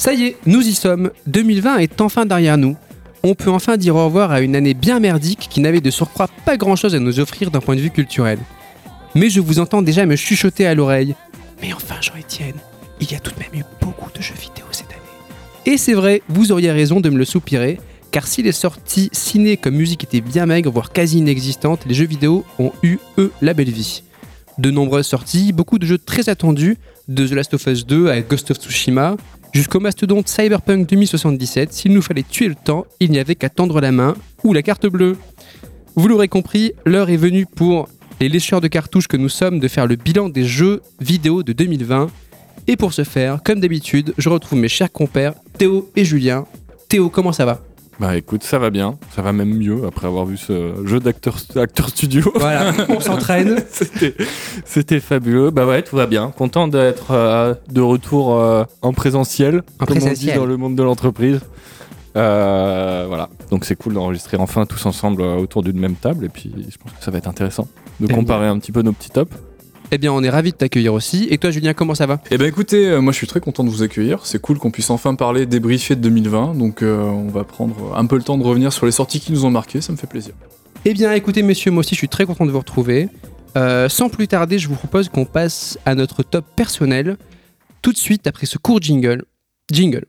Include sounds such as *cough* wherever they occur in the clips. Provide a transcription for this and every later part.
Ça y est, nous y sommes. 2020 est enfin derrière nous. On peut enfin dire au revoir à une année bien merdique qui n'avait de surcroît pas grand chose à nous offrir d'un point de vue culturel. Mais je vous entends déjà me chuchoter à l'oreille. Mais enfin, Jean-Étienne, il y a tout de même eu beaucoup de jeux vidéo cette année. Et c'est vrai, vous auriez raison de me le soupirer, car si les sorties ciné comme musique étaient bien maigres, voire quasi inexistantes, les jeux vidéo ont eu, eux, la belle vie. De nombreuses sorties, beaucoup de jeux très attendus, de The Last of Us 2 à Ghost of Tsushima, jusqu'au mastodonte Cyberpunk 2077, s'il nous fallait tuer le temps, il n'y avait qu'à tendre la main ou la carte bleue. Vous l'aurez compris, l'heure est venue pour les lécheurs de cartouches que nous sommes de faire le bilan des jeux vidéo de 2020. Et pour ce faire, comme d'habitude, je retrouve mes chers compères Théo et Julien. Théo, comment ça va? Bah écoute, ça va bien, ça va même mieux après avoir vu ce jeu d'acteur acteur studio. *laughs* Voilà, on s'entraîne. *laughs* C'était- fabuleux. Bah ouais, tout va bien. Content d'être euh, de retour euh, en présentiel, En comme on dit dans le monde de l'entreprise. Euh, voilà, donc c'est cool d'enregistrer enfin tous ensemble autour d'une même table et puis je pense que ça va être intéressant de comparer un petit peu nos petits tops. Eh bien, on est ravis de t'accueillir aussi. Et toi, Julien, comment ça va? Eh ben écoutez, euh, moi je suis très content de vous accueillir. C'est cool qu'on puisse enfin parler, débriefer de 2020. Donc euh, on va prendre un peu le temps de revenir sur les sorties qui nous ont marqué. Ça me fait plaisir. Eh bien, écoutez, messieurs, moi aussi, je suis très content de vous retrouver. Euh, sans plus tarder, je vous propose qu'on passe à notre top personnel tout de suite après ce court jingle. Jingle.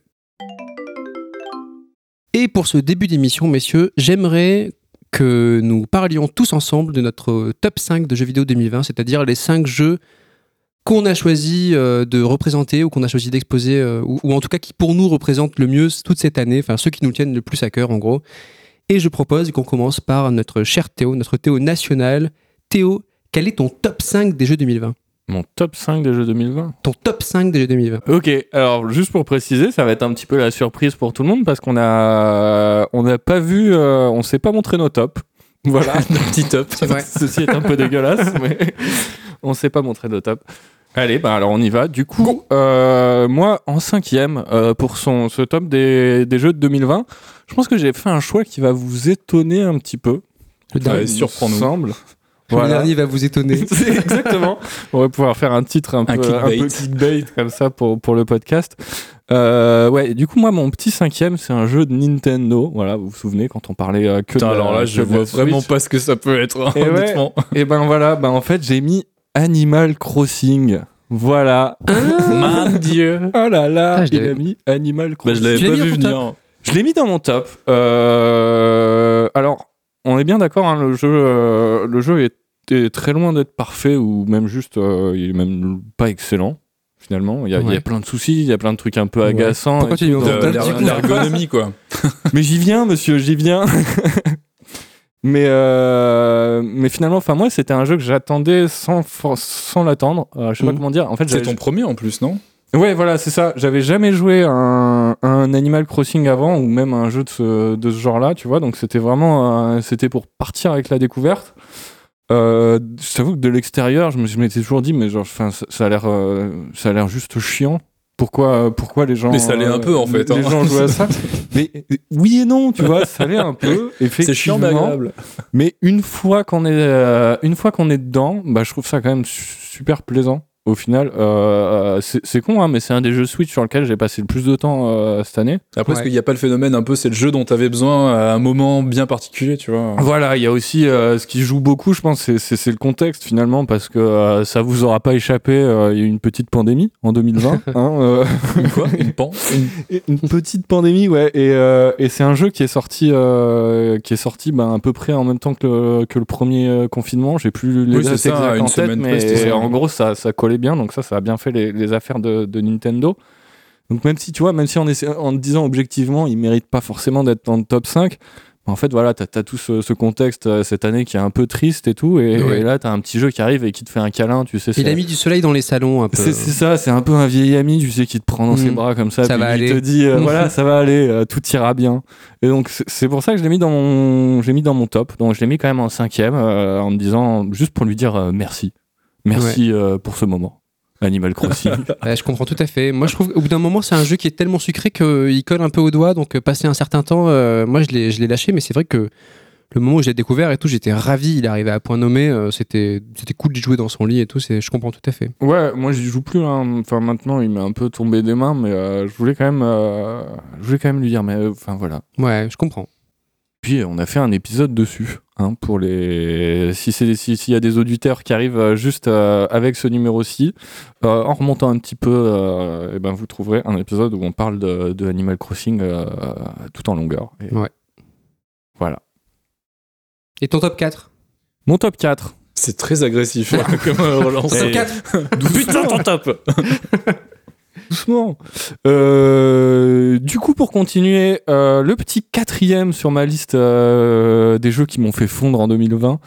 Et pour ce début d'émission, messieurs, j'aimerais que nous parlions tous ensemble de notre top 5 de jeux vidéo 2020, c'est-à-dire les 5 jeux qu'on a choisi euh, de représenter ou qu'on a choisi d'exposer, euh, ou, ou en tout cas qui pour nous représentent le mieux toute cette année, enfin ceux qui nous tiennent le plus à cœur en gros. Et je propose qu'on commence par notre cher Théo, notre Théo national. Théo, quel est ton top 5 des jeux 2020 Mon top 5 des jeux 2020. Ton top 5 des jeux 2020 Ok, alors juste pour préciser, ça va être un petit peu la surprise pour tout le monde parce qu'on a, on n'a pas vu, euh, on s'est pas montré nos tops. *laughs* Voilà, nos petits tops. Vrai. *laughs* Ceci est un peu dégueulasse, *laughs* mais on s'est pas montré nos tops. Allez, bah alors on y va. Du coup, euh, moi en cinquième euh, pour son, ce top des, des jeux de 2020, je pense que j'ai fait un choix qui va vous étonner un petit peu. Le dernier, Ouais, surprends-nous. Semble. le Voilà. dernier va vous étonner. *laughs* Exactement. On va pouvoir faire un titre un, peu, clickbait. un peu clickbait comme ça pour, pour le podcast. Euh, ouais, du coup, moi, mon petit cinquième, c'est un jeu de Nintendo. Voilà, vous vous souvenez quand on parlait euh, que Putain, de la- alors là, je vois vraiment pas ce que ça peut être. hein, Et ouais. honnêtement. Et ben voilà, ben en fait, j'ai mis Animal Crossing. Voilà. Mon dieu. Oh là là, Ah, il a mis Animal Bah, Crossing. je l'avais pas vu venir. Je l'ai mis dans mon top. Euh, alors, on est bien d'accord, hein, le jeu, euh, le jeu est, est très loin d'être parfait ou même juste, euh, il est même pas excellent. Finalement, il y, a, il y Ouais. a plein de soucis, il y a plein de trucs un peu Ouais. agaçants. Pourquoi tu L'ergonomie, quoi. *laughs* Mais j'y viens, monsieur, j'y viens. *laughs* mais, euh, mais finalement, enfin moi, c'était un jeu que j'attendais sans, sans l'attendre. Euh, je sais pas Mhm. comment dire. En fait, C'est ton premier en plus, non? Ouais, voilà, c'est ça. J'avais jamais joué un, un Animal Crossing avant ou même un jeu de ce, de ce genre-là, tu vois. Donc c'était vraiment, euh, c'était pour partir avec la découverte. Euh, je t'avoue que de l'extérieur, je m'étais toujours dit, mais genre, ça, ça a l'air, euh, ça a l'air juste chiant. Pourquoi, euh, pourquoi les gens Mais ça l'est un peu, en fait, Les hein. gens jouent à ça. *laughs* mais euh, oui et non, tu vois, ça l'est un peu. *laughs* C'est chiant mais agréable. Mais une fois qu'on est, euh, une fois qu'on est dedans, bah, je trouve ça quand même su- super plaisant. Au final, euh, c'est con, hein, mais c'est un des jeux Switch sur lequel j'ai passé le plus de temps euh, cette année. Après, Ouais. est-ce qu'il n'y a pas le phénomène un peu, c'est le jeu dont tu avais besoin à un moment bien particulier, tu vois? Voilà, il y a aussi euh, ce qui joue beaucoup, je pense, c'est- le contexte finalement, parce que euh, ça vous aura pas échappé. euh, Il y a eu une petite pandémie en 2020. *laughs* hein, euh, Une quoi? Une pan? Une- une petite pandémie, ouais. Et, euh, et c'est un jeu qui est sorti, euh, qui est sorti ben, à peu près en même temps que le, que le premier confinement. J'ai plus les Oui, dates ça, exactes une en tête, mais c'était ça. en gros, ça, ça collait bien. Donc ça, ça a bien fait les, les affaires de, de Nintendo. Donc même si, tu vois, même si en te disant objectivement, il mérite pas forcément d'être dans le top 5, en fait, voilà, t'as as tout ce, ce contexte euh, cette année qui est un peu triste et tout. Et, Ouais. et là, t'as un petit jeu qui arrive et qui te fait un câlin, tu sais. Il c'est- a mis du soleil dans les salons un peu. c'est ça, c'est un peu un vieil ami, tu sais, qui te prend dans ses Mm. bras comme ça, Ça puis va il aller. te dit, euh, Mm. voilà, ça va aller, euh, tout ira bien. Et donc c'est- pour ça que je l'ai mis dans mon, j'ai mis dans mon top. Donc je l'ai mis quand même en cinquième, euh, en me disant juste pour lui dire euh, merci, euh, pour ce moment. Animal Crossing. *laughs* Ouais, je comprends tout à fait. Moi, je trouve qu'au bout d'un moment, c'est un jeu qui est tellement sucré qu'il colle un peu au doigt. Donc, euh, passer un certain temps, euh, moi, je l'ai je l'ai lâché, mais c'est vrai que le moment où je l'ai découvert et tout, j'étais ravi. Il arrivé à point nommé. euh, c'était, c'était cool de jouer dans son lit et tout. C'est, je comprends tout à fait. Ouais, moi j'y joue plus. hein. Enfin, maintenant il m'est un peu tombé des mains, mais euh, je voulais quand même, euh, je voulais quand même lui dire. Mais euh, enfin voilà. Ouais, je comprends. Puis on a fait un épisode dessus. Hein, pour les, si c'est, si- s'il y a des auditeurs qui arrivent euh, juste euh, avec ce numéro-ci, euh, en remontant un petit peu, euh, eh ben vous trouverez un épisode où on parle de, de Animal Crossing euh, tout en longueur. Et Ouais. Voilà. Et ton top 4 Mon top 4. C'est très agressif hein, comme relance. Et- 4 Putain, ton top *laughs* Doucement. Euh, du coup, pour continuer, euh, le petit quatrième sur ma liste euh, des jeux qui m'ont fait fondre en 2020,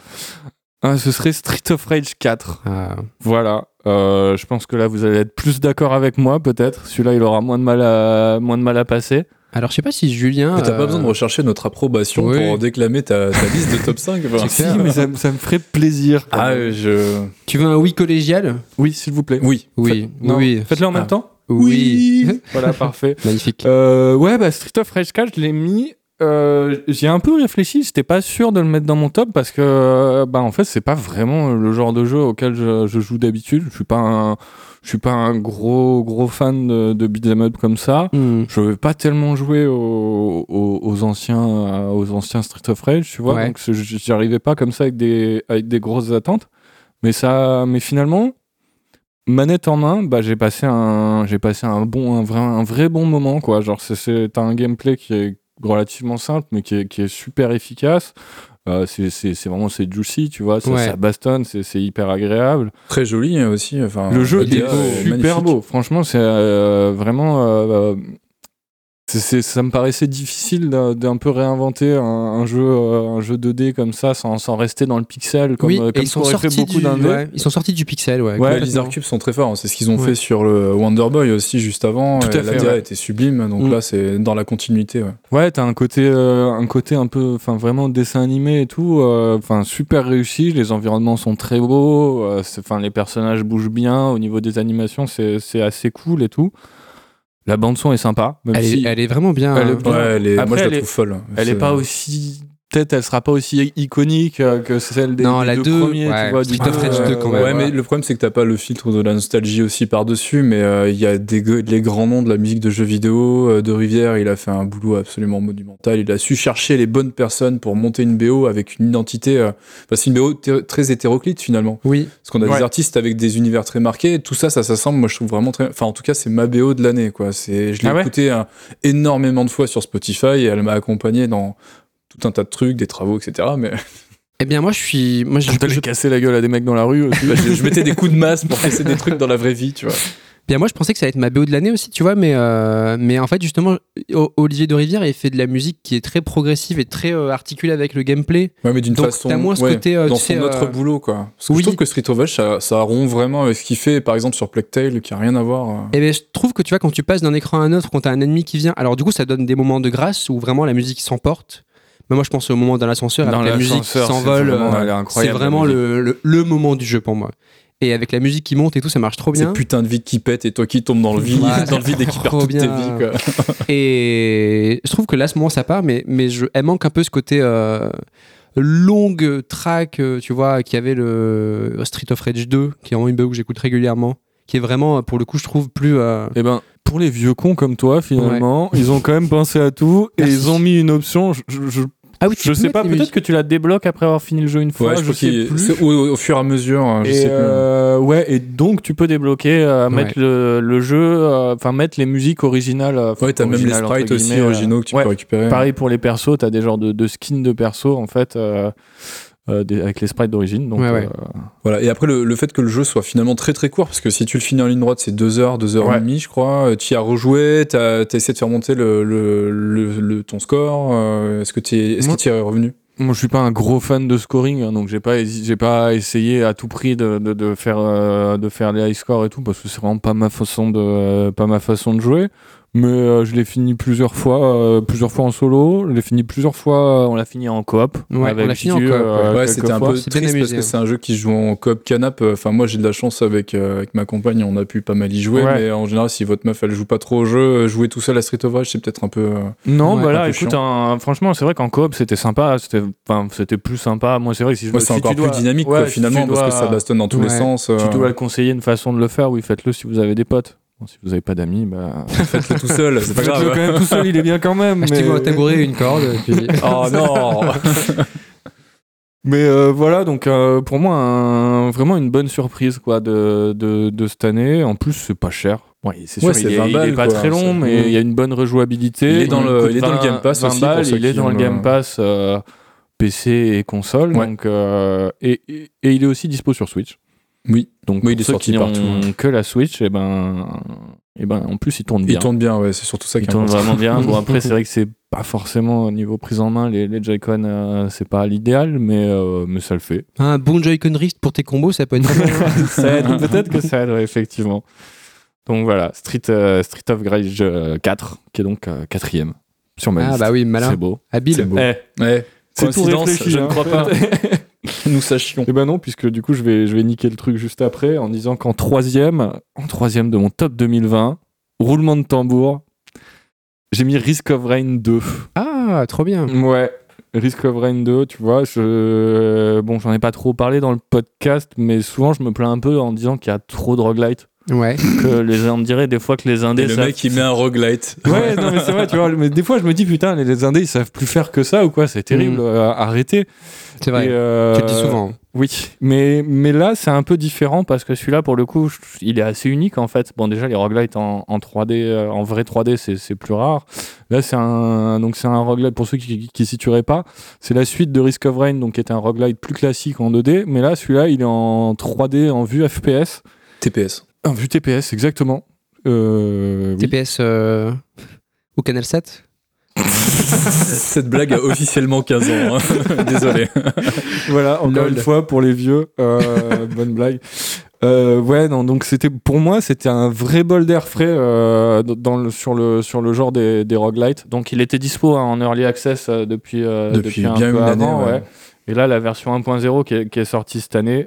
hein, ce serait Street of Rage 4. Ah, Voilà. Euh, je pense que là, vous allez être plus d'accord avec moi, peut-être. Celui-là, il aura moins de mal à, moins de mal à passer. Alors, je sais pas si Julien. Mais T'as euh, pas besoin de rechercher notre approbation oui. pour déclamer ta, ta liste de top 5. enfin. *laughs* C'est Si, mais ça, ça me ferait plaisir. Ah, je. Tu veux un oui collégial? Oui, s'il vous plaît. Oui. Oui, oui. Faites-le en même Ah. temps. Oui. *laughs* voilà, parfait. Magnifique. Euh, ouais, bah Street of Rage 4, je l'ai mis. Euh, j'ai un peu réfléchi, j'étais pas sûr de le mettre dans mon top parce que, euh, bah en fait, c'est pas vraiment le genre de jeu auquel je, je joue d'habitude. Je suis pas un, je suis pas un gros gros fan de, de beat'em up comme ça. Hmm. Je vais pas tellement jouer aux, aux, aux anciens euh, aux anciens Street of Rage, tu vois. Ouais. Donc c'est- j'y arrivais pas comme ça avec des avec des grosses attentes. Mais ça, mais finalement, manette en main, bah j'ai passé un j'ai passé un bon un vrai un vrai bon moment quoi. Genre c'est un gameplay qui est relativement simple mais qui est, qui est super efficace. Euh, c'est c'est c'est vraiment c'est juicy, tu vois. Ça, Ouais. ça bastonne, c'est c'est hyper agréable. Très joli hein, aussi. Enfin, Le jeu est super magnifique. beau. Franchement, c'est euh, vraiment. euh, euh, c'est- ça me paraissait difficile d'un peu réinventer un, un jeu, euh, un jeu 2D comme ça, sans, sans rester dans le pixel, comme, oui, euh, comme ils sont qu'auraient fait sortis beaucoup du, ouais, ils sont sortis du pixel, ouais. Ouais, les Arcubes sont très forts. hein. C'est ce qu'ils ont Ouais. fait sur le Wonder Boy aussi juste avant. Tout à fait, La DA ouais. était sublime. Donc Mm. là, c'est dans la continuité. ouais. Ouais, t'as un côté, euh, un côté un peu, enfin vraiment dessin animé et tout, euh, enfin super réussi. Les environnements sont très beaux, euh, enfin les personnages bougent bien. Au niveau des animations, c'est c'est assez cool et tout. La bande son est sympa, même Elle, si est, elle est vraiment bien. Elle est hein. bien. Ouais, elle est- Après, moi je elle la est- trouve folle. Elle est C'est- pas aussi. Peut-être elle sera pas aussi iconique euh, que celle des, Non, des la deux, deux, premiers. ouais, tu vois, du Street of deux, Rage euh, 2 quand Ouais, même. mais le problème c'est que t'as pas le filtre de la nostalgie aussi par-dessus, mais euh, il y a des, les grands noms de la musique de jeux vidéo. euh, de Rivière, il a fait un boulot absolument monumental. Il a su chercher les bonnes personnes pour monter une BO avec une identité. euh, enfin, c'est une BO très hétéroclite finalement. Oui, Parce qu'on a Ouais. des artistes avec des univers très marqués. Tout ça, ça s'assemble. Moi, je trouve vraiment très. Enfin, en tout cas, c'est ma BO de l'année, quoi. C'est, je l'ai Ah ouais écouté hein, énormément de fois sur Spotify et elle m'a accompagné dans tout un tas de trucs, des travaux, etc. Mais *laughs* eh bien moi je suis, moi je, T'allais je- casser la gueule à des mecs dans la rue aussi. *laughs* bah, je, je mettais des coups de masse pour casser des trucs dans la vraie vie, tu vois. bien moi je pensais que ça allait être ma BO de l'année aussi, tu vois, mais euh, mais en fait justement Olivier de Rivière il fait de la musique qui est très progressive et très euh, articulée avec le gameplay. Ouais, mais d'une Donc, façon. t'as moins ce ouais, côté, euh, dans tu son autre euh, boulot, quoi. Parce que oui. je trouve que Street of Rage, ça, ça rompt vraiment avec ce qu'il fait, par exemple, sur Plague Tale, qui a rien à voir. Et ben je trouve que tu vois quand tu passes d'un écran à un autre, quand t'as un ennemi qui vient, alors du coup ça donne des moments de grâce où vraiment la musique s'emporte. Mais moi je pense au moment dans l'ascenseur, Dans avec la musique c'est s'envole. euh, C'est vraiment le, le, le moment du jeu pour moi. Et avec la musique qui monte et tout, ça marche trop bien. Ces putains de vide qui pètent et toi qui tombes dans le vide, Ouais, *laughs* dans le vide et qui perds trop toutes tes vies, quoi. *laughs* Et je trouve que là, à ce moment, ça part, mais, mais je, elle manque un peu ce côté euh, longue track, euh, tu vois, qui avait le Street of Rage 2, qui est vraiment une BO que j'écoute régulièrement, qui est vraiment, pour le coup, je trouve plus. euh, Et ben, pour les vieux cons comme toi, finalement, ils ont quand même pensé à tout et Merci. ils ont mis une option. Je, je- Ah oui, tu je sais pas, peut-être que tu la débloques après avoir fini le jeu une fois. Ouais, je sais plus. c'est au, au fur et à mesure, hein, je et sais plus. euh, ouais, et donc tu peux débloquer, euh, Ouais. mettre le, le jeu, euh, enfin mettre les musiques originales. Ouais, t'as même les sprites aussi originaux que tu ouais. peux récupérer. Pareil pour les persos, t'as des genres de, de skins de persos en fait, euh, euh, des- avec les sprites d'origine. Donc, Ouais, ouais. euh, Voilà. Et après, le, le fait que le jeu soit finalement très très court, parce que si tu le finis en ligne droite, c'est 2 heures, 2 heures Ouais. et demie, je crois. Tu y as rejoué, t'as as essayé de faire monter le, le, le- le- ton score. euh, Est-ce que tu es, que tu y es revenu? Moi, je suis pas un gros fan de scoring, hein, donc j'ai pas, j'ai pas essayé à tout prix de, de, de faire, euh, de faire les high scores et tout, parce que c'est vraiment pas ma façon de, euh, pas ma façon de jouer. Mais euh, je l'ai fini plusieurs fois, euh, plusieurs fois en solo. Je l'ai fini plusieurs fois. euh, on l'a fini en coop. Ouais, avec on l'a fini en coop, euh, Ouais, c'était un peu triste parce que hein. c'est un jeu qui se joue en coop canap. Enfin, moi, j'ai de la chance avec, euh, avec ma compagne, on a pu pas mal y jouer. Ouais. Mais en général, si votre meuf, elle joue pas trop au jeu, jouer tout seul à Street of Rage, c'est peut-être un peu. euh, Non, Ouais, bah un là, peu écoute, un- franchement, c'est vrai qu'en coop, c'était sympa. C'était, enfin, c'était plus sympa. Moi, c'est vrai que si je c'est si encore tu dois- plus dynamique, Ouais, quoi, si finalement, parce que ça bastonne dans tous les sens. euh, Tu dois conseiller une façon de le faire où faites-le si vous avez des potes. Bon, si vous avez pas d'amis, bah. *laughs* Faites-le tout seul, c'est pas Faites-le grave. quand même tout seul, il est bien quand même. Achetez-vous mais- un tabouret, une corde, et puis. *laughs* Oh non *laughs* Mais euh, voilà, donc euh, pour moi, un- vraiment une bonne surprise quoi, de, de, de cette année. En plus, c'est pas cher. Ouais, c'est sûr, Ouais, c'est il, est, 20 il est pas quoi, très long, mais il y a une bonne rejouabilité. Il est dans le- il est dans le Game Pass 20 aussi, balles, il est dans le le- Game Pass euh, PC et console. Ouais. Donc, euh, et, et, et il est aussi dispo sur Switch. Oui, Donc Oui, il pour est ceux sorti qui partout, n'ont ouais. que la Switch, et ben, et ben, en plus, il tourne bien. il tourne bien, ouais, c'est surtout ça Il qui est tourne vraiment bien. Bon, après, c'est *laughs* vrai que c'est pas forcément au niveau prise en main, les, les Joy-Con, euh, c'est pas l'idéal, mais, euh, mais ça le fait. Un bon Joy-Con wrist pour tes combos, ça peut être *laughs* ça aide, peut-être que ça aide, ouais, effectivement. Donc voilà, Street, euh, Street of Rage euh, 4, qui est donc euh, quatrième sur ma Ah liste. bah oui, malin. C'est beau. Habile. C'est beau. Eh, tout coïncidence, réfléchi, je ne hein. crois pas. *laughs* Nous sachions. Et ben non, puisque du coup, je vais, je vais niquer le truc juste après en disant qu'en troisième, en troisième de mon top 2020, roulement de tambour, j'ai mis Risk of Rain 2. Ah, trop bien. Ouais, Risk of Rain 2, tu vois, je... bon, j'en ai pas trop parlé dans le podcast, mais souvent je me plains un peu en disant qu'il y a trop de roguelite, Ouais. que les on dirait des fois que les indés Et le savent- mec, il met un roguelite. *laughs* Ouais, non mais c'est vrai, tu vois, mais des fois je me dis putain, les, les indés ils savent plus faire que ça ou quoi, c'est terrible, Mm. euh, arrêtez. C'est vrai. Euh, Tu le dis souvent. Oui, mais, mais là c'est un peu différent parce que celui-là pour le coup je- il est assez unique en fait. Bon déjà les roguelites en, en 3D, euh, en vrai 3D c'est, c'est plus rare. Là c'est un donc c'est un roguelite pour ceux qui, qui situeraient pas, c'est la suite de Risk of Rain donc qui était un roguelite plus classique en 2D, mais là celui-là il est en 3D en vue FPS, TPS. En vue TPS exactement. Euh, oui. TPS euh, au Canal 7 *laughs* Cette blague a officiellement 15 ans. hein. *laughs* Désolé. Voilà, encore Lol. une fois pour les vieux, euh, bonne blague. Euh, ouais, non, donc c'était pour moi c'était un vrai bol d'air frais euh, dans le, sur le sur le genre des, des roguelites. Donc il était dispo hein, en early access euh, depuis euh, Depuis un bien peu une année, ouais. Et là la version 1.0 qui est, qui est sortie cette année.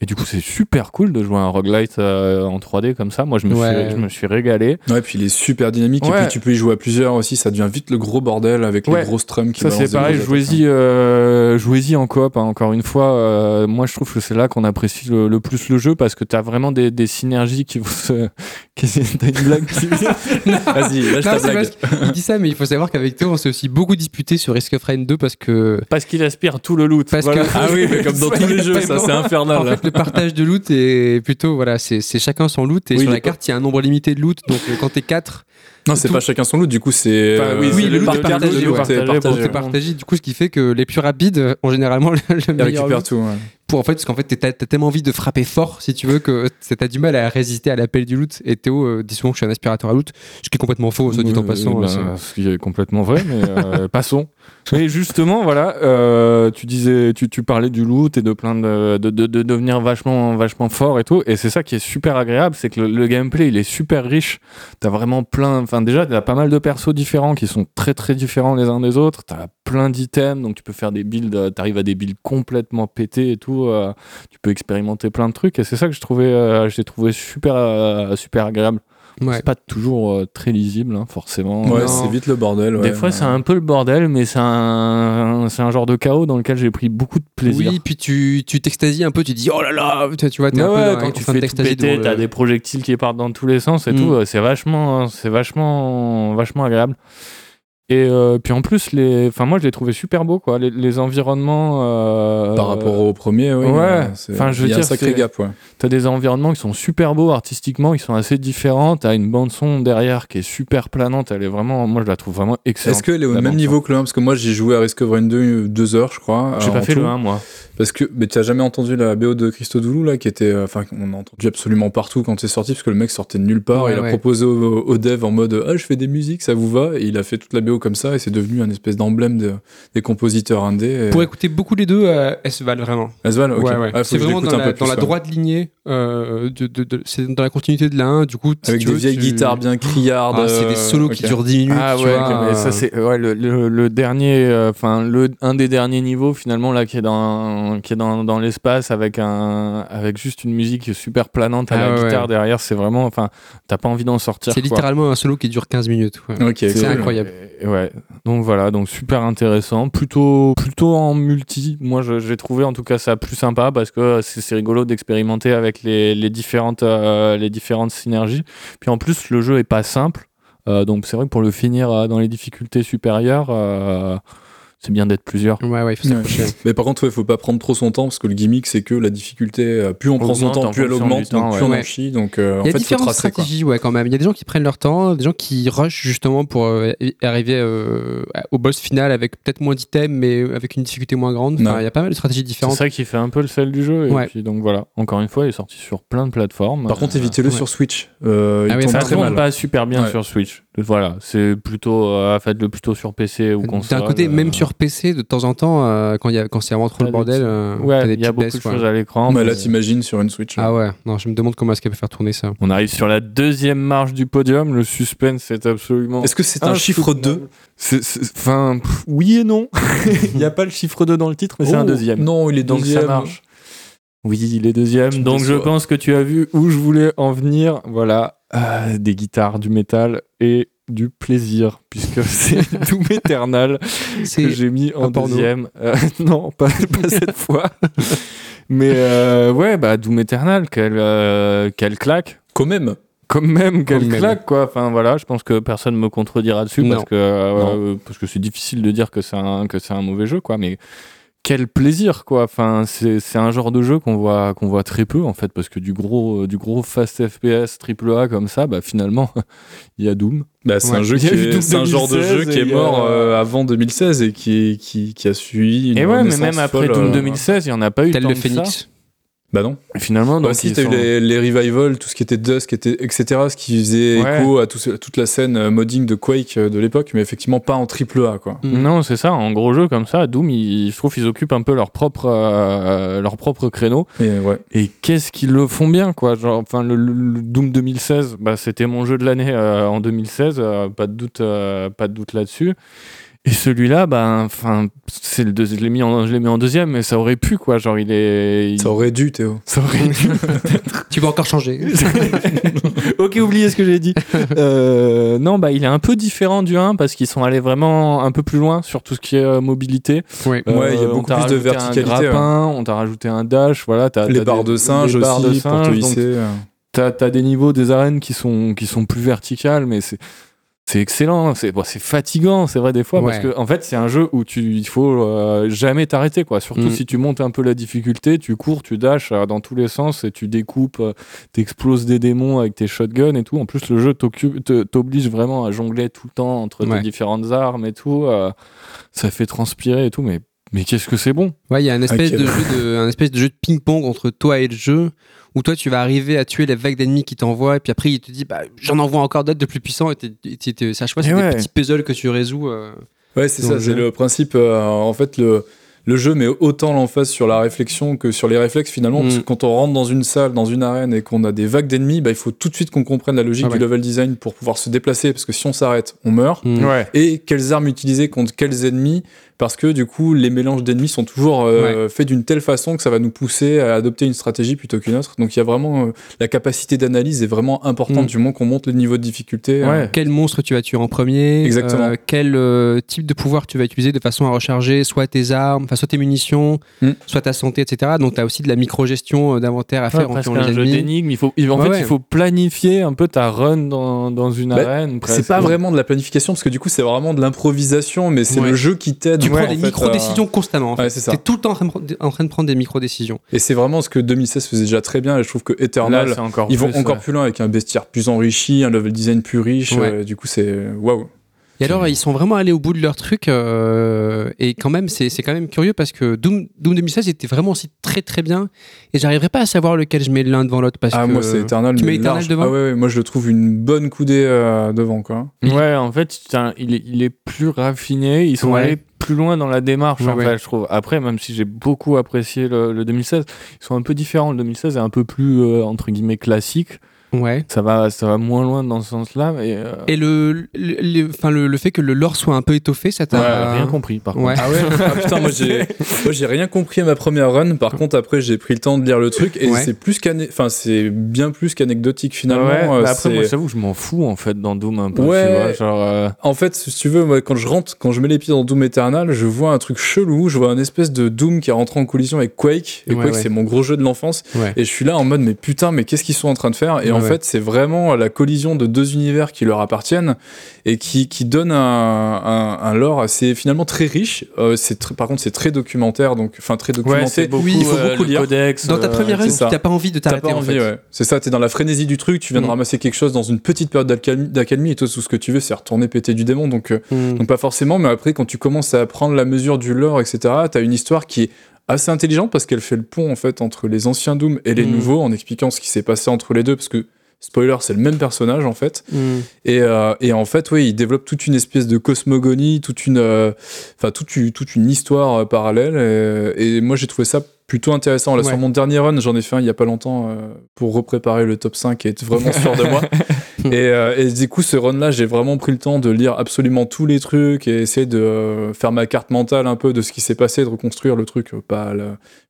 Et du coup c'est super cool de jouer à un roguelite euh, en 3D comme ça. Moi je me Ouais. suis je me suis régalé. Ouais, puis il est super dynamique. Et puis tu peux y jouer à plusieurs aussi. Ça devient vite le gros bordel avec Ouais. les grosses strums qui Ça c'est pareil, jouez-y, euh, jouez-y en coop. hein, encore une fois, euh, moi je trouve que c'est là qu'on apprécie le, le plus le jeu parce que t'as vraiment des, des synergies qui vont se. *laughs* T'as une blague qui. *laughs* Vas-y, lâche Non, ta c'est blague. parce qu'il dit ça, mais il faut savoir qu'avec Théo, on s'est aussi beaucoup disputé sur Risk of Rain 2 parce que. parce qu'il aspire tout le loot. Parce Voilà. que- Ah oui, mais comme dans *laughs* tous les jeux, ça c'est infernal. En là. fait, le partage de loot est plutôt. Voilà, c'est chacun son loot. Et Oui, sur la carte, il y a un nombre limité de loot. Donc euh, quand t'es 4, Non, c'est pas chacun son loot. Du coup, c'est. Enfin, oui, euh, oui, le loot est partage, partagé, le loot ouais. partagé, Partagé. Du coup, ce qui fait que les plus rapides ont généralement le, le Il meilleur récupère loot. tout. ouais. Pour, en fait, parce qu'en fait, t'as tellement envie de frapper fort, si tu veux, que t'as du mal à résister à l'appel du loot. Et Théo euh, dit souvent que je suis un aspirateur à loot, ce qui est complètement faux, soit dit en passant. ben, euh, ce qui est complètement vrai, mais euh, *laughs* passons. Mais justement, voilà, euh, tu disais, tu, tu parlais du loot et de plein de, de, de, de devenir vachement, vachement fort et tout. Et c'est ça qui est super agréable, c'est que le, le gameplay, il est super riche. T'as vraiment plein, enfin déjà, t'as pas mal de persos différents qui sont très très différents les uns des autres. T'as plein d'items, donc tu peux faire des builds, euh, t'arrives à des builds complètement pétés et tout. euh, tu peux expérimenter plein de trucs. Et c'est ça que je trouvais, euh, j'ai trouvé super, super agréable. Ouais. C'est pas toujours euh, très lisible, hein, forcément. Ouais, c'est vite le bordel. Des ouais. fois, c'est un peu le bordel, mais c'est un, c'est un genre de chaos dans lequel j'ai pris beaucoup de plaisir. Oui, puis tu tu t'extasies un peu, tu dis oh là là, tu vois, t'es Ouais, un peu ouais, dans- quand tu fais tout t'extasier péter, t'as le- des projectiles qui partent dans tous les sens et Mm. tout. euh, C'est vachement, c'est vachement, vachement agréable. Et euh, puis en plus, les, enfin moi, je l'ai trouvé super beau, quoi. Les, les environnements. euh, Par rapport au premier, oui. ouais. euh, c'est- Enfin, je veux il y a un sacré gap, ouais. T'as des environnements qui sont super beaux artistiquement, ils sont assez différents. T'as une bande son derrière qui est super planante. Elle est vraiment, moi, je la trouve vraiment excellente. Est-ce qu'elle est au même niveau que le 1 Parce que moi, j'ai joué à Risk of Rain 2 euh, deux heures, je crois. J'ai pas fait tout. le 1, moi. Parce que mais tu as jamais entendu la BO de Christo Doulou là qui était euh, enfin on a entendu absolument partout quand c'est sorti parce que le mek sortait de nulle part Ouais, il a proposé au, au dev en mode ah je fais des musiques ça vous va? Et il a fait toute la BO comme ça et c'est devenu un espèce d'emblème de- des compositeurs indés. et- Pour écouter beaucoup les deux, euh, elles se valent vraiment. Asval, ok. Ouais, ouais. Ah, c'est vraiment dans un la, peu dans plus, la ouais. droite lignée. euh, de, de- de- c'est dans la continuité de la 1. Du coup, Avec tu des veux, vieilles tu- guitares bien criardes. Ah, c'est des euh, solos qui durent 10 minutes. Ah tu ouais, vois, ça c'est ouais, le, le- le dernier, euh, enfin le un des derniers niveaux finalement là qui est dans qui est dans, dans l'espace avec un avec juste une musique super planante à Ah la ouais, guitare derrière, c'est vraiment, enfin t'as pas envie d'en sortir. C'est littéralement un solo qui dure 15 minutes. ouais. C'est cool. incroyable. Ouais. Donc voilà, donc super intéressant, plutôt plutôt en multi. Moi, j'ai trouvé en tout cas ça plus sympa parce que c'est c'est rigolo d'expérimenter avec les, les différentes euh, les différentes synergies. Puis en plus, le jeu est pas simple. Euh, donc c'est vrai que pour le finir euh, dans les difficultés supérieures, euh, c'est bien d'être plusieurs. Ouais, ouais, il faut Ouais. s'accrocher. Mais par contre, il faut pas prendre trop son temps parce que le gimmick, c'est que la difficulté, euh, plus on prend son temps, plus elle augmente, temps, donc ouais. plus on en Ouais. chie. Donc euh, en Il y a fait, faut tracer ouais, quand même. Il y a des gens qui prennent leur temps, des gens qui rushent justement pour euh, arriver euh, au boss final avec peut-être moins d'items, mais avec une difficulté moins grande. Enfin, Ouais. il y a pas mal de stratégies C'est différentes. ça qui fait un peu le sel du jeu. Et Ouais. puis donc voilà, encore une fois, il est sorti sur plein de plateformes. Par contre, évitez-le ouais. sur Switch. Euh, Ah il oui, tombe ça très tourne mal. pas super bien Ouais. sur Switch. Voilà, c'est plutôt euh, faites-le plutôt sur PC ou console. D'un côté, euh, même sur PC, de temps en temps, euh, quand, il y a- quand c'est vraiment trop le bordel, euh, Ouais, il y a beaucoup baisses, de quoi. choses à l'écran. Bah, mais- là, t'imagines sur une Switch. Ah ouais, non, je me demande comment est-ce qu'elle peut faire tourner ça. On arrive sur la deuxième marche du podium. Le suspense est absolument. Est-ce que c'est un chiffre 2 C'est- c'est- Enfin, oui et non. *laughs* Il n'y a pas le chiffre 2 dans le titre, mais c'est un deuxième. Oh, Non, il est Donc deuxième. ça marche. Oui, il est deuxième. Donc je pense que tu as vu où je voulais en venir. Voilà, Euh, des guitares, du métal et du plaisir, puisque *laughs* c'est *laughs* Doom Eternal que j'ai mis en deuxième. Euh, *laughs* non, pas, pas cette fois. Mais euh, ouais, bah Doom Eternal, quelle, euh, quelle claque. Quand même. Comme même, quelle Quand même. claque, quoi. Enfin voilà, je pense que personne me contredira dessus Non. parce que euh, parce que c'est difficile de dire que c'est un que c'est un mauvais jeu, quoi. Mais quel plaisir, quoi. Enfin, c'est c'est un genre de jeu qu'on voit qu'on voit très peu en fait, parce que du gros du gros fast FPS triple A comme ça, bah finalement, *laughs* il y a Doom. Bah, c'est Ouais. un jeu Il y qui est, un genre de 2016 jeu qui est mort euh, avant 2016 et qui, qui, qui a suivi une et ouais, mais même après folle, Doom euh, 2016, il y en a pas eu tel tant le que ça. Phoenix. Bah non. Et finalement, Bah donc si, ils t'as eu sont- les, les revivals, tout ce qui était Dusk, était, etc., ce qui faisait Ouais. écho à tout toute la scène euh, modding de Quake euh, de l'époque, mais effectivement pas en triple A, quoi. Mm. Non, c'est ça. En gros jeu comme ça, Doom, ils- je trouve qu'ils occupent un peu leur propre euh, leur propre créneau. Et ouais. Et qu'est-ce qu'ils le font bien, quoi. Genre, enfin, le, Doom 2016, bah, c'était mon jeu de l'année euh, en 2016, euh, pas de doute, euh, pas de doute là-dessus. Et celui-là, bah, enfin, c'est le deux- je l'ai mis en, je l'ai mis en deuxième, mais ça aurait pu, quoi. Genre, il est, il- Ça aurait dû, Théo. ça aurait dû. *laughs* Tu peux encore changer. *laughs* ok, oubliez ce que j'ai dit. Euh, non, bah, il est un peu différent du 1 parce qu'ils sont allés vraiment un peu plus loin sur tout ce qui est euh, mobilité. ouais. Ouais, il y a on beaucoup t'a plus de rajouté verticalité, Un grappin, on t'a rajouté un dash, voilà. T'as, Les t'as barres des- de singe les barres de aussi, pour te singe, donc euh. T'as, t'as des niveaux des arènes qui sont, qui sont plus verticales, mais c'est, c'est excellent. C'est, bon, fatigant, c'est vrai, des fois, parce que, en fait, c'est un jeu où tu, il faut euh, jamais t'arrêter, quoi. Surtout Mm. si tu montes un peu la difficulté, tu cours, tu dashes euh, dans tous les sens et tu découpes, euh, t'exploses des démons avec tes shotguns et tout. En plus, le jeu t'oblige vraiment à jongler tout le temps entre Ouais. tes différentes armes et tout. euh, ça fait transpirer et tout, mais, mais qu'est-ce que c'est bon! Ouais, il y a un espèce, Ok. de *laughs* jeu de, un espèce de jeu de ping-pong entre toi et le jeu, où toi tu vas arriver à tuer les vagues d'ennemis qui t'envoient, et puis après il te dit bah, j'en envoie encore d'autres de plus puissants, et t'es- c'est Et des ouais. petits puzzles que tu résous. euh. Ouais, c'est ça, c'est le principe. euh, en fait, le, le jeu met autant l'emphase sur la réflexion que sur les réflexes finalement, parce Mm. que quand on rentre dans une salle, dans une arène et qu'on a des vagues d'ennemis, bah, il faut tout de suite qu'on comprenne la logique Ah ouais. du level design pour pouvoir se déplacer, parce que si on s'arrête, on meurt. Mm. Ouais. Et quelles armes utiliser contre quels ennemis, parce que du coup, les mélanges d'ennemis sont toujours euh, faits d'une telle façon que ça va nous pousser à adopter une stratégie plutôt qu'une autre. Donc il y a vraiment euh, la capacité d'analyse est vraiment importante Mm. du moment qu'on monte le niveau de difficulté. euh, Ouais. Quel monstre tu vas tuer en premier Exactement. euh, Quel euh, type de pouvoir tu vas utiliser de façon à recharger soit tes armes, enfin soit tes munitions, Mm. soit ta santé, etc. Donc tu as aussi de la micro-gestion euh, d'inventaire à faire Ouais, en tuant les un jeu ennemis. d'énigmes. Il faut, il- en Ouais, fait, ouais. il faut planifier un peu ta run dans, dans une Bah, arène. C'est pas vraiment de la planification parce que du coup c'est vraiment de l'improvisation, mais c'est Ouais. le jeu qui t'aide. Tu ouais, prends en des micro-décisions constamment. En fait. Ouais, c'est ça. T'es tout le temps en train, de pre- en train de prendre des micro-décisions. Et c'est vraiment ce que 2016 faisait déjà très bien. Et je trouve que Eternal, encore ils vont plus, encore ouais. plus loin avec un bestiaire plus enrichi, un level design plus riche. Ouais. euh, du coup c'est waouh. Et alors, ils sont vraiment allés au bout de leur truc. euh, et quand même, c'est c'est quand même curieux parce que Doom, Doom 2016 était vraiment aussi très très bien. Et j'arriverai pas à savoir lequel je mets l'un devant l'autre. parce Ah, que moi, c'est Eternal. tu mets Eternal large. devant Ah, ouais, ouais, moi, je le trouve une bonne coudée euh, devant, quoi. Ouais, en fait, il est, il est plus raffiné. Ils sont Ouais. allés plus loin dans la démarche, Ouais, en ouais. fait, je trouve. Après, même si j'ai beaucoup apprécié le, le 2016, ils sont un peu différents. Le 2016 est un peu plus, euh, entre guillemets, classique. Ouais. Ça va, ça va moins loin dans ce sens-là. Mais, euh, Et le, le, le- enfin, le, le fait que le lore soit un peu étoffé, ça ouais, t'a. rien compris, par Ouais. contre. Ah ouais *laughs* Ah putain, moi j'ai, moi j'ai rien compris à ma première run. Par contre, après j'ai pris le temps de lire le truc et Ouais. c'est plus enfin c'est bien plus qu'anecdotique finalement. Ouais, Euh, bah après, moi, j'avoue, je m'en fous, en fait, dans Doom un peu. Ouais. Tu vois, genre, euh, En fait, si tu veux, moi, quand je rentre, quand je mets les pieds dans Doom Eternal, je vois un truc chelou. Je vois un espèce de Doom qui est rentré en collision avec Quake. Et Ouais, Quake, ouais. c'est mon gros jeu de l'enfance. Ouais. Et je suis là en mode, mais putain, mais qu'est-ce qu'ils sont en train de faire Et Ouais, en ouais. fait, c'est vraiment la collision de deux univers qui leur appartiennent et qui, qui donne un, un, un lore assez finalement très riche. Euh, c'est très- par contre, c'est très documentaire, donc enfin très documenté. beaucoup, il faut euh, beaucoup lire. codex. Dans ta euh, première run, ça. t'as pas envie de t'arrêter en envie, fait. ouais. C'est ça, t'es dans la frénésie du truc, tu viens de Mm. ramasser quelque chose dans une petite période d'accalmie et toi, tout ce que tu veux, c'est retourner péter du démon. Donc, Hmm. donc pas forcément, mais après, quand tu commences à prendre la mesure du lore, etc., t'as une histoire qui est assez intelligente parce qu'elle fait le pont, en fait, entre les anciens Doom et les Mm. nouveaux, en expliquant ce qui s'est passé entre les deux, parce que, spoiler, c'est le même personnage, en fait. Hmm. Et, euh, et en fait, oui, il développe toute une espèce de cosmogonie, toute une, euh, enfin toute, toute une histoire euh, parallèle. Et, et moi, j'ai trouvé ça plutôt intéressant. Là, Ouais. sur mon dernier run, j'en ai fait un il y a pas longtemps euh, pour repréparer le top 5 et être vraiment sûr de moi. *laughs* *laughs* et, euh, et du coup, ce run-là, j'ai vraiment pris le temps de lire absolument tous les trucs et essayer de euh, faire ma carte mentale un peu de ce qui s'est passé, de reconstruire le truc, euh, pas,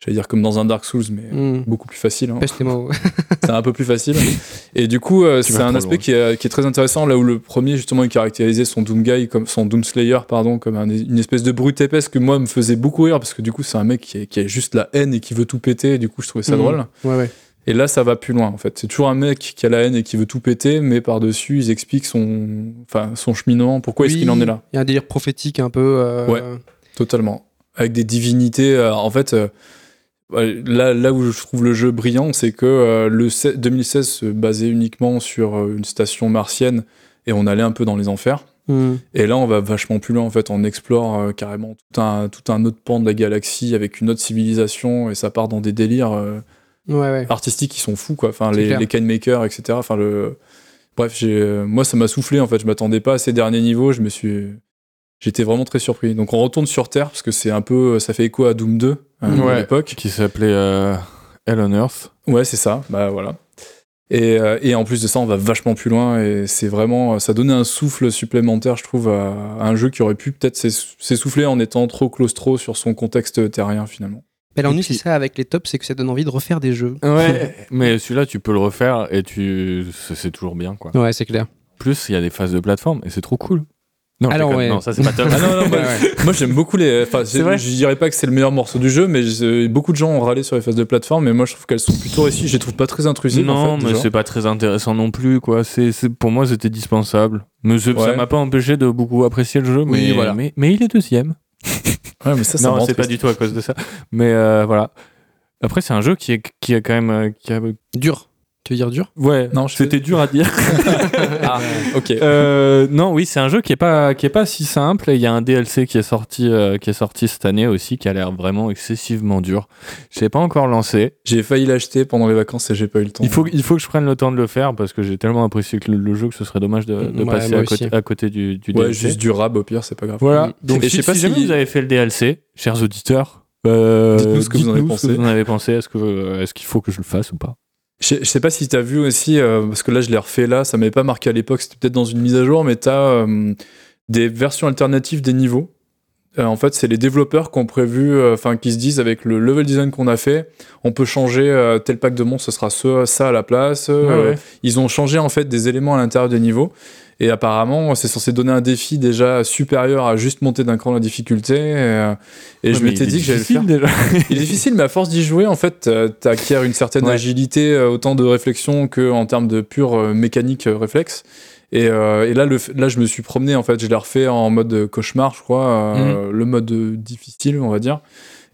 j'allais dire comme dans un Dark Souls, mais Hmm. beaucoup plus facile. hein *laughs* c'est un peu plus facile. Et du coup, euh, c'est un aspect qui est, qui est très intéressant, là où le premier, justement, il caractérisait son Doom Guy, comme, son Doom Slayer, pardon, comme un- une espèce de brute épaisse que moi me faisait beaucoup rire, parce que du coup, c'est un mec qui, est- qui a juste la haine et qui veut tout péter, et du coup, je trouvais ça Mhm. drôle. Ouais, ouais. Et là, ça va plus loin, en fait. C'est toujours un mec qui a la haine et qui veut tout péter, mais par-dessus, ils expliquent son, enfin, son cheminement, pourquoi est-ce qu'il en est là. Il y a un délire prophétique un peu. euh, Ouais. Totalement. Avec des divinités. euh, en fait, euh, là, là où je trouve le jeu brillant, c'est que le se- 2016 se basait uniquement sur une station martienne et on allait un peu dans les enfers. Hmm. Et là, on va vachement plus loin. En fait, on explore euh, carrément tout un, tout un autre pan de la galaxie avec une autre civilisation et ça part dans des délires euh, Ouais, ouais. artistiques qui sont fous, quoi. Enfin, les, les Makers, etc. Enfin, le. Bref, j'ai, euh, moi, ça m'a soufflé. En fait, je m'attendais pas à ces derniers niveaux. Je me suis. J'étais vraiment très surpris. Donc, on retourne sur Terre parce que c'est un peu. Ça fait écho à Doom 2 euh, Ouais. à l'époque. Qui s'appelait euh, Hell on Earth. Ouais, c'est ça. Bah voilà. Et, euh, et en plus de ça, on va vachement plus loin et c'est vraiment, ça donnait un souffle supplémentaire, je trouve, à, à un jeu qui aurait pu peut-être s'ess- s'essouffler en étant trop claustro sur son contexte terrien finalement. Mais l'ennui, Et c'est puis- ça avec les tops, c'est que ça donne envie de refaire des jeux. Ouais, *laughs* mais celui-là, tu peux le refaire et tu, c'est toujours bien, quoi. Ouais, c'est clair. Plus, il y a des phases de plateforme et c'est trop cool. Non, Alors, ouais. non ça c'est pas top. *laughs* Ah non, non, moi, Ouais, ouais. *laughs* moi, j'aime beaucoup les. Enfin, C'est c'est- vrai je dirais pas que c'est le meilleur morceau du jeu, mais beaucoup de gens ont râlé sur les phases de plateforme, mais moi je trouve qu'elles sont plutôt réussies. Je les trouve pas très intrusives. non, en fait, mais c'est pas très intéressant non plus, quoi. C'est, pour moi, c'était dispensable. Mais c'est- ça Ouais. m'a pas empêché de beaucoup apprécier le jeu. Oui, mais, voilà. mais, mais il est deuxième. Ouais, mais ça, non, c'est pas du tout à cause de ça. Mais euh, voilà. Après, c'est un jeu qui est, qui a quand même. euh, qui a- Dur. Tu veux dire dur? Ouais, Non, c'était dur à dire. *laughs* Ah, ok. Euh, non, oui, c'est un jeu qui est pas qui est pas si simple. Il y a un DLC qui est sorti euh, qui est sorti cette année aussi, qui a l'air vraiment excessivement dur. Je l'ai pas encore lancé. J'ai failli l'acheter pendant les vacances et j'ai pas eu le temps. Il faut il faut que je prenne le temps de le faire parce que j'ai tellement apprécié que le, le jeu que ce serait dommage de, de Ouais, passer à côté, aussi. à côté du, du Ouais, DLC. juste du rab au pire, c'est pas grave. Voilà. Mm. Donc Et si, je sais pas si si- jamais vous avez fait le DLC, chers auditeurs. euh, Dites-nous ce que vous en avez pensé. vous en avez pensé. Est-ce que est-ce qu'il faut que je le fasse ou pas? Je, je sais pas si t'as vu aussi, euh, parce que là je l'ai refait là, ça m'avait pas marqué à l'époque, c'était peut-être dans une mise à jour, mais t'as euh, des versions alternatives des niveaux. Euh, en fait, c'est les développeurs qui ont prévu, enfin qui se disent avec le level design qu'on a fait, on peut changer tel pack de monstres, ce sera ce, ça à la place. Ouais. Ils ont changé en fait des éléments à l'intérieur des niveaux. Et apparemment, c'est censé donner un défi déjà supérieur à juste monter d'un cran la difficulté. Et, euh, et Ouais, je m'étais dit que j'allais le faire. difficile, déjà. *laughs* Il est difficile, mais à force d'y jouer, en fait, euh, t'acquiers une certaine Ouais. agilité, euh, autant de réflexion que en termes de pure mécanique réflexe. Et, euh, et là, le, là, je me suis promené, en fait, je l'ai refait en mode cauchemar, je crois, euh, le mode difficile, on va dire.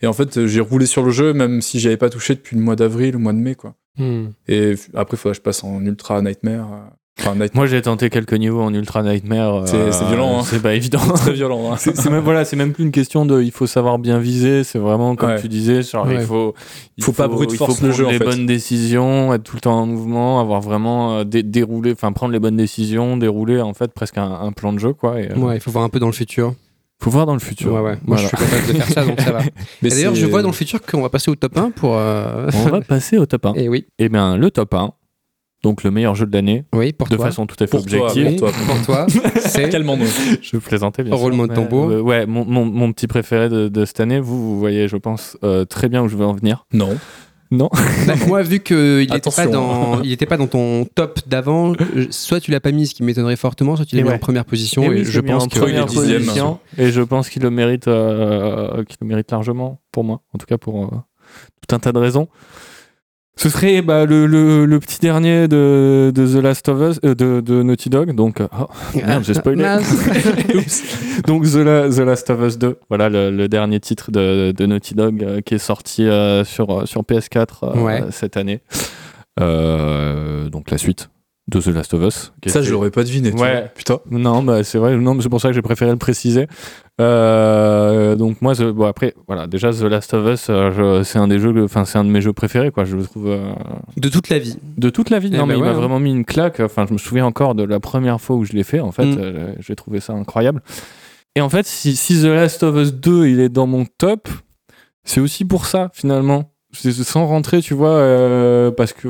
Et en fait, j'ai roulé sur le jeu, même si j'avais pas touché depuis le mois d'avril, le mois de mai, quoi. Hmm. Et après, il faudrait que je passe en ultra nightmare. Enfin, Night- Moi, j'ai tenté quelques niveaux en Ultra Nightmare. C'est- euh, c'est violent, hein. C'est pas évident. très violent. hein. C'est c'est même voilà, c'est même plus une question de il faut savoir bien viser, c'est vraiment comme Ouais. tu disais, genre Ouais. il faut il Faut pas brute il force faut le prendre jeu, en les fait. bonnes décisions, être tout le temps en mouvement, avoir vraiment euh, dé- déroulé, enfin prendre les bonnes décisions, dérouler en fait presque un, un plan de jeu quoi. Et, euh, Ouais, il faut voir un peu dans le futur. Faut voir dans le futur. Ouais, ouais. Moi, Voilà. je suis capable de faire ça, donc ça va. *laughs* D'ailleurs, c'est- je vois dans le futur qu'on va passer au top 1 pour. euh, On va passer au top 1. *laughs* Et oui, Et bien le top 1, donc le meilleur jeu de l'année, oui, pour de toi. façon tout à fait Pour toi, objective. oui. Pour toi. pour toi, c'est. *laughs* Calmons-nous. Je plaisantais bien Roulement sûr. de tambour. mais, euh, ouais, mon, mon, mon petit préféré de, de cette année, vous, vous voyez, je pense, euh, très bien où je veux en venir. Non. Non. Bah, moi, vu qu'il n'était pas, dans... il était pas dans ton top d'avant, euh, soit tu l'as pas mis, ce qui m'étonnerait fortement, soit tu l'as mis ouais. en première position. Et Et, oui, je pense en que. première il est dixième. position, et je pense qu'il le mérite, euh, qu'il le mérite largement pour moi, en tout cas pour euh, tout un tas de raisons. Ce serait bah, le, le, le petit dernier de, de The Last of Us, euh, de, de Naughty Dog, donc euh, oh, merde, j'ai spoilé. *laughs* Donc The, La- The Last of Us 2, voilà le, le dernier titre de, de Naughty Dog euh, qui est sorti euh, sur, sur PS4 euh, Ouais. cette année. Donc la suite de The Last of Us. Ça, était- je l'aurais pas deviné. Ouais. Putain. non, bah, c'est vrai. Non, mais c'est pour ça que j'ai préféré le préciser. Euh, donc moi, The- bon après, voilà, déjà The Last of Us, euh, je- c'est un des jeux, que- enfin c'est un de mes jeux préférés, quoi. Je le trouve euh, De toute la vie. de toute la vie. Eh non, ben mais il m'a vraiment mis une claque. Enfin, je me souviens encore de la première fois où je l'ai fait. En fait, Mm. Euh, j'ai trouvé ça incroyable. Et en fait, si, si The Last of Us 2, il est dans mon top, c'est aussi pour ça finalement. C'est sans rentrer, tu vois, euh, parce que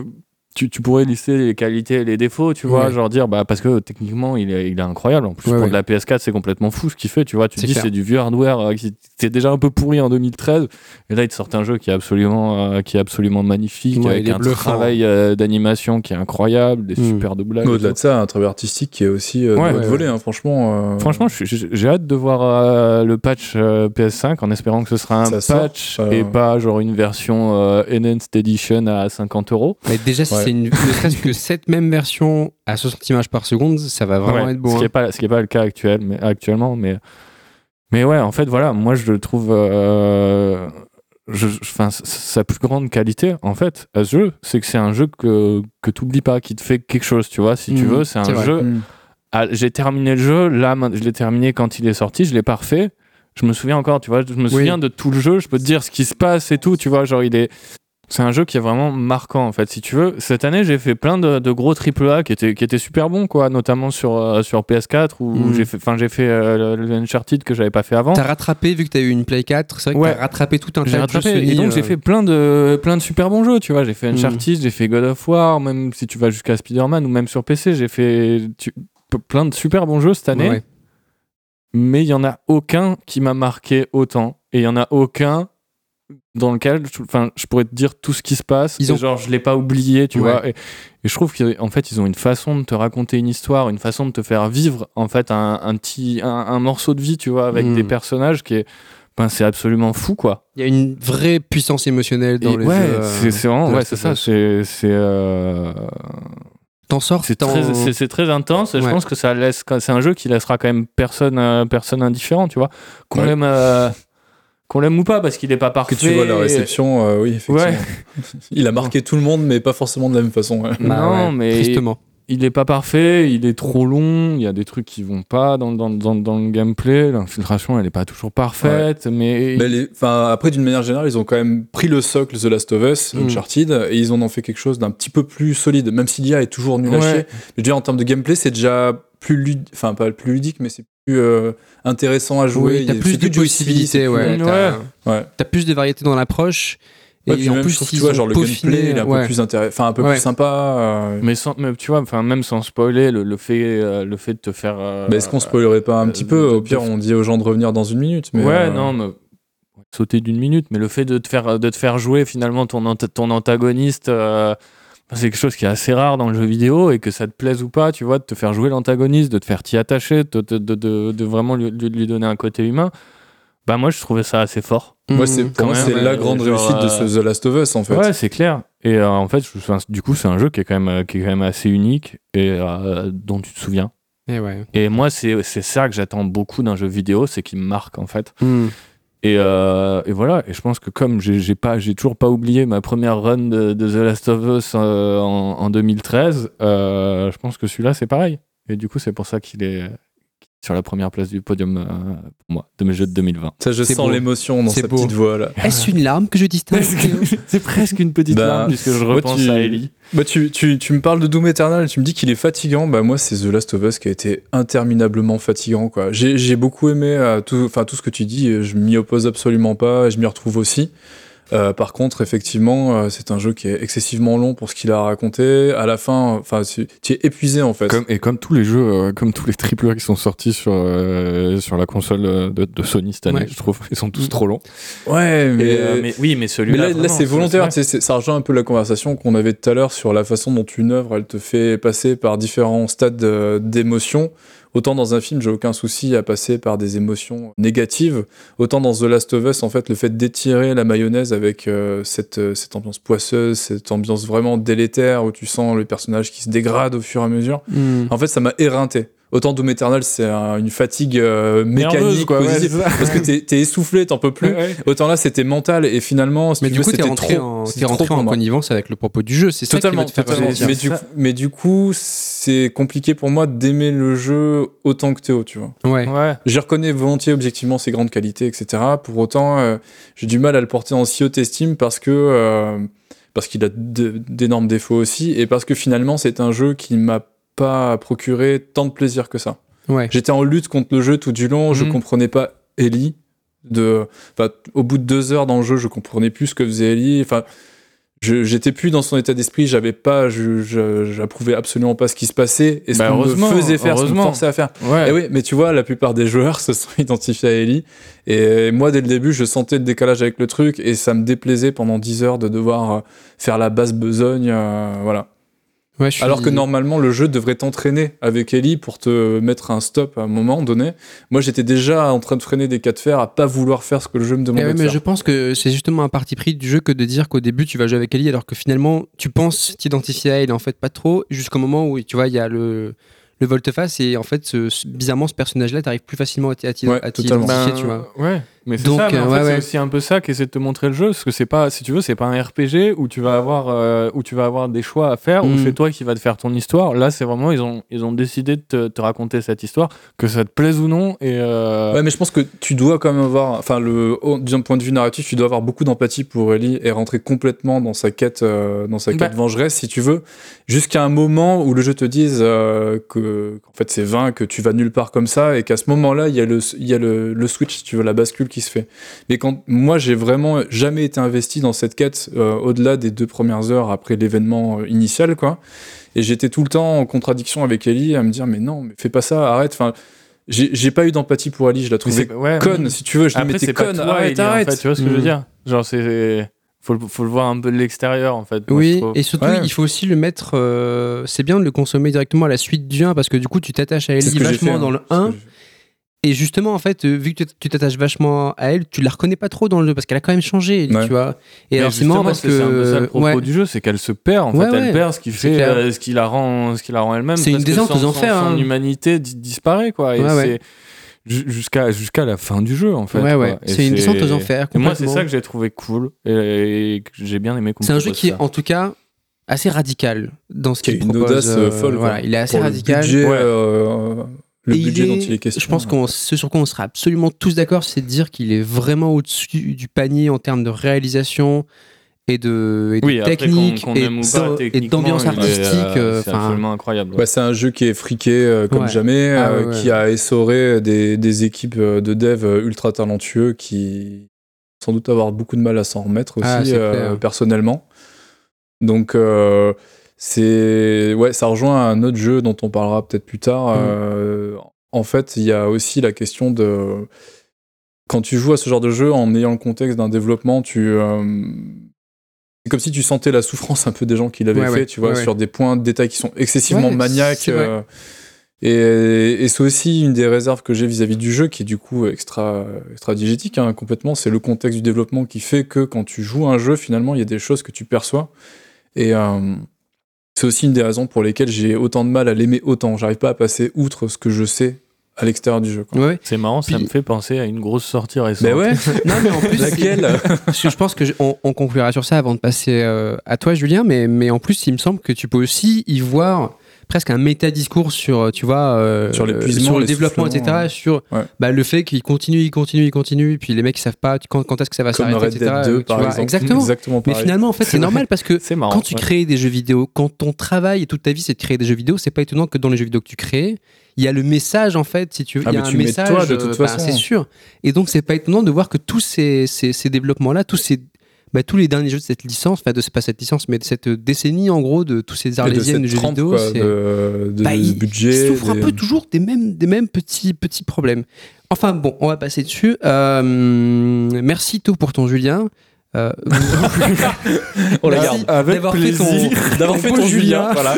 tu, tu pourrais lister les qualités et les défauts, tu vois, Ouais. genre dire, bah, parce que techniquement, il est, il est incroyable. En plus, Ouais, pour ouais. de la PS4, c'est complètement fou ce qu'il fait, tu vois. Tu te C'est dis, c'est du vieux hardware euh, qui était déjà un peu pourri en 2013. Et là, il te sort un jeu qui est absolument, euh, qui est absolument magnifique, Ouais, avec un bluffant. travail euh, d'animation qui est incroyable, des Mm. super doublages. Mais au-delà de ça, un travail artistique qui est aussi euh, de Ouais, haute ouais, volée, hein, franchement. euh, Franchement, j'ai hâte de voir euh, le patch euh, PS5 en espérant que ce sera un Ça sort, patch et pas genre une version euh, Enhanced Edition à 50 euros. Mais déjà, si Ouais. C'est une... ne serait-ce que cette même version à 60 images par seconde, ça va vraiment Ouais, être beau. ce qui hein. n'est pas, ce qui est pas le cas actuel, mais, actuellement. Mais, mais ouais, en fait, voilà, moi je le trouve. euh, je- je- sa plus grande qualité, en fait, à ce jeu, c'est que c'est un jeu que, que tu n'oublies pas, qui te fait quelque chose, tu vois, si tu Mhm, veux. C'est un vrai. jeu. Ah, j'ai terminé le jeu, là, je l'ai terminé quand il est sorti, je l'ai pas refait. Je me souviens encore, tu vois, je me souviens de tout le jeu, je peux te dire ce qui se passe et tout, tu vois, genre il est. C'est un jeu qui est vraiment marquant en fait, si tu veux. Cette année, j'ai fait plein de, de gros AAA qui étaient, qui étaient super bons, quoi, notamment sur, euh, sur PS4 où Mhm. j'ai fait, enfin, j'ai fait euh, le, le Uncharted que j'avais pas fait avant. T'as rattrapé, vu que t'as eu une Play 4, c'est vrai que Ouais. t'as rattrapé tout un J'ai tas de jeux rattrapé et donc euh, j'ai fait plein de, plein de super bons jeux, tu vois. J'ai fait Mhm. Uncharted, j'ai fait God of War, même si tu vas jusqu'à Spider-Man ou même sur PC, j'ai fait tu- plein de super bons jeux cette année. ouais. mais il y en a aucun qui m'a marqué autant et il y en a aucun dans lequel je- enfin je pourrais te dire tout ce qui se passe Ils ont- genre je l'ai pas oublié tu Ouais. vois et, et je trouve qu'en fait ils ont une façon de te raconter une histoire une façon de te faire vivre en fait un, un petit un, un morceau de vie tu vois avec des personnages qui est ben, c'est absolument fou quoi Il y a une vraie puissance émotionnelle dans Et les ouais euh, c'est vraiment ouais c'est ça c'est c'est euh, T'en sors, c'est très, intense et je pense que ça laisse, c'est un jeu qui laissera quand même personne, euh, personne indifférent, tu vois. Qu'on Ouais. euh, qu'on l'aime ou pas, parce qu'il est pas Que parfait. tu vois la réception, euh, oui, effectivement. Ouais. Il a marqué tout le monde, mais pas forcément de la même façon. ouais. Bah non, ouais, mais Tristement. il est pas parfait, il est trop long, il y a des trucs qui vont pas dans, dans, dans, dans le gameplay, l'infiltration elle est pas toujours parfaite, mais, Mais les- enfin, après, d'une manière générale, ils ont quand même pris le socle The Last of Us, Mm. Uncharted, et ils en ont fait quelque chose d'un petit peu plus solide, même si l'IA est toujours nul à chier. Mais je veux dire, en termes de gameplay, c'est déjà plus ludique, enfin, pas plus ludique, mais c'est euh, intéressant à jouer. Oui, Il y t'as a- plus de possibilités, ouais. Ouais. T'as Ouais. t'as plus de variété dans l'approche. Ouais, Et puis en même, plus, je trouve tu vois, genre le gameplay, il est un ouais. peu plus intéressant, enfin, un peu Ouais. plus sympa. euh. mais sans, mais tu vois, enfin même sans spoiler, le, le fait, euh, le fait de te faire. euh, Mais est-ce qu'on spoilerait pas un euh, petit peu? Au pire, on dit aux gens de revenir dans une minute. Mais ouais, euh, non, mais sauter d'une minute, mais le fait de te faire, de te faire jouer finalement ton, ton antagoniste, euh, c'est quelque chose qui est assez rare dans le jeu vidéo et que ça te plaise ou pas, tu vois, de te faire jouer l'antagoniste, de te faire t'y attacher, de, de, de, de- de vraiment lui, lui- donner un côté humain. Bah moi je trouvais ça assez fort. Moi, c'est, pour moi, la grande genre, réussite de ce euh, The Last of Us, en fait. Ouais, c'est clair. Et euh, en fait, je- enfin, du coup, c'est un jeu qui est quand même, euh, qui est quand même assez unique et euh, dont tu te souviens. Eh ouais. Et moi, c'est c'est ça que j'attends beaucoup d'un jeu vidéo, c'est qu'il me marque en fait. Mm. Et, euh, et voilà. Et je pense que comme j'ai pas, j'ai toujours pas oublié ma première run de, de The Last of Us euh, en, en 2013. euh, je pense que celui-là c'est pareil. Et du coup c'est pour ça qu'il est sur la première place du podium euh, pour moi de mes jeux de 2020. Ça, je sens beau. l'émotion dans sa beau. petite voix là. Est-ce une larme que je distingue *laughs* c'est presque une petite Bah, larme puisque je repense tu- à Ellie. Bah, tu, tu, tu me parles de Doom Eternal et tu me dis qu'il est fatigant. Bah, moi, c'est The Last of Us qui a été interminablement fatigant. quoi. J'ai j'ai beaucoup aimé euh, tout, enfin, tout ce que tu dis. Je m'y oppose absolument pas. Je m'y retrouve aussi. Euh, par contre, effectivement, euh, c'est un jeu qui est excessivement long pour ce qu'il a raconté. À la fin, enfin, tu tu es épuisé en fait. Comme, et comme tous les jeux, euh, comme tous les triple A qui sont sortis sur, euh, sur la console de, de Sony cette année, Ouais. je trouve, ils sont tous Mm. trop longs. Ouais, mais, euh, oui, mais celui-là. là, là, vraiment, c'est volontaire. ça rejoint un peu la conversation qu'on avait tout à l'heure sur la façon dont une œuvre, elle te fait passer par différents stades d'émotion. Autant dans un film, j'ai aucun souci à passer par des émotions négatives. Autant dans The Last of Us, en fait, le fait d'étirer la mayonnaise avec euh, cette, euh, cette ambiance poisseuse, cette ambiance vraiment délétère où tu sens le personnage qui se dégrade au fur et à mesure. Hmm. En fait, ça m'a éreinté. Autant Doom Eternal, c'est un- une fatigue euh, mécanique, quoi, positive, parce que t'es es essoufflé, t'en peux plus. Ouais. Autant là, c'était mental et finalement, si Mais tu du veux, coup, t'es c'était rentré, trop. en, trop rentré en connivence avec le propos du jeu. C'est ça qui Totalement, va te faire totalement. Mais du, mais du coup, c'est compliqué pour moi d'aimer le jeu autant que Théo, tu vois. Ouais. Ouais. J'y reconnais volontiers objectivement ses grandes qualités, etc. Pour autant, euh, j'ai du mal à le porter en si haute estime parce que euh, parce qu'il a d'énormes défauts aussi et parce que finalement, c'est un jeu qui m'a pas procuré tant de plaisir que ça. Ouais. J'étais en lutte contre le jeu tout du long, je Mhm. comprenais pas Ellie. De, au bout de deux heures dans le jeu, je comprenais plus ce que faisait Ellie. Enfin, j'étais plus dans son état d'esprit, j'avais pas, j'approuvais absolument pas ce qui se passait et ce Bah, qu'on me faisait faire, ce qu'on me forçait à faire. Ouais. Et oui, mais tu vois, la plupart des joueurs *laughs* se sont identifiés à Ellie. Et moi, dès le début, je sentais le décalage avec le truc et ça me déplaisait pendant 10 heures de devoir euh, faire la basse besogne. euh, voilà. Ouais, je suis- Alors que normalement, le jeu devrait t'entraîner avec Ellie pour te mettre un stop à un moment donné. Moi, j'étais déjà en train de freiner des cas de fer à pas vouloir faire ce que le jeu me demandait ouais, de mais faire. je pense que c'est justement un parti pris du jeu que de dire qu'au début tu vas jouer avec Ellie alors que finalement tu penses t'identifier à elle et en fait pas trop jusqu'au moment où tu vois il y a le, le volte-face et en fait ce- ce- bizarrement ce personnage là t'arrives plus facilement à t'y- Ouais, Ben, tu vois. Ouais, mais c'est Donc, ça, mais en euh, fait, ouais, c'est ouais. aussi un peu ça qu'essaie de te montrer le jeu, parce que c'est pas, si tu veux, c'est pas un RPG où tu vas avoir, euh, où tu vas avoir des choix à faire, où Mm. c'est toi qui vas te faire ton histoire. Là, c'est vraiment, ils ont, ils ont décidé de te, te raconter cette histoire, que ça te plaise ou non, et euh, Ouais, mais je pense que tu dois quand même avoir, enfin, le, d'un point de vue narratif, tu dois avoir beaucoup d'empathie pour Ellie et rentrer complètement dans sa quête, euh, dans sa quête Bah. vengeresse, si tu veux, jusqu'à un moment où le jeu te dise euh, que, qu'en fait, c'est vain, que tu vas nulle part comme ça, et qu'à ce moment-là, il y a le, il y a le, le switch, si tu veux, la bascule qui se fait. Mais quand moi, j'ai vraiment jamais été investi dans cette quête euh, au-delà des deux premières heures après l'événement euh, initial, quoi. Et j'étais tout le temps en contradiction avec Ellie à me dire, mais non, mais fais pas ça, arrête. Enfin, j'ai j'ai pas eu d'empathie pour Ellie, je la trouvais c'est- ouais, conne, mais- si tu veux. Je dis, Après, pas conne, toi, arrête, Ellie, en arrête. fait, tu vois ce que je veux Mm. dire? Genre, c'est, faut, le- faut le voir un peu de l'extérieur, en fait. Oui, et surtout, Ouais. il faut aussi le mettre. euh, c'est bien de le consommer directement à la suite du 1 parce que du coup, tu t'attaches à Ellie vachement fait, dans hein. le C'est ce que 1. Et justement, en fait, euh, vu que tu- t'attaches vachement à elle, tu la reconnais pas trop dans le jeu parce qu'elle a quand même changé, Ouais. tu vois. Et Mais alors, c'est marrant justement, parce c'est- c'est un peu ça le que. propos ouais. du jeu, c'est qu'elle se perd en Ouais, fait, ouais. elle perd ce qui fait, euh, ce qui la rend, ce qui la rend elle-même. C'est une que descente aux enfers, Son, son hein. humanité di- disparaît quoi. Et Ouais, ouais. c'est ju- jusqu'à jusqu'à la fin du jeu en fait. ouais, ouais. C'est une descente aux enfers. Et moi, c'est ça que j'ai trouvé cool et, et que j'ai bien aimé. C'est un jeu qui est ça. en tout cas assez radical dans ce qu'il une propose. audace euh, folle. Voilà, il est assez Pour le budget, il est- dont il est question. Je pense qu'on ce sur quoi on sera absolument tous d'accord, c'est de dire qu'il est vraiment au-dessus du panier en termes de réalisation et de, et de Oui, après, qu'on- technique et d'ambiance artistique. euh, euh, c'est absolument incroyable. Bah, c'est un jeu qui est friqué euh, comme Ouais. jamais, Ah euh, ouais, qui a essoré des, des équipes de dev ultra talentueux qui sans doute avoir beaucoup de mal à s'en remettre aussi Ah, euh, clair. personnellement. Donc euh, c'est ouais, ça rejoint un autre jeu dont on parlera peut-être plus tard. Mhm. Euh, en fait, il y a aussi la question de quand tu joues à ce genre de jeu en ayant le contexte d'un développement, tu euh, c'est comme si tu sentais la souffrance un peu des gens qui l'avaient Ouais, fait, ouais, tu vois, ouais, sur des points de détail qui sont excessivement maniaques. euh, et, et c'est aussi une des réserves que j'ai vis-à-vis du jeu, qui est du coup extra, extra digétique, hein, complètement. C'est le contexte du développement qui fait que quand tu joues un jeu, finalement, il y a des choses que tu perçois. Et c'est aussi une des raisons pour lesquelles j'ai autant de mal à l'aimer autant. J'arrive pas à passer outre ce que je sais à l'extérieur du jeu. Quoi. Ouais, ouais. C'est marrant, ça me fait penser à une grosse sortie récente. Mais ouais, *laughs* Non, mais en plus, c'est- laquelle Parce que je pense que je- on, on conclura sur ça avant de passer euh, à toi, Julien. Mais, mais en plus, il me semble que tu peux aussi y voir presque un méta-discours sur, tu vois, euh, Sur sur le développement, etc. Sur Ouais. bah, le fait qu'il continue, il continue, il continue. Puis les mecs, ils savent pas quand, quand est-ce que ça va s'arrêter, etc. Dead 2, euh, tu par vois. exemple. Exactement. Exactement Mais finalement, en fait, *laughs* c'est normal parce que *laughs* marrant. quand tu ouais. crées des jeux vidéo, quand ton travail et toute ta vie c'est de créer des jeux vidéo, c'est pas étonnant que dans les jeux vidéo que tu crées, il y a le message en fait, si tu veux, Ah, il y a un message, toi, de toute euh, bah, façon. c'est sûr. Et donc c'est pas étonnant de voir que tous ces, ces, ces développements-là, tous ces bah, tous les derniers jeux de cette licence, enfin de pas cette licence, mais de cette décennie en gros de tous ces arlésiennes de, cette jeux vidéo, quoi, c'est de, de bah, il- budget. ils souffrent un des- peu toujours des mêmes, des mêmes petits, petits problèmes. Enfin bon, on va passer dessus. Euh, merci tout pour ton Julien. Euh, *laughs* *laughs* On la garde. Avec d'avoir fait ton, plaisir. *laughs* D'avoir fait ton Julien. Voilà.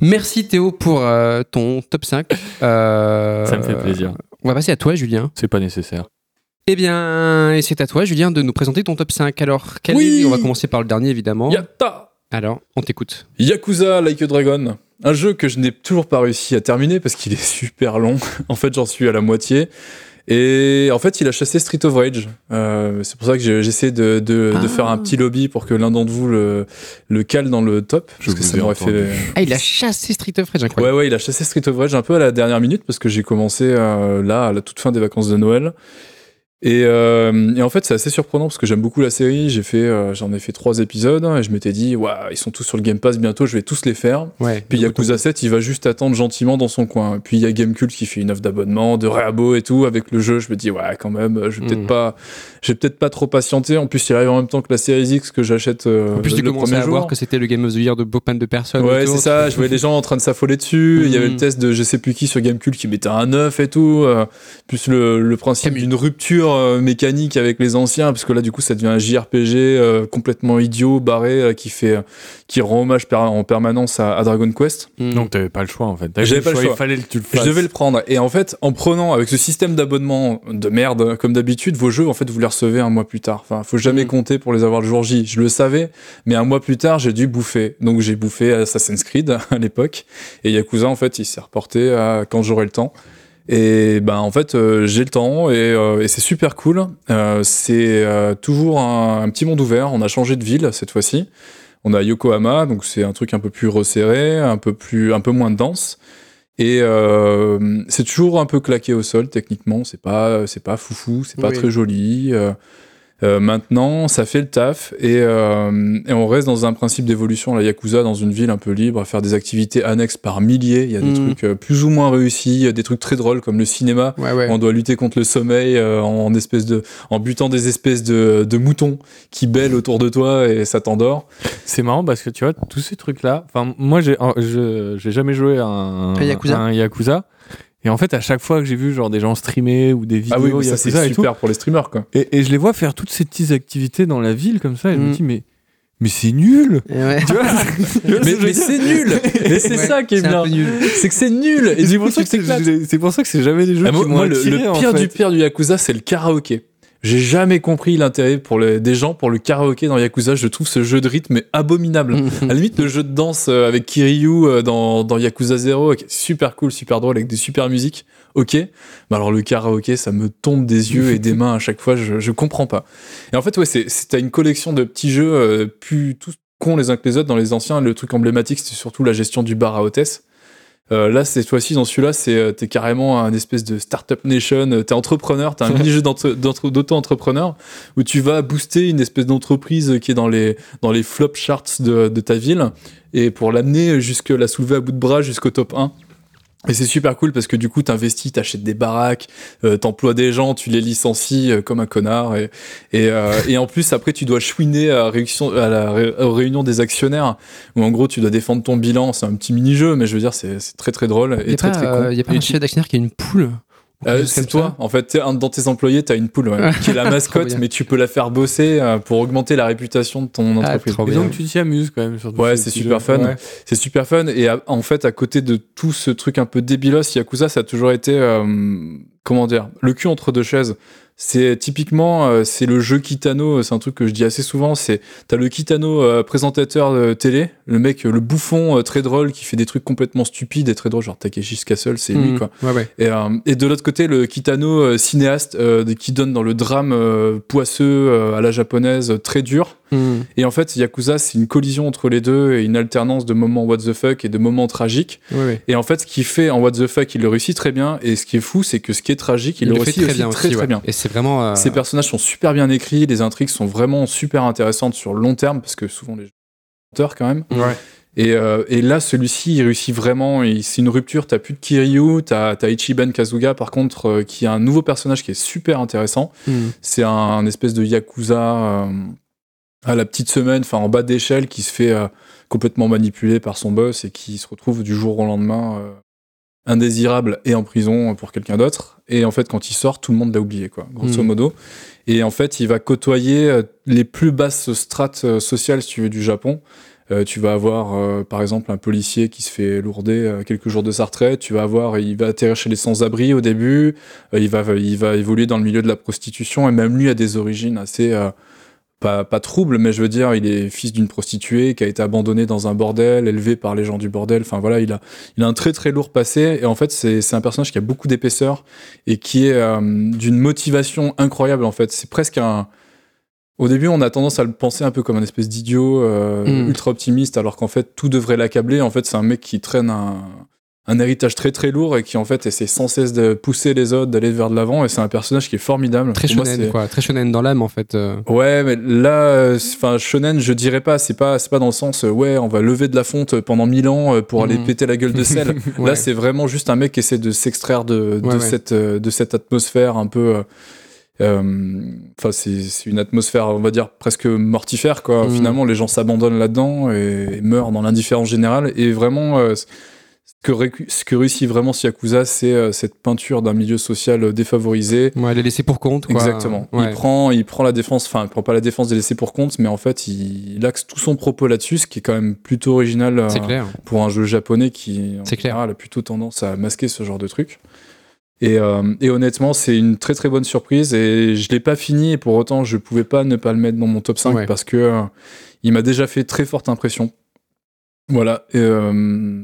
Merci Théo pour euh, ton top 5. Euh, Ça me fait plaisir. On va passer à toi, Julien. C'est pas nécessaire. Eh bien, et c'est à toi, Julien, de nous présenter ton top 5. Alors, quel Oui. est- on va commencer par le dernier, évidemment. Yatta Alors, on t'écoute. Yakuza Like a Dragon. Un jeu que je n'ai toujours pas réussi à terminer parce qu'il est *laughs* super long. en fait, j'en suis à la moitié. Et en fait, il a chassé Street of Rage. Euh, c'est pour ça que j'ai- j'essaie de, de, de Ah. faire un petit lobby pour que l'un d'entre vous le, le cale dans le top. Je Parce que ça ai m'aurait fait. Ah, il a chassé Street of Rage, Ouais, incroyable. ouais, il a chassé Street of Rage un peu à la dernière minute parce que j'ai commencé euh, là, à la toute fin des vacances de Noël. Et, euh, et en fait, c'est assez surprenant parce que j'aime beaucoup la série. J'ai fait, euh, j'en ai fait trois épisodes et je m'étais dit, waouh, ils sont tous sur le Game Pass bientôt, je vais tous les faire. Ouais. Puis Yakuza 7, il va juste attendre gentiment dans son coin. Puis il y a Gamecult qui fait une offre d'abonnement, de réabo et tout avec le jeu. Je me dis, ouais, quand même, je vais peut-être Mm. pas, je vais peut-être pas trop patienter. En plus, il arrive en même temps que la série X que j'achète euh, En plus, tu le commençais premier à jour. voir que c'était le Game of the Year de Bopan de personnes. Ouais, c'est ça. Je voyais les gens en train de s'affoler dessus. Il y avait le test de je sais plus qui sur Gamecult qui mettait un 9 et tout. euh, plus le, le principe d'une rupture euh, mécanique avec les anciens, parce que là, du coup, ça devient un JRPG euh, complètement idiot, barré, euh, qui fait, qui rend hommage per- en permanence à, à Dragon Quest. Mm. Donc t'avais pas le choix en fait. J'avais pas le choix. Il fallait que tu le Je fasses. devais le prendre. Et en fait, en prenant avec ce système d'abonnement de merde, comme d'habitude, vos jeux, en fait, vous les un mois plus tard. Enfin, faut jamais Mhm. compter pour les avoir le jour J. Je le savais, mais un mois plus tard, j'ai dû bouffer. Donc, j'ai bouffé Assassin's Creed *laughs* à l'époque. Et Yakuza, en fait, il s'est reporté à quand j'aurai le temps. Et ben en fait euh, j'ai le temps et, euh, et c'est super cool. Euh, c'est toujours un, un petit monde ouvert. On a changé de ville cette fois-ci. On a Yokohama, donc c'est un truc un peu plus resserré, un peu plus, un peu moins dense. Et euh, c'est toujours un peu claqué au sol techniquement. C'est pas, c'est pas foufou, c'est pas Oui. très joli. Euh, euh, maintenant, ça fait le taf et, euh, et on reste dans un principe d'évolution. La Yakuza, dans une ville un peu libre, à faire des activités annexes par milliers. Il y a des Mhm. trucs euh, plus ou moins réussis, il y a des trucs très drôles comme le cinéma. Ouais, ouais. On doit lutter contre le sommeil euh, en espèce de, en butant des espèces de, de moutons qui bêlent autour de toi et ça t'endort. C'est marrant parce que tu vois, tous ces trucs-là. Enfin, moi, j'ai, je, j'ai jamais joué à un, Un Yakuza à un Yakuza. Et en fait, à chaque fois que j'ai vu genre des gens streamer ou des vidéos Ah oui, mais ça c'est Yakuza et tout, super pour les streamers quoi. et, et je les vois faire toutes ces petites activités dans la ville comme ça, et je Mm. me dis, mais, mais c'est nul! Ouais. Tu vois *laughs* Mais, c'est nul Mais c'est Ouais, ça qui est bien. C'est que c'est nul Et c'est pour, pour ça que c'est jamais des jeux Ah, qui moi, le, attiré, le en pire fait. du pire du Yakuza, c'est le karaoké. J'ai jamais compris l'intérêt pour les, des gens pour le karaoké dans Yakuza. Je trouve ce jeu de rythme abominable. À la limite, le jeu de danse euh, avec Kiryu euh, dans, dans Yakuza 0, qui est super cool, super drôle, avec des super musiques, ok. Mais alors le karaoké, ça me tombe des yeux et des mains à chaque fois, je, je comprends pas. Et en fait, ouais, c'est, une collection de petits jeux euh, plus tous cons les uns que les autres. Dans les anciens, le truc emblématique, c'était surtout la gestion du bar à hôtesse. Euh, là, cette fois-ci, dans celui-là, c'est euh, t'es carrément un espèce de startup nation. Euh, T'es entrepreneur, t'as un *laughs* d'entre- d'entre- d'auto-entrepreneur où tu vas booster une espèce d'entreprise qui est dans les dans les flop charts de, de ta ville et pour l'amener jusque la soulever à bout de bras jusqu'au top 1. Et c'est super cool parce que du coup, t'investis, t'achètes des baraques, euh, t'emploies des gens, tu les licencies euh, comme un connard. Et, et, euh, et en plus, après, tu dois chouiner à, la réunion- à la ré- aux réunions des actionnaires où en gros, tu dois défendre ton bilan. C'est un petit mini-jeu, mais je veux dire, c'est c'est très très drôle Il et n'y très très con. euh, y a pas un chef d'actionnaire qui a une poule? Euh, c'est toi, en fait, t'es un- dans tes employés, t'as une poule ouais, qui est la *laughs* mascotte, mais tu peux la faire bosser euh, pour augmenter la réputation de ton Ah, entreprise. trop Et donc tu t'y amuses quand même. Sur tous Ouais, ces c'est super jeux. fun. Ouais. C'est super fun. Et à- en fait, à côté de tout ce truc un peu débilos, Yakuza, ça a toujours été euh, comment dire, le cul entre deux chaises. C'est typiquement, euh, c'est le jeu Kitano, c'est un truc que je dis assez souvent, c'est, t'as le Kitano euh, présentateur de télé, le mec, euh, le bouffon euh, très drôle qui fait des trucs complètement stupides et très drôles, genre Takeshi's Castle, c'est lui, Mhm. quoi. Ouais, ouais. Et, euh, et de l'autre côté, le Kitano euh, cinéaste euh, qui donne dans le drame euh, poisseux euh, à la japonaise, euh, très dur. Mhm. Et en fait, Yakuza, c'est une collision entre les deux et une alternance de moments what the fuck et de moments tragiques. Et en fait, ce qu'il fait en what the fuck, il le réussit très bien. Et ce qui est fou, c'est que ce qui est tragique, il, le, réussit aussi très aussi, très ouais. bien. Et c'est vraiment. euh, Ces personnages sont super bien écrits, les intrigues sont vraiment super intéressantes sur le long terme, parce que souvent les auteurs quand même. Ouais. Et, euh, et là, celui-ci, il réussit vraiment. C'est une rupture. T'as plus de Kiryu, t'as as Ichiban Kazuga, par contre, euh, qui est un nouveau personnage qui est super intéressant. mhm. C'est un, un espèce de yakuza euh, à la petite semaine, enfin en bas d'échelle, qui se fait euh, complètement manipuler par son boss et qui se retrouve du jour au lendemain euh, indésirable et en prison pour quelqu'un d'autre. Et en fait, quand il sort, tout le monde l'a oublié, quoi, grosso Mhm. modo. Et en fait, il va côtoyer euh, les plus basses strates sociales, si tu veux, du Japon. Euh, tu vas avoir, euh, par exemple, un policier qui se fait lourder euh, quelques jours de sa retraite. Tu vas avoir, il va atterrir chez les sans-abri au début. Il, va, il va évoluer dans le milieu de la prostitution. Et même lui a des origines assez, euh, pas, pas troubles, mais je veux dire, il est fils d'une prostituée qui a été abandonnée dans un bordel, élevé par les gens du bordel. Enfin voilà, il a, il a un très très lourd passé. Et en fait, c'est c'est un personnage qui a beaucoup d'épaisseur et qui est euh, d'une motivation incroyable, en fait. C'est presque un. Au début, on a tendance à le penser un peu comme un espèce d'idiot euh, Mm. ultra optimiste, alors qu'en fait, tout devrait l'accabler. En fait, c'est un mec qui traîne un, un héritage très très lourd et qui en fait essaie sans cesse de pousser les autres, d'aller vers de l'avant. Et c'est un personnage qui est formidable. Très Pour shonen, quoi. Très shonen dans l'âme, en fait. euh. Ouais, mais là, euh, enfin, shonen, je dirais pas. C'est pas, c'est pas dans le sens, euh, ouais, on va lever de la fonte pendant mille ans euh, pour aller Mhm. péter la gueule de sel. *laughs* Ouais. Là, c'est vraiment juste un mec qui essaie de s'extraire de, de Ouais, ouais. cette, euh, de cette atmosphère un peu. euh, euh, Enfin, c'est une atmosphère, on va dire, presque mortifère, quoi. Mhm. Finalement, les gens s'abandonnent là-dedans et, et meurent dans l'indifférence générale. Et vraiment, euh, ce que, récu- ce que réussit vraiment ce Yakuza, c'est euh, cette peinture d'un milieu social euh, défavorisé. Ouais, elle est laissée pour compte, quoi. Exactement. Ouais. Il prend, il prend la défense, enfin, il prend pas la défense des laissés pour compte, mais en fait, il, il axe tout son propos là-dessus, ce qui est quand même plutôt original euh, clair. pour un jeu japonais qui, en C'est clair. général, a plutôt tendance à masquer ce genre de truc. Et, euh, et honnêtement, c'est une très très bonne surprise et je l'ai pas fini et pour autant, je pouvais pas ne pas le mettre dans mon top 5 Ouais. parce que euh, il m'a déjà fait très forte impression. Voilà, et, euh,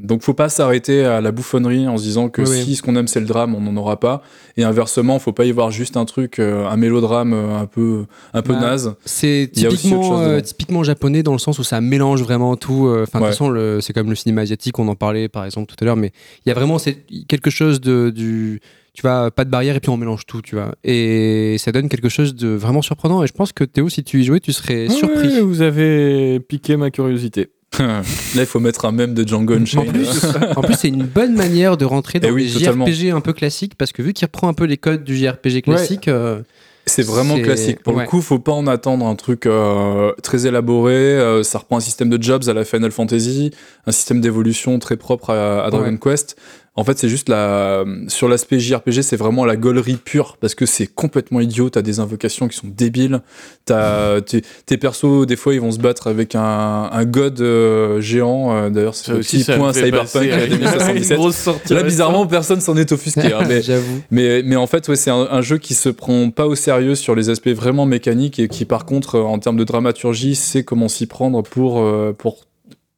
donc faut pas s'arrêter à la bouffonnerie en se disant que Oui, si oui. ce qu'on aime c'est le drame, on n'en aura pas. Et inversement, faut pas y voir juste un truc, euh, un mélodrame euh, un peu, un peu Bah, naze. C'est Il y a aussi autre typiquement, chose euh, typiquement japonais dans le sens où ça mélange vraiment tout. Enfin, de Ouais. toute façon, c'est comme le cinéma asiatique, on en parlait par exemple tout à l'heure, mais il y a vraiment c'est- quelque chose de du. Tu vois, pas de barrière et puis on mélange tout, tu vois. Et ça donne quelque chose de vraiment surprenant. Et je pense que Théo, si tu y jouais, tu serais surpris. Ouais, vous avez piqué ma curiosité. Là, il faut mettre un mème de Django En Unchained. plus, en plus c'est une bonne manière de rentrer dans Eh oui, les totalement. JRPG un peu classiques parce que vu qu'il reprend un peu les codes du JRPG classique, euh, C'est vraiment classique. Pour ouais. le coup, faut pas en attendre un truc euh, très élaboré. Euh, ça reprend un système de jobs à la Final Fantasy, un système d'évolution très propre à, à Dragon Ouais. Quest. En fait, c'est juste la sur l'aspect JRPG, c'est vraiment la gaulerie pure parce que c'est complètement idiot. T'as des invocations qui sont débiles. T'as tes, persos, des fois, ils vont se battre avec un, un god euh, géant. Euh, D'ailleurs, c'est le petit point Cyberpunk passer *laughs* à une 2077. grosse sortie Là, bizarrement, personne s'en est offusqué. hein, *laughs* mais j'avoue. mais, mais en fait, ouais, c'est un, un jeu qui se prend pas au sérieux sur les aspects vraiment mécaniques et qui, par contre, euh, en termes de dramaturgie, sait comment s'y prendre pour, euh, pour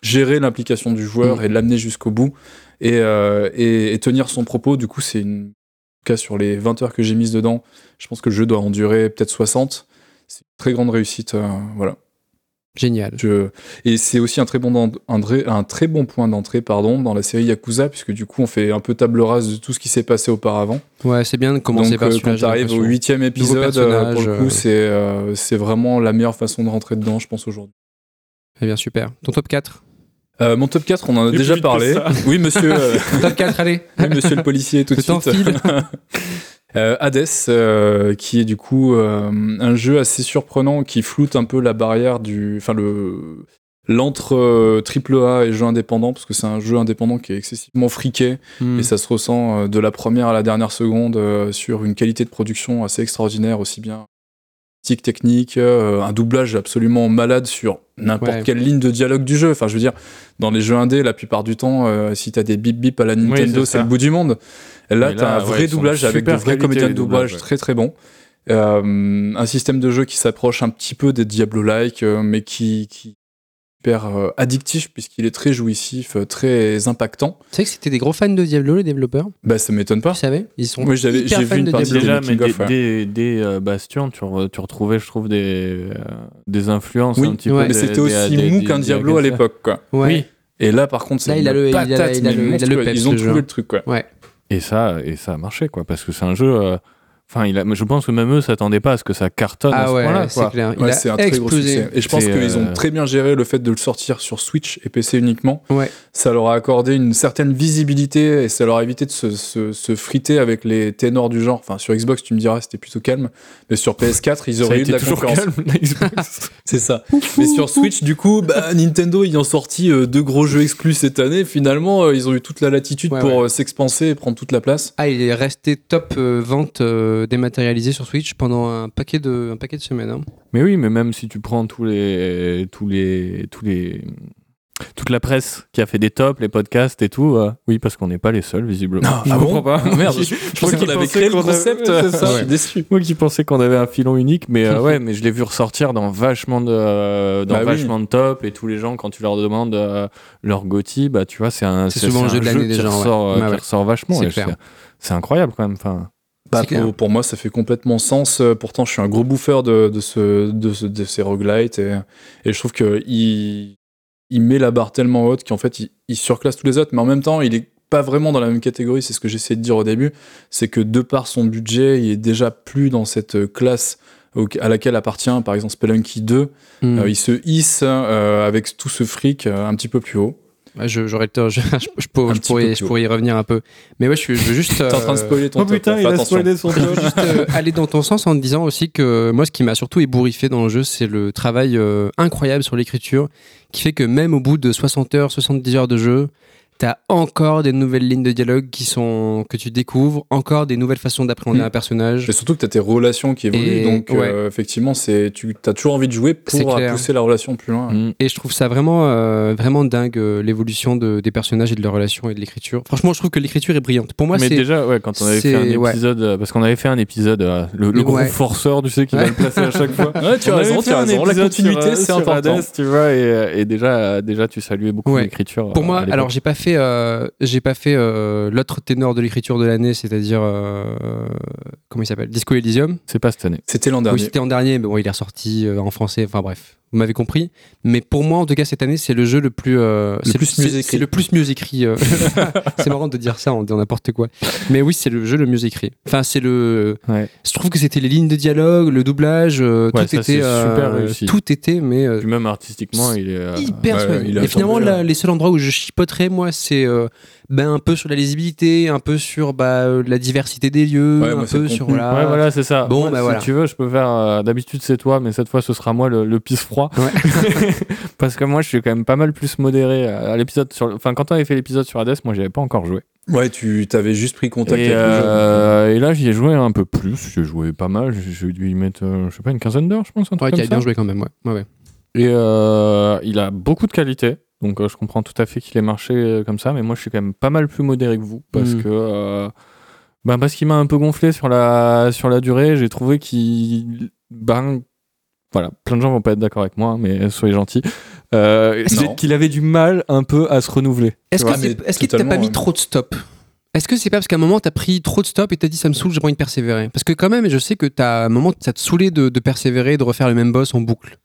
gérer l'implication du joueur Mm. et l'amener jusqu'au bout et, euh, et, et tenir son propos. Du coup, c'est une. En tout cas, sur les 20 heures que j'ai mises dedans, je pense que le jeu doit en durer peut-être 60. C'est une très grande réussite. euh, voilà. Génial. Je- Et c'est aussi un très bon, un, très point d'entrée pardon, dans la série Yakuza, puisque du coup, on fait un peu table rase de tout ce qui s'est passé auparavant. Ouais, c'est bien de commencer Donc par euh, quand j'ai tu arrives au huitième épisode, euh, pour le coup, c'est euh, c'est vraiment la meilleure façon de rentrer dedans, je pense, aujourd'hui. Eh bien, super. Ton top 4 Euh, mon top 4, on en a Et déjà parlé. Oui, monsieur, euh, *laughs* Top 4, allez oui, monsieur le policier, tout de suite. *laughs* Euh, Hades, euh, qui est du coup euh, un jeu assez surprenant qui floute un peu la barrière du. Enfin, le. L'entre euh, triple A et jeu indépendant, parce que c'est un jeu indépendant qui est excessivement friqué, Hmm. et ça se ressent euh, de la première à la dernière seconde euh, sur une qualité de production assez extraordinaire, aussi bien artistique, technique, euh, un doublage absolument malade sur n'importe Ouais. quelle ligne de dialogue du jeu. Enfin, je veux dire, dans les jeux indés, la plupart du temps, euh, si t'as des bip bip à la Nintendo, c'est le bout du monde. Et là, t'as un vrai doublage avec de vrais comédiens de doublage ouais. très très bons. Euh, un système de jeu qui s'approche un petit peu des Diablo-like, euh, mais qui, qui hyper euh, addictif puisqu'il est très jouissif, euh, très impactant. Tu sais que c'était des gros fans de Diablo, les développeurs Bah, ça m'étonne pas. Tu savais Ils sont Moi, j'avais- hyper j'ai vu fans une de partie Diablo. des Déjà, mais des, ouais. des, des, euh, bastions, tu, re- tu retrouvais, je trouve, des, euh, des influences Oui, un petit Ouais. peu. Mais des- c'était aussi des- mou des- qu'un des Diablo à l'époque, quoi. Ouais. Oui. Et là, par contre, c'est Là, il a le- il a- patate, il a le- il a le monstrueuse. peps, Ils ont trouvé le truc, quoi. Ouais. Et ça, et ça a marché, quoi, parce que c'est un jeu. euh, Enfin, il a, je pense que même eux s'attendaient pas à ce que ça cartonne à Ah ce ouais, point-là. c'est quoi. clair. Il Ouais, a c'est un très gros explosé. succès. Et je pense C'est, qu'ils ont euh, très bien géré le fait de le sortir sur Switch et PC uniquement. Ouais. Ça leur a accordé une certaine visibilité et ça leur a évité de se, se- se friter avec les ténors du genre. Enfin, sur Xbox, tu me diras, c'était plutôt calme. Mais sur PS4, ils Ça a auraient eu de la toujours concurrence. calme, la Xbox. *laughs* C'est ça. Mais sur Switch, du coup, bah, Nintendo ayant sorti euh, deux gros jeux exclus cette année, finalement, euh, ils ont eu toute la latitude Ouais, pour ouais. s'expanser et prendre toute la place. Ah, il est resté top euh, vente euh, dématérialisée sur Switch pendant un paquet de, un paquet de semaines. hein. mais oui, mais même si tu prends tous les, tous les, tous les, toute la presse qui a fait des tops, les podcasts et tout, euh, oui, parce qu'on n'est pas les seuls, visiblement. Ah, je ah comprends bon pas. Ah, merde, je, je pensais qu'on avait créé le avait- concept. ouais, c'est ça. Je suis déçu. Moi qui pensais qu'on avait un filon unique, mais euh, *laughs* ouais, mais je l'ai vu ressortir dans vachement de, euh, dans Bah oui. vachement de top et tous les gens quand tu leur demandes euh, leur Gotti, bah tu vois, c'est un, C'est souvent le un jeu de l'année qui déjà, ouais. ressort, euh, Ouais, qui ouais. ressort vachement. C'est incroyable quand même. Enfin, Bah, pour, pour moi, ça fait complètement sens. Euh, Pourtant, je suis un gros bouffeur de, de, ce, de, ce- de ces roguelites et, et je trouve qu'il il met la barre tellement haute qu'en fait, il, il surclasse tous les autres, mais en même temps, il est pas vraiment dans la même catégorie. C'est ce que j'essayais de dire au début. C'est que de par son budget, il est déjà plus dans cette classe au- à laquelle appartient, par exemple, Spelunky 2. Hmm. Euh, il se hisse euh, avec tout ce fric euh, un petit peu plus haut. Ouais, j'aurais le temps, je, *laughs* je- je pourrais, je y revenir un peu. Mais ouais, je, suis- je veux juste. *laughs* T'es en train de euh, spoiler ton Oh top, putain, là, il a spoilé son *laughs* top. juste euh, aller dans ton sens en te disant aussi que moi, ce qui m'a surtout ébouriffé dans le jeu, c'est le travail euh, incroyable sur l'écriture qui fait que même au bout de 60 heures, 70 heures de jeu, t'as encore des nouvelles lignes de dialogue qui sont que tu découvres, encore des nouvelles façons d'appréhender Mm. un personnage. Et surtout que tu as tes relations qui évoluent, Et- donc ouais. euh, effectivement, c'est tu as toujours envie de jouer pour clair. pousser la relation plus loin. Mm. Et je trouve ça vraiment, euh, vraiment dingue, euh, l'évolution de- des personnages et de leurs relations et de l'écriture. Franchement, je trouve que l'écriture est brillante. Pour moi, mais c'est. déjà, ouais, quand on avait fait un ouais. épisode, euh, parce qu'on avait fait un épisode, euh, le, le Mais gros ouais. forceur, tu sais, qui va le placer à chaque fois. *laughs* Ouais, tu as raison, fait tu as un raison. La continuité, euh, c'est important. Hades, tu vois, et, euh, et déjà, euh, déjà, tu saluais beaucoup Ouais. l'écriture. Pour euh, moi, alors j'ai pas fait, euh, j'ai pas fait euh, l'autre ténor de l'écriture de l'année, c'est-à-dire euh, comment il s'appelle, Disco Elysium. c'est pas cette année. C'était l'an Oui, dernier. c'était en dernier, mais bon, il est ressorti euh, en français. Enfin bref, vous m'avez compris. Mais pour moi, en tout cas, cette année, c'est le jeu le plus, euh, c'est plus mieux c'est- écrit. C'est le plus mieux écrit. euh. *laughs* c'est marrant de dire ça en disant n'importe quoi. Mais oui, c'est le jeu le mieux écrit. Enfin, c'est le. Ouais. Je trouve que c'était les lignes de dialogue, le doublage, euh, Ouais, tout ça, était c'est super réussi. tout était, mais euh, Puis même artistiquement, il est. euh, hyper ouais, il Et finalement, là, là. les seuls endroits où je chipoterais, moi, c'est euh, ben, un peu sur la lisibilité, un peu sur bah, euh, la diversité des lieux, Ouais, un peu sur voilà. Ouais, voilà, c'est ça. Bon, Moi, bah, si voilà. tu veux, je peux faire. euh, D'habitude, c'est toi, mais cette fois, ce sera moi le, le pisse froid. Ouais. *laughs* Parce que moi, je suis quand même pas mal plus modéré à à l'épisode sur. Enfin, quand on avait fait l'épisode sur Hades, moi, j'avais pas encore joué. Ouais, tu t'avais juste pris contact Et, avec le jeu. euh, et là, j'y ai joué un peu plus. J'ai joué pas mal. J'ai dû y mettre, euh, je sais pas, une quinzaine d'heures, je pense. Un truc Ouais, qui a bien joué quand même, ouais. ouais, ouais. Et euh, il a beaucoup de qualité. Donc euh, je comprends tout à fait qu'il ait marché euh, comme ça, mais moi je suis quand même pas mal plus modéré que vous parce Mm. que euh, ben, parce qu'il m'a un peu gonflé sur la sur la durée. J'ai trouvé qu'il ben voilà, plein de gens vont pas être d'accord avec moi, mais soyez gentils. Euh, c'est qu'il avait du mal un peu à se renouveler? Est-ce que est-ce qu'il t'a pas mis ouais. trop de stop? Est-ce que c'est pas parce qu'à un moment t'as pris trop de stop et t'as dit ça me saoule, j'ai pas envie de persévérer? Parce que quand même, je sais que t'as un moment ça te saoulait de, de persévérer, de refaire le même boss en boucle.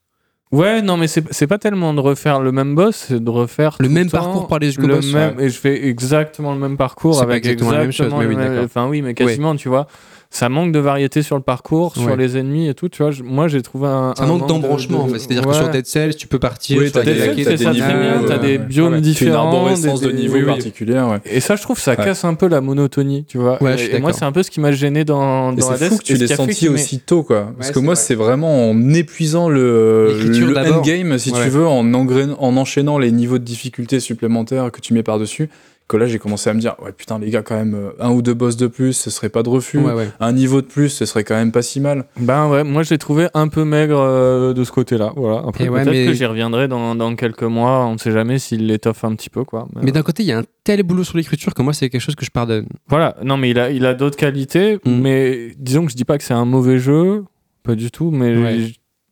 Ouais, non, mais c'est pas tellement de refaire le même boss, c'est de refaire Le même temps parcours par les jusqu'au boss. même et je fais exactement le même parcours avec exactement la même chose, mais oui, enfin oui mais quasiment tu vois ça manque de variété sur le parcours sur Ouais. les ennemis et tout tu vois je- moi j'ai trouvé un Ça un manque d'embranchement de- en fait. C'est-à-dire ouais. que sur Dead Cells, tu peux partir Oui, t'as des- c'est des ça niveaux, très bien, t'as des biomes Ouais, fais une différents, arborescence des- de des- niveaux oui, oui. particulière, ouais. et ça je trouve ça Ouais. casse un peu la monotonie tu vois Ouais, et, et moi c'est un peu ce qui m'a gêné dans, Et dans c'est fou que tu l'aies senti aussi tôt, quoi. Parce que moi, c'est vraiment en épuisant le, endgame, si tu veux, en, enchaînant les niveaux de difficulté supplémentaires que tu mets par-dessus, que là j'ai commencé à me dire ouais putain les gars quand même euh, un ou deux boss de plus ce serait pas de refus Ouais, ouais. un niveau de plus ce serait quand même pas si mal Ben ouais, moi je l'ai trouvé un peu maigre euh, de ce côté-là. Voilà. Après, ouais, peut-être mais- que j'y reviendrai dans, dans quelques mois. On ne sait jamais s'il l'étoffe un petit peu, quoi. Mais, Mais d'un côté, il y a un tel boulot sur l'écriture que moi, c'est quelque chose que je pardonne. Voilà. Non, mais il a, il a d'autres qualités. Mm. Mais disons que je dis pas que c'est un mauvais jeu, pas du tout. Mais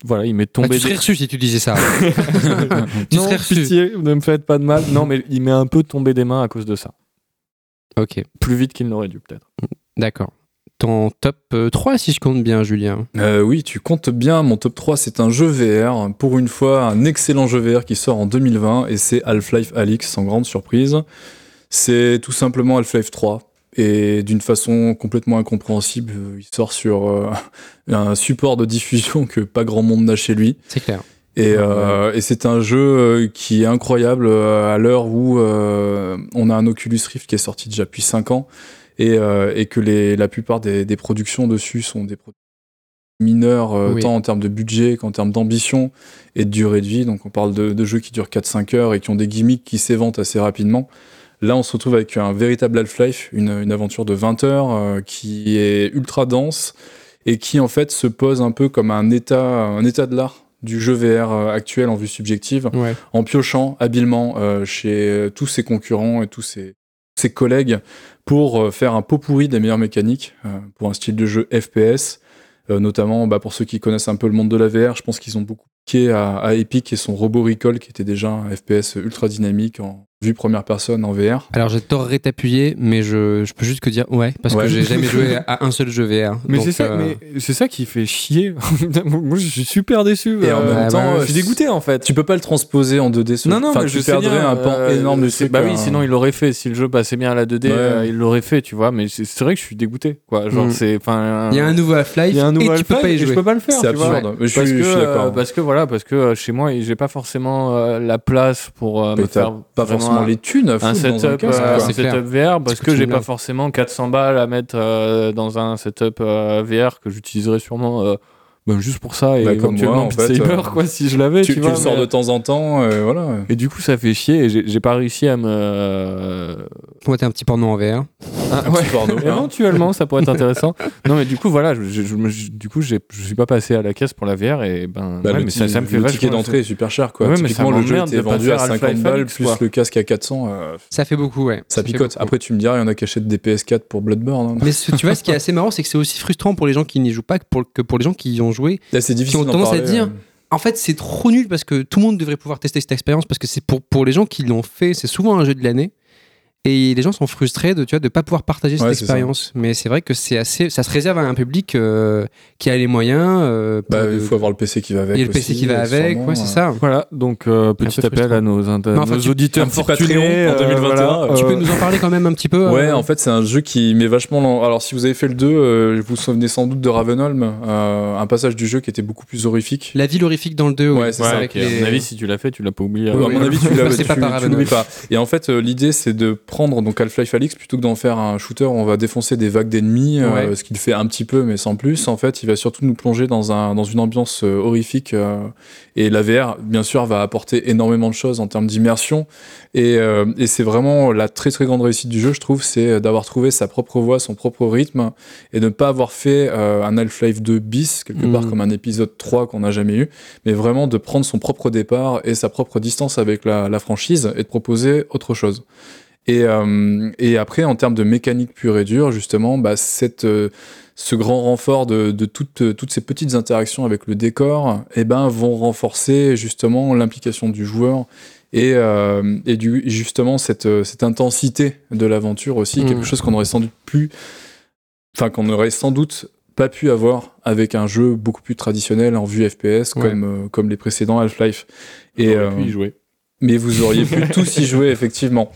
voilà, il Bah, tombé. tu serais reçu si tu disais ça. *laughs* tu non, serais reçu. pitié, ne me faites pas de mal. Non, mais il met un peu tombé des mains à cause de ça. ok, Plus vite qu'il n'aurait dû, peut-être. d'accord. Ton top euh, 3, si je compte bien, Julien. Euh, oui tu comptes bien mon top 3 c'est un jeu VR pour une fois un excellent jeu VR qui sort en 2020 et c'est Half-Life Alyx sans grande surprise c'est tout simplement Half-Life 3 et d'une façon complètement incompréhensible euh, il sort sur euh, *laughs* un support de diffusion que pas grand monde n'a chez lui C'est clair. Et, Ouais, euh, et c'est un jeu qui est incroyable à l'heure où euh, on a un Oculus Rift qui est sorti déjà depuis 5 ans et, et que les, la plupart des, des productions dessus sont des productions mineures, Oui. tant en termes de budget qu'en termes d'ambition et de durée de vie. Donc on parle de, de jeux qui durent 4-5 heures et qui ont des gimmicks qui s'éventent assez rapidement. Là, on se retrouve avec un véritable Half-Life, une, une aventure de 20 heures euh, qui est ultra dense et qui en fait se pose un peu comme un état, un état de l'art du jeu VR euh, actuel en vue subjective, Ouais. en piochant habilement euh, chez tous ses concurrents et tous ses, ses collègues pour euh, faire un pot pourri des meilleures mécaniques euh, pour un style de jeu FPS. Notamment bah, pour ceux qui connaissent un peu le monde de la VR, je pense qu'ils ont beaucoup piqué à, à Epic et son Robo Recall qui était déjà un FPS ultra dynamique en vue première personne en VR. Alors, j'adorerais t'appuyer, mais je, je peux juste que dire ouais, parce Ouais. que j'ai jamais joué *laughs* à un seul jeu VR. Mais c'est ça, euh, mais c'est ça qui fait chier. *laughs* Moi, je suis super déçu. Et en euh, même temps, ouais, je suis dégoûté en fait. Tu peux pas le transposer en 2D. ce- Non, non, enfin, mais tu je sais perdrais bien, un pan euh, énorme de trucs. Bah oui, hein. sinon il l'aurait fait. Si le jeu passait bien à la 2D, Ouais. euh, il l'aurait fait, tu vois. Mais c'est vrai que je suis dégoûté, quoi. Genre, Mm. c'est. il y a un nouveau Half-Life il y a un nouveau et tu peux pas y et je jouer. peux pas le faire. C'est absurde. Mais je suis, que, je suis d'accord. parce que voilà, parce que euh, chez moi, j'ai pas forcément euh, la place pour euh, Mais me faire pas forcément un- les thunes à un foutre dans un setup, VR parce ce que j'ai pas forcément 400 balles à mettre euh, dans un setup euh, VR que j'utiliserais sûrement euh, ben, juste pour ça et Bah, comme éventuellement moi, en Beat fait, Saber, euh, quoi si je l'avais tu, tu, tu vois le sors mais- de temps en temps, euh, voilà. et du coup ça fait chier et j'ai j'ai pas réussi à me euh, Moi, t'es un petit porno en VR. ah, Un ouais. petit porno. *laughs* Éventuellement, ça pourrait être intéressant. *laughs* non, mais du coup, voilà, je, je- je me- je- du coup, j'ai- je suis pas passé à la caisse pour la VR et ben, Bah, ouais, le, mais ça, ça me fait le ticket d'entrée est super cher quoi. Ouais, mais Typiquement le jeu était vendu à faire 50 Half-Life balles plus quoi. le casque à 400. euh, Ça fait beaucoup, ouais. ça picote. Après tu me diras, il y en a qui achètent des PS4 pour Bloodborne. hein. Mais tu vois, ce qui est assez marrant, c'est que c'est aussi frustrant pour les gens qui n'y jouent pas que pour, que pour les gens qui y ont joué. Là c'est difficile ont tendance à dire, euh. En fait, c'est trop nul parce que tout le monde devrait pouvoir tester cette expérience parce que c'est pour, pour les gens qui l'ont fait, c'est souvent un jeu de l'année. Et les gens sont frustrés de ne de pas pouvoir partager cette Ouais, c'est expérience. Mais c'est vrai que c'est assez, ça se réserve à un public euh, qui a les moyens. euh, Bah, il faut avoir le PC qui va avec. et le PC aussi, qui va avec, sûrement, ouais, c'est euh. ça. Voilà, donc euh, petit appel à nos, enfin, nos tu- auditeurs fortunés. En euh, 2021, voilà, euh, Tu peux nous en parler quand même un petit peu Ouais, euh, en fait, c'est un jeu qui met vachement. l'en- Alors, si vous avez fait le 2, euh, vous vous souvenez sans doute de Ravenholm, euh, un passage du jeu qui était beaucoup plus horrifique. La ville horrifique dans le 2, Ouais, c'est ouais, ça, avec ok, À les- mon avis, si tu l'as fait, tu l'as pas oublié. Oui, à mon avis, tu Ne l'as- *laughs* tu- pas tu. Et en fait, l'idée, c'est de prendre donc Half-Life Alyx plutôt que d'en faire un shooter. où On va défoncer des vagues d'ennemis, euh, ce qu'il fait un petit peu, mais sans plus. En fait, il va surtout nous plonger dans un dans une ambiance euh, horrifique. euh, et la VR, bien sûr, va apporter énormément de choses en termes d'immersion. Et, et c'est vraiment la très très grande réussite du jeu, je trouve, c'est d'avoir trouvé sa propre voix, son propre rythme, et de ne pas avoir fait un Half-Life 2 bis quelque part Mhm. comme un épisode 3 qu'on n'a jamais eu, mais vraiment de prendre son propre départ et sa propre distance avec la, la franchise et de proposer autre chose. Et, euh, et après, en termes de mécanique pure et dure, justement, bah, cette, euh, ce grand renfort de, de toutes, euh, toutes ces petites interactions avec le décor, eh ben, vont renforcer justement l'implication du joueur et, euh, et du, justement cette, cette intensité de l'aventure aussi, Mhm. quelque chose qu'on aurait sans doute plus, enfin qu'on aurait sans doute pas pu avoir avec un jeu beaucoup plus traditionnel en vue FPS Ouais. comme, comme les précédents Half-Life. Et, puis y jouer. mais vous auriez pu *laughs* tous y jouer effectivement.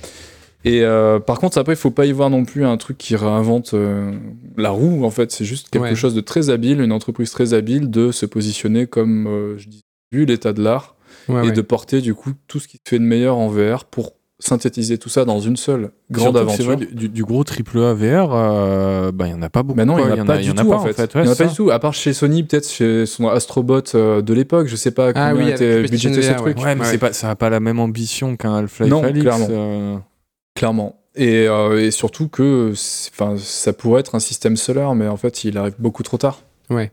Et euh, par contre, après, il faut pas y voir non plus un truc qui réinvente euh, la roue. En fait, c'est juste quelque Ouais. chose de très habile, une entreprise très habile de se positionner comme, euh, je dis, vu l'état de l'art Ouais, et ouais. de porter du coup tout ce qui se fait de meilleur en VR pour synthétiser tout ça dans une seule grande Surtout aventure. vrai, du, du gros triple A VR, euh, bah, il y en a pas beaucoup. Mais non, il n'y en a pas du tout en fait. ouais, il n'y en a pas du tout, à part chez Sony, peut-être chez son Astrobot euh, de l'époque, je sais pas Ah combien oui, était budgété ce ouais. truc. Ouais, mais Ouais. c'est pas, ça n'a pas la même ambition qu'un Half-Life Non, Alyx, clairement. euh. Clairement. Et, euh, et surtout que ça pourrait être un système solaire, mais en fait, il arrive beaucoup trop tard. Ouais.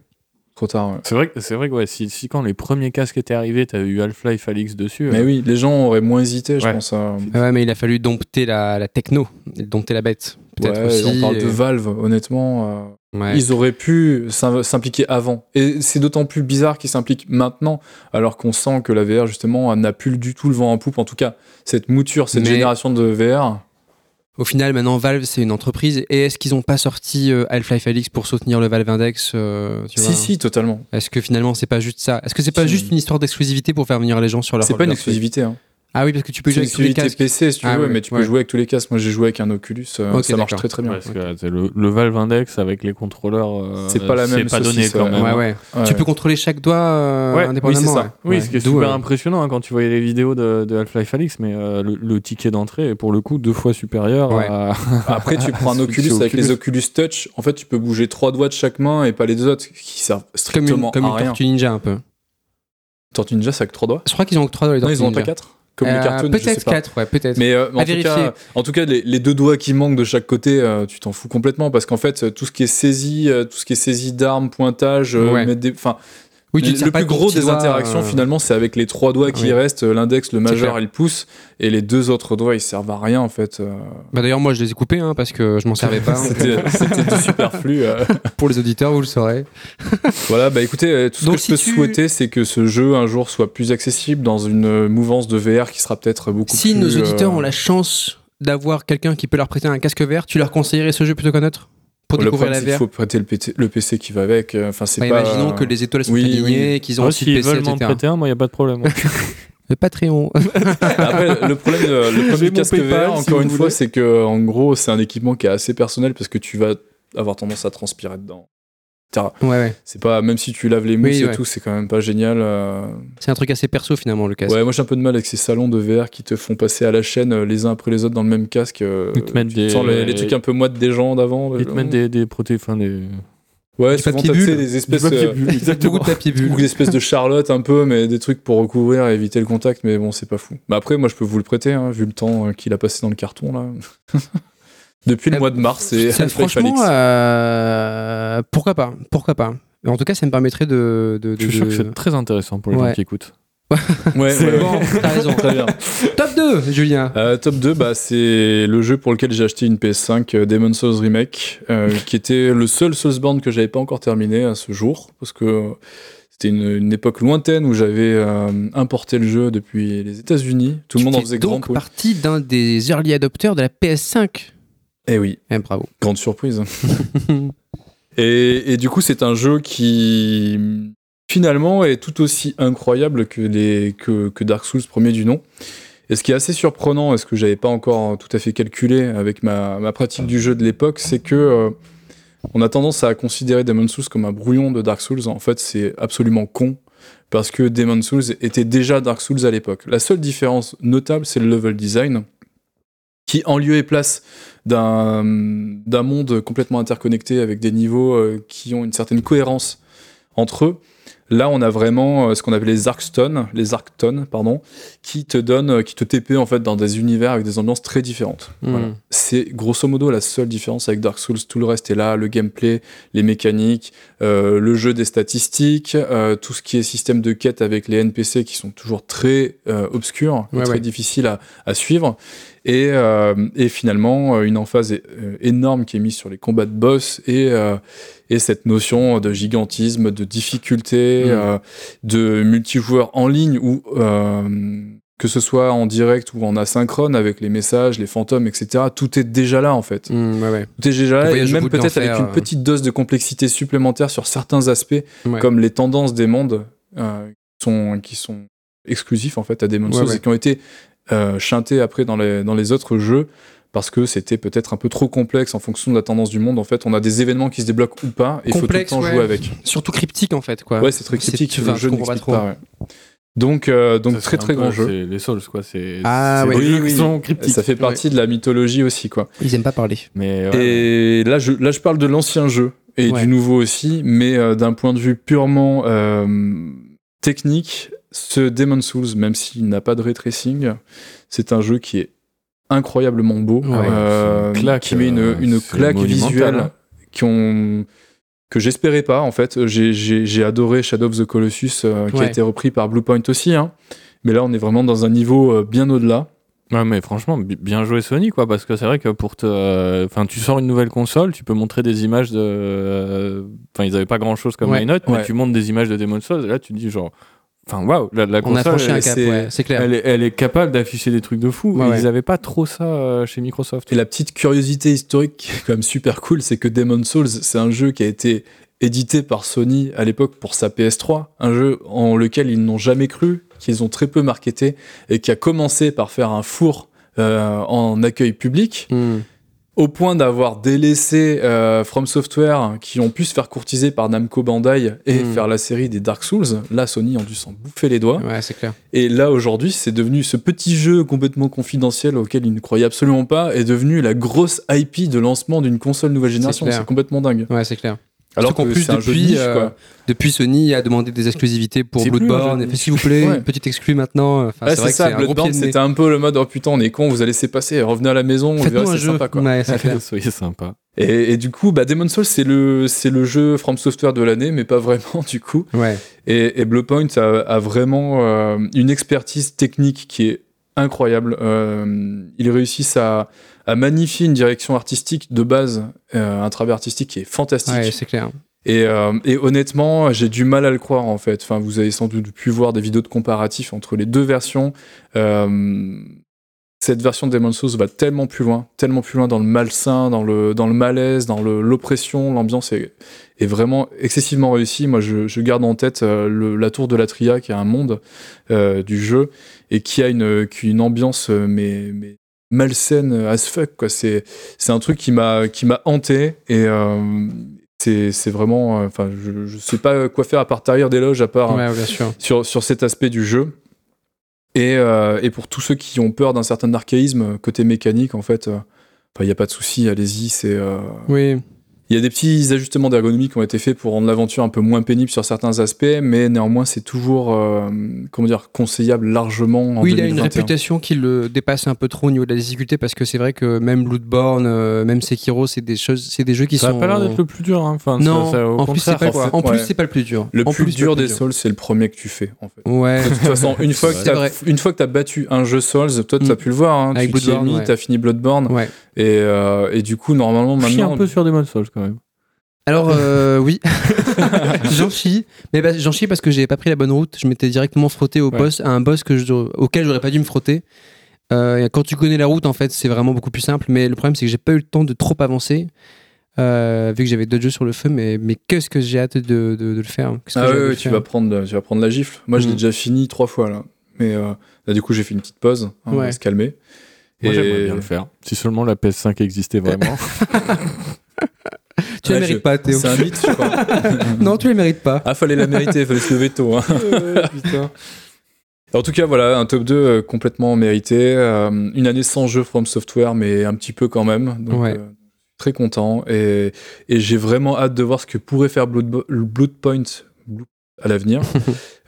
Trop tard, ouais. C'est vrai, que- c'est vrai que ouais, si, si quand les premiers casques étaient arrivés, t'avais eu Half-Life Alix dessus. Mais euh, oui, les gens auraient moins hésité, je pense. À... Ouais, mais il a fallu dompter la, la techno, dompter la bête. Peut-être Ouais, aussi. on parle et- de Valve, honnêtement. euh, Ouais. Ils auraient pu s'im- s'impliquer avant. Et c'est d'autant plus bizarre qu'ils s'impliquent maintenant, alors qu'on sent que la VR, justement, n'a plus du tout le vent en poupe. En tout cas, cette mouture, cette Mais- génération de VR. Au final, maintenant, Valve, c'est une entreprise. Et est-ce qu'ils n'ont pas sorti euh, Half-Life Alix pour soutenir le Valve Index euh, tu Si, vois? si, totalement. Est-ce que finalement, c'est pas juste ça? Est-ce que c'est pas juste une histoire d'exclusivité pour faire venir les gens sur leur C'est pas une exclusivité. Hein. Ah oui, parce que tu peux jouer avec tous les casques. PC, si tu Ah veux, ouais, mais tu peux jouer avec tous les casques. Moi, j'ai joué avec un Oculus. euh, ça marche très très bien. parce que c'est le, le Valve Index avec les contrôleurs, euh, C'est pas la même C'est pas donné quand même. Ouais, ouais. Ouais. Tu peux contrôler chaque doigt euh, Ouais, oui, indépendamment. c'est ça. ouais. Oui, ce qui est super euh, impressionnant hein, quand tu voyais les vidéos de, de Half-Life Alix, mais euh, le, le ticket d'entrée est pour le coup deux fois supérieur Ouais. à. *laughs* Après, tu prends un *laughs* Oculus avec les Oculus. Touch. En fait, tu peux bouger trois doigts de chaque main et pas les deux autres, qui servent Comme strictement une, comme à une rien. tortue ninja un peu. Tortue Ninja, c'est avec trois doigts Je crois qu'ils ont que trois doigts les Non, ils ont pas quatre Comme les Euh, cartoons, Peut-être pas. 4, ouais, peut-être. Mais euh, en, tout cas, en tout cas, les, deux doigts qui manquent de chaque côté, euh, tu t'en fous complètement parce qu'en fait, tout ce qui est saisie, euh, tout ce qui est saisie d'armes, pointage, Ouais. mettre des, enfin, oui, tu le, plus gros des interactions euh, finalement, c'est avec les trois doigts qui Oui. restent, euh, l'index, le majeur et le pouce, et les deux autres doigts, ils servent à rien en fait. euh. Bah D'ailleurs, moi, je les ai coupés hein, parce que je m'en servais pas. *laughs* C'était du superflu. euh. *laughs* Pour les auditeurs, vous le saurez. *laughs* Voilà, bah écoutez, tout ce Donc, que je si peux tu- souhaiter, c'est que ce jeu un jour soit plus accessible dans une mouvance de VR qui sera peut-être beaucoup Si plus. nos auditeurs euh, ont la chance d'avoir quelqu'un qui peut leur prêter un casque vert, tu leur conseillerais ce jeu plutôt qu'un autre? Pour le découvrir problème, la c'est qu'il VR faut prêter le, PT le PC qui va avec. euh, Enfin, c'est Enfin, pas. Imaginons que les étoiles sont oui, alignées, qu'ils ont Ah, aussi S'ils le PC, veulent m'en prêter un, moi, il n'y a pas de problème. *laughs* Le Patreon. *laughs* Après, le problème, le problème du casque PayPal, VR, si encore une fois, c'est que en gros, c'est un équipement qui est assez personnel parce que tu vas avoir tendance à transpirer dedans. Ouais, ouais. C'est pas, même si tu laves les mousses Oui, et ouais. tout, c'est quand même pas génial. euh. C'est un truc assez perso finalement, le casque. Ouais, moi j'ai un peu de mal avec ces salons de VR qui te font passer à la chaîne euh, les uns après les autres dans le même casque. euh, Ils te mettent des- les, les trucs un peu moites des gens d'avant. Ils te mettent des, des proté... enfin, des... Ouais, souvent t'as des espèces. euh, de papier *laughs* bulle. ou des espèces de charlotte un peu, mais des trucs pour recouvrir et éviter le contact, mais bon, c'est pas fou. Mais après, moi, je peux vous le prêter, hein, vu le temps qu'il a passé dans le carton, là. *laughs* Depuis le Euh, mois de mars, et Ça, franchement, euh, pourquoi pas Pourquoi pas En tout cas, ça me permettrait de. de, de- Je suis sûr que c'est très intéressant pour les Ouais. gens qui écoutent. *laughs* Ouais, C'est ouais, bon, *laughs* t'as raison. Très bien. Top 2, Julien. Euh, top 2, bah, c'est le jeu pour lequel j'ai acheté une PS5 euh, Demon's Souls Remake, euh, *laughs* qui était le seul Soulsborne que j'avais pas encore terminé à ce jour, parce que c'était une, une époque lointaine où j'avais euh, importé le jeu depuis les États-Unis. Tout le monde en faisait fais grand donc partie d'un des early adopteurs de la PS5. Eh oui, Eh, bravo. grande surprise. *laughs* Et, et du coup, c'est un jeu qui finalement est tout aussi incroyable que, les, que, que Dark Souls premier du nom. Et ce qui est assez surprenant, et ce que j'avais pas encore tout à fait calculé avec ma, ma pratique du jeu de l'époque, c'est que euh, on a tendance à considérer Demon's Souls comme un brouillon de Dark Souls. En fait, c'est absolument con parce que Demon's Souls était déjà Dark Souls à l'époque. La seule différence notable, c'est le level design qui, en lieu et place d'un monde complètement interconnecté avec des niveaux euh, qui ont une certaine cohérence entre eux. Là, on a vraiment euh, ce qu'on appelle les Arkstone, les Arctones, pardon, qui te donnent, euh, qui te TP en fait dans des univers avec des ambiances très différentes. Hmm. Voilà. C'est grosso modo la seule différence avec Dark Souls. Tout le reste est là, le gameplay, les mécaniques, euh, le jeu des statistiques, euh, tout ce qui est système de quête avec les NPC qui sont toujours très euh, obscurs, Ouais, très ouais. difficiles à, à suivre. Et, euh, et finalement, euh, une emphase euh, énorme qui est mise sur les combats de boss et, et cette notion de gigantisme, de difficulté, Mm. de multijoueur en ligne ou euh, que ce soit en direct ou en asynchrone avec les messages, les fantômes, etc. Tout est déjà là en fait. Ouais, ouais. Tout est déjà là et même peut-être avec une petite dose de complexité supplémentaire sur certains aspects, Ouais. comme les tendances des mondes euh, qui sont qui sont exclusifs en fait à Demon's Ouais, Souls et qui ont été euh, chantés après dans les dans les autres jeux parce que c'était peut-être un peu trop complexe en fonction de la tendance du monde. En fait, on a des événements qui se débloquent ou pas, et il faut tout le temps ouais. jouer avec. Surtout cryptique en fait, quoi. Ouais, c'est très tu Le jeu pas n'explique trop. pas. ouais. Donc, euh, donc Ça, très très grand jeu. C'est les Souls, quoi. C'est Ah, ouais. Oui, oui. sont cryptiques. Ça fait partie de la mythologie aussi, quoi. Ils aiment pas parler. Mais ouais, Et là je, là, je parle de l'ancien jeu et Ouais. du nouveau aussi, mais euh, d'un point de vue purement euh, technique, ce Demon Souls, même s'il n'a pas de ray tracing, c'est un jeu qui est incroyablement beau, Ouais. euh, C'est une claque, qui met une, euh, une claque visuelle hein. qui ont que j'espérais pas en fait. J'ai- adoré Shadow of the Colossus euh, qui a été repris par Bluepoint aussi, hein. mais là on est vraiment dans un niveau bien au-delà. Ouais, mais franchement, bi- bien joué Sony, quoi, parce que c'est vrai que pour te. euh, Enfin, tu sors une nouvelle console, tu peux montrer des images de. Enfin, ils avaient pas grand chose comme Ouais. line mais Ouais. tu montres des images de Demon's Souls, et là, tu te dis, genre. Enfin, waouh, la, la On a console, un cap, c'est- ouais, c'est clair. elle est, elle est capable d'afficher des trucs de fou. Ouais. Ils avaient pas trop ça euh, chez Microsoft. Et la petite curiosité historique qui est quand même super cool, c'est que Demon's Souls, c'est un jeu qui a été édité par Sony à l'époque pour sa PS3, un jeu en lequel ils n'ont jamais cru, qu'ils ont très peu marketé, et qui a commencé par faire un four euh, en accueil public, Hmm. Au point d'avoir délaissé euh, From Software, qui ont pu se faire courtiser par Namco Bandai et Mm. faire la série des Dark Souls. Là, Sony ont dû s'en bouffer les doigts. Ouais, c'est clair. Et là, aujourd'hui, c'est devenu ce petit jeu complètement confidentiel auquel ils ne croyaient absolument pas, est devenu la grosse IP de lancement d'une console nouvelle génération. C'est complètement dingue. Ouais, c'est clair. Alors qu'en que plus, depuis, niche, euh, quoi. Depuis, Sony a demandé des exclusivités pour Bloodborne. Et fait, s'il vous plaît, Ouais. une petite exclue maintenant. Enfin, Ouais, c'est ça, Bloodborne, c'était un peu le mode, oh putain, on est con, vous allez laisser passer, revenez à la maison, on verra, un c'est jeu. sympa, quoi. Ouais, c'est *laughs* clair. Soyez sympa. Et, et du coup, bah, Demon's Souls, c'est le, c'est le jeu From Software de l'année, mais pas vraiment, du coup. Ouais. Et, et Bluepoint a, a vraiment euh, une expertise technique qui est incroyable. Euh, ils réussissent à, à magnifier une direction artistique de base, euh, un travail artistique qui est fantastique. Ouais, c'est clair. Et, euh, et honnêtement, j'ai du mal à le croire en fait. Enfin, vous avez sans doute pu voir des vidéos de comparatifs entre les deux versions. Euh, cette version de Demon's Souls va tellement plus loin, tellement plus loin dans le malsain, dans le, dans le malaise, dans l'oppression. L'ambiance est, est vraiment excessivement réussie. Moi, je, je garde en tête le- la tour de la Tria, qui est un monde du jeu et qui a une, qui a une ambiance euh, mais, mais malsaine as fuck. Quoi. C'est, c'est un truc qui m'a, qui m'a hanté et euh, c'est, c'est vraiment. euh, Enfin, je, je sais pas quoi faire à part tarir d'éloges, à part Ouais, sur, sur cet aspect du jeu. Et, euh, et pour tous ceux qui ont peur d'un certain archaïsme euh, côté mécanique, en fait, il n'y a pas de souci, allez-y. C'est, euh, Oui. Il y a des petits ajustements d'ergonomie qui ont été faits pour rendre l'aventure un peu moins pénible sur certains aspects, mais néanmoins, c'est toujours, euh, comment dire, conseillable largement en Oui, il a une 2021. réputation qui le dépasse un peu trop au niveau de la difficulté parce que c'est vrai que même Bloodborne, euh, même Sekiro, c'est des choses, c'est des jeux qui Ça sont. a pas l'air d'être le plus dur. Hein. Enfin, Non, ça- ça- au en plus pas, en plus c'est pas le plus dur. Le En plus dur le des Souls, c'est le premier que tu fais, en fait. Ouais. De toute façon, une *laughs* fois que t'as une fois que t'as battu un jeu Souls, toi Mm. t'as pu le voir, hein, Avec tu ouais. t'as fini Bloodborne, Ouais. Et, euh, et du coup normalement Chie maintenant, un peu sur Demon's Souls quand même. Alors euh, oui, *laughs* j'en chie, mais bah, j'en chie parce que j'ai pas pris la bonne route. Je m'étais directement frotté au Ouais. boss, à un boss que je, auquel j'aurais pas dû me frotter. Euh, et quand tu connais la route, en fait, c'est vraiment beaucoup plus simple. Mais le problème, c'est que j'ai pas eu le temps de trop avancer. euh, vu que j'avais d'autres jeux sur le feu, mais, mais qu'est-ce que j'ai hâte de, de- de le faire? Ah ouais, le tu vas prendre, tu vas prendre la gifle. Moi, je l'ai Mm. déjà fini trois fois là. Mais euh, là, du coup, j'ai fait une petite pause, hein, on va se calmer. Moi, Et- j'aimerais bien le faire. Si seulement la PS5 existait vraiment. *laughs* Tu la Ouais, mérites je- pas, Théo. C'est un mythe, je crois. *laughs* Non, tu la mérites pas. ah, fallait la mériter, fallait se lever tôt. hein. *laughs* En tout cas, voilà, un top 2 euh, complètement mérité. euh, une année sans jeu From Software, mais un petit peu quand même. Donc, Ouais. euh, très content. Et, et j'ai vraiment hâte de voir ce que pourrait faire Blood, Bloodpoint à l'avenir.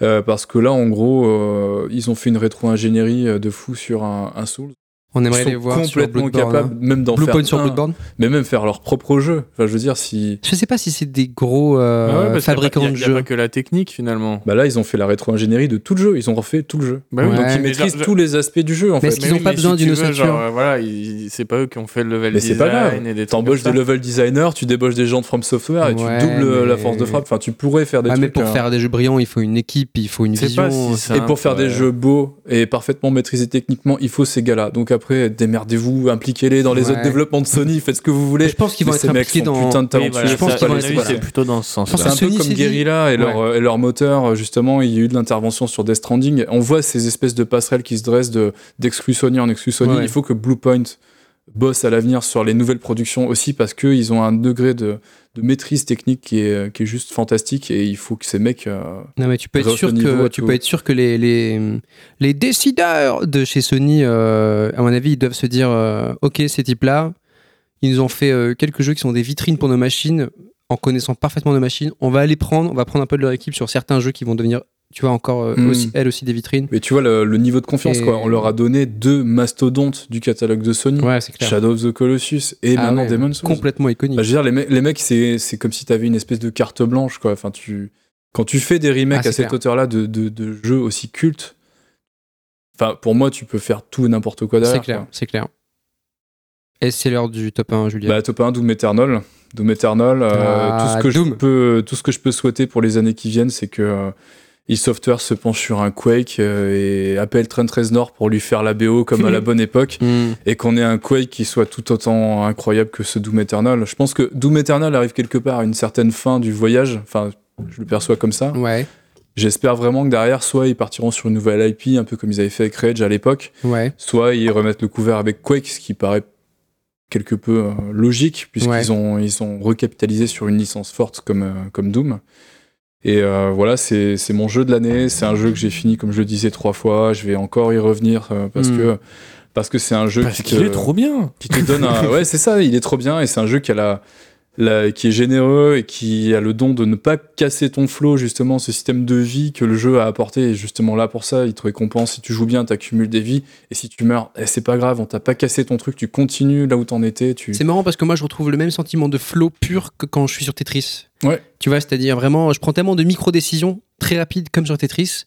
Euh, parce que là, en gros, euh, ils ont fait une rétro-ingénierie de fou sur un, un Souls. On aimerait sont les voir complètement Bloodborne. capables, même d'en Blue faire Point sur Bloodborne. mais même faire leur propre jeu. Enfin, je veux dire, si... Je sais pas si c'est des gros euh, Ah ouais, fabricants pas- de il y a jeux. pas que la technique finalement. Bah là, ils ont fait la rétro-ingénierie de tout le jeu. Ils ont refait tout le jeu. Bah oui, Ouais. Donc ils Mais maîtrisent genre, tous les aspects du jeu, en Mais fait. est-ce qu'ils ont oui, pas mais besoin si d'une ossature genre, euh, voilà, c'est pas eux qui ont fait le level Mais c'est design pas grave. et des trucs T'embauches des level designers, tu débauches des gens de From Software et tu doubles la mais- force de frappe. Enfin, tu pourrais faire des trucs. mais pour hein. faire des jeux brillants, il faut une équipe, il faut une C'est vision. pas si Et pour faire des jeux beaux et parfaitement maîtrisés techniquement, il faut ces gars-là. Donc après, démerdez-vous, impliquez-les dans les Ouais. autres développements de Sony, faites ce que vous voulez. Je pense qu'ils vont être impliqués dans. putain de Oui, voilà, Je pense qu'ils vont être- c'est plutôt dans ce pense C'est sens-là. un peu Sony comme s'est dit- Guerrilla et leur, Ouais. et leur moteur, justement, il y a eu de l'intervention sur Death Stranding. On voit ces espèces de passerelles qui se dressent de- d'exclus Sony en exclus Sony. Ouais. Il faut que Bluepoint bosse à l'avenir sur les nouvelles productions aussi parce qu'ils ont un degré de, de maîtrise technique qui est, qui est juste fantastique et il faut que ces mecs. euh, Non, mais tu peux être sûr que tu peux être sûr que les les, les décideurs de chez Sony, euh, à mon avis, ils doivent se dire, euh, ok, ces types-là, ils nous ont fait quelques jeux qui sont des vitrines pour nos machines, en connaissant parfaitement nos machines. On va aller prendre, on va prendre un peu de leur équipe sur certains jeux qui vont devenir tu vois, encore euh, Mm. aussi, elle aussi des vitrines. Mais tu vois le, le niveau de confiance, Et- quoi. On leur a donné deux mastodontes du catalogue de Sony. Ouais, clair. Shadow of the Colossus et Ah maintenant ouais, Demon's Souls. Complètement iconique. Bah, je veux dire, les, mecs- les mecs, c'est c'est comme si tu avais une espèce de carte blanche, quoi. Enfin, tu, quand tu fais des remakes Ah, à cette hauteur-là de, de, de jeux aussi cultes, enfin, pour moi, tu peux faire tout et n'importe quoi derrière. c'est clair, c'est clair. Et c'est l'heure du top 1, Julien. Bah, top 1, Doom Eternal. Doom Eternal, euh, Ah, tout, ce que je peux, tout ce que je peux souhaiter pour les années qui viennent, c'est que euh, id Software se penche sur un Quake euh, et appelle Trent Reznor pour lui faire la BO comme à la *laughs* bonne époque. Hmm. et qu'on ait un Quake qui soit tout autant incroyable que ce Doom Eternal. Je pense que Doom Eternal arrive quelque part à une certaine fin du voyage. Enfin, je le perçois comme ça. Ouais, J'espère vraiment que derrière, soit ils partiront sur une nouvelle IP, un peu comme ils avaient fait avec Rage à l'époque, ouais. soit ils remettent le couvert avec Quake, ce qui paraît quelque peu euh, logique, puisqu'ils Ouais. ont, ils ont recapitalisé sur une licence forte comme, euh, comme Doom. Et euh, voilà, c'est mon jeu de l'année. C'est un jeu que j'ai fini, comme je le disais, trois fois. Je vais encore y revenir euh, parce Mm. que parce que c'est un jeu Parce qui qu'il te- est trop bien. qui te donne un. *laughs* Ouais, c'est ça, il est trop bien et c'est un jeu qui a la, la- qui est généreux et qui a le don de ne pas casser ton flow, justement, ce système de vie que le jeu a apporté est justement là pour ça. Il te récompense. Si tu joues bien, t'accumules des vies et si tu meurs, eh, c'est pas grave, on t'a pas cassé ton truc, tu continues là où t'en étais. Tu... C'est marrant parce que moi je retrouve le même sentiment de flow pur que quand je suis sur Tetris. Ouais. Tu vois, c'est-à-dire vraiment, je prends tellement de micro-décisions très rapides comme sur Tetris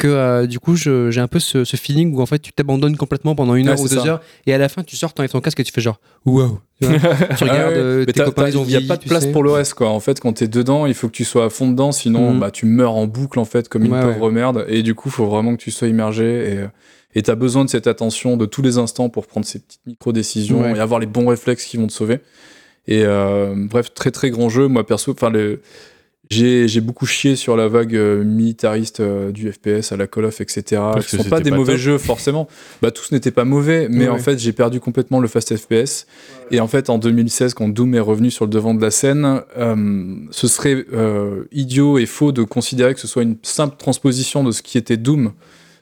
que euh, du coup j'ai un peu ce, ce feeling où en fait tu t'abandonnes complètement pendant une Ouais, heure ou deux ça. heures et à la fin tu sors, t'enlèves ton casque et tu fais genre waouh. Tu *laughs* regardes euh, tes copains, ils ont Il y a pas de place sais. pour le reste, quoi. En fait, quand t'es dedans, il faut que tu sois à fond dedans, sinon, Mhm. bah, tu meurs en boucle, en fait, comme une Ouais, pauvre merde. Et du coup, faut vraiment que tu sois immergé et, euh, et t'as besoin de cette attention de tous les instants pour prendre ces petites micro-décisions Ouais. et avoir les bons réflexes qui vont te sauver. Et euh, bref, très très grand jeu. Moi, perso, enfin, le. J'ai j'ai beaucoup chié sur la vague euh, militariste euh, du FPS à la Call of, etc. Parce qui que sont pas des pas mauvais top. jeux, forcément. Bah, tous n'étaient pas mauvais, mais Ouais, en ouais. fait, j'ai perdu complètement le fast FPS. Et en fait, en 2016, quand Doom est revenu sur le devant de la scène, euh, ce serait idiot et faux de considérer que ce soit une simple transposition de ce qui était Doom,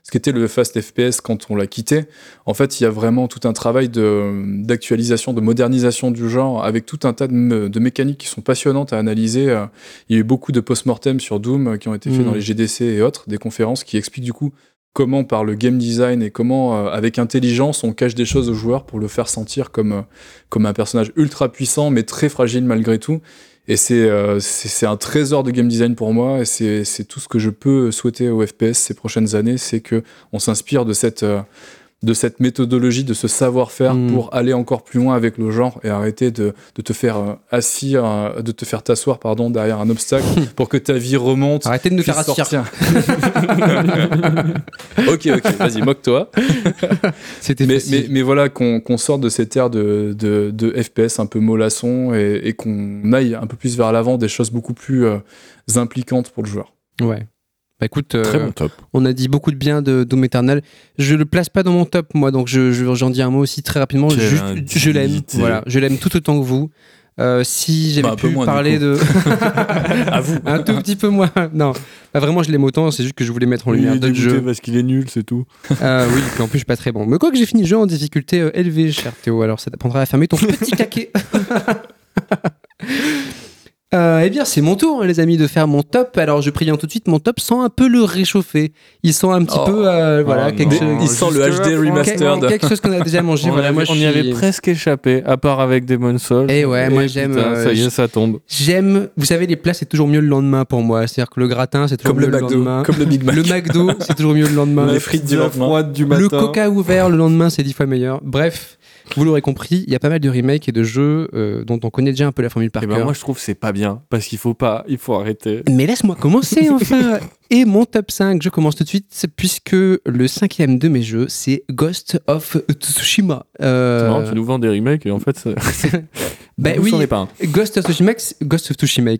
ce qu'était le fast FPS quand on l'a quitté. En fait, il y a vraiment tout un travail d'actualisation, de, modernisation du genre, avec tout un tas de, mécaniques qui sont passionnantes à analyser. Il y a eu beaucoup de post-mortem sur Doom qui ont été faits dans les GDC et autres, des conférences qui expliquent du coup comment par le game design et comment euh, avec intelligence on cache des choses aux joueurs pour le faire sentir comme, euh, comme un personnage ultra puissant mais très fragile malgré tout. Et c'est euh, un trésor de game design pour moi et c'est tout ce que je peux souhaiter au FPS ces prochaines années, c'est que on s'inspire de cette euh, de cette méthodologie, de ce savoir-faire Mm. pour aller encore plus loin avec le genre et arrêter de, de te faire euh, euh, de te faire t'asseoir pardon derrière un obstacle *laughs* pour que ta vie remonte. Arrêtez de nous faire sortir. *laughs* ok, ok, vas-y, moque-toi. *laughs* C'était Mais, mais, mais voilà, qu'on qu'on sorte de cette ère de, de, de FPS un peu mollasson et, et qu'on aille un peu plus vers l'avant, des choses beaucoup plus euh, impliquantes pour le joueur. Ouais. Bah écoute, euh, Très bon top. on a dit beaucoup de bien de Doom Eternal. Je le place pas dans mon top, moi, donc je, je- j'en dis un mot aussi très rapidement. Quelle Juste, je l'aime. indignité. Voilà, je l'aime tout autant que vous. Euh, si j'avais Bah, un peu pu moins, du parler coup. de. *laughs* À vous. *laughs* un tout petit peu moins. Non, pas vraiment, je l'aime autant. C'est juste que je voulais mettre en lumière d'autres jeux. parce qu'il est nul, c'est tout. Euh, oui, puis en plus, je suis pas très bon. Mais quoi que j'ai fini le jeu en difficulté euh, élevée, cher Théo, alors ça t'apprendra à fermer ton *laughs* petit caquet. Euh, eh bien, c'est mon tour, les amis, de faire mon top. Alors, je préviens tout de suite, mon top sent un peu le réchauffer. Il sent un petit Oh. peu, euh, voilà, Oh quelque chose. Il sent le HD remastered. Quelque, quelque chose qu'on a déjà mangé. on voilà, avait- moi, on y suis- avait presque échappé, à part avec Demon Souls. Eh ouais, moi, Et j'aime, putain, euh, ça y est, ça tombe. J'aime, vous savez, les plats, c'est toujours mieux le lendemain pour moi. C'est-à-dire que le gratin, c'est toujours Comme mieux le le, McDo, lendemain. comme le Big Mac. Le McDo, c'est toujours mieux le *laughs* lendemain. Les frites du lendemain. froide du Le coca ouvert le lendemain, c'est dix fois meilleur. Bref, vous l'aurez compris, il y a pas mal de remakes et de jeux euh, dont on connaît déjà un peu la formule par Eh ben, moi, je trouve que c'est pas bien, parce qu'il faut pas, il faut arrêter. Mais laisse-moi commencer *laughs* enfin Et mon top 5, je commence tout de suite, puisque le cinquième de mes jeux, c'est Ghost of Tsushima. Euh, C'est marrant, tu nous vends des remakes et en fait, *laughs* bah *laughs* Vous, oui, pas un. Ghost of Tsushima, Ghost of Tsushima,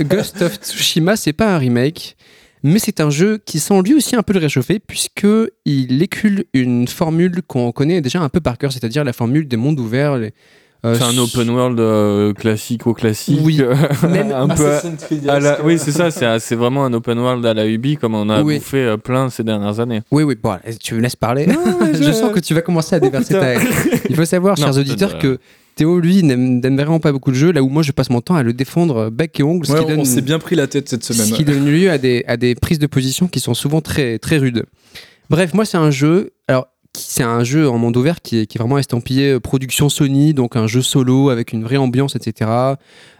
Ghost of Tsushima, c'est pas un remake, mais c'est un jeu qui sent lui aussi un peu le réchauffer, puisque il écule une formule qu'on connaît déjà un peu par cœur, c'est-à-dire la formule des mondes ouverts. les- euh, C'est un open world euh, classique au classique. Oui. *laughs* Même un peu à- à la- Oui, c'est ça, c'est vraiment un open world à la Ubi comme on a Oui. bouffé euh, plein ces dernières années. Oui, oui, bon, tu me laisses parler. Non, *laughs* je... je- sens que tu vas commencer à déverser ta haine. Il faut savoir, *laughs* Non, chers auditeurs, que Théo, lui, n'aime vraiment pas beaucoup le jeu, là où moi je passe mon temps à le défendre euh, bec et ongle, ce Ouais, qui donne, on s'est bien pris la tête cette ce semaine. qui donne lieu à des, à des prises de position qui sont souvent très, très rudes. Bref, moi c'est un jeu, alors c'est un jeu en monde ouvert qui est, qui est vraiment estampillé euh, production Sony, donc un jeu solo avec une vraie ambiance, etc.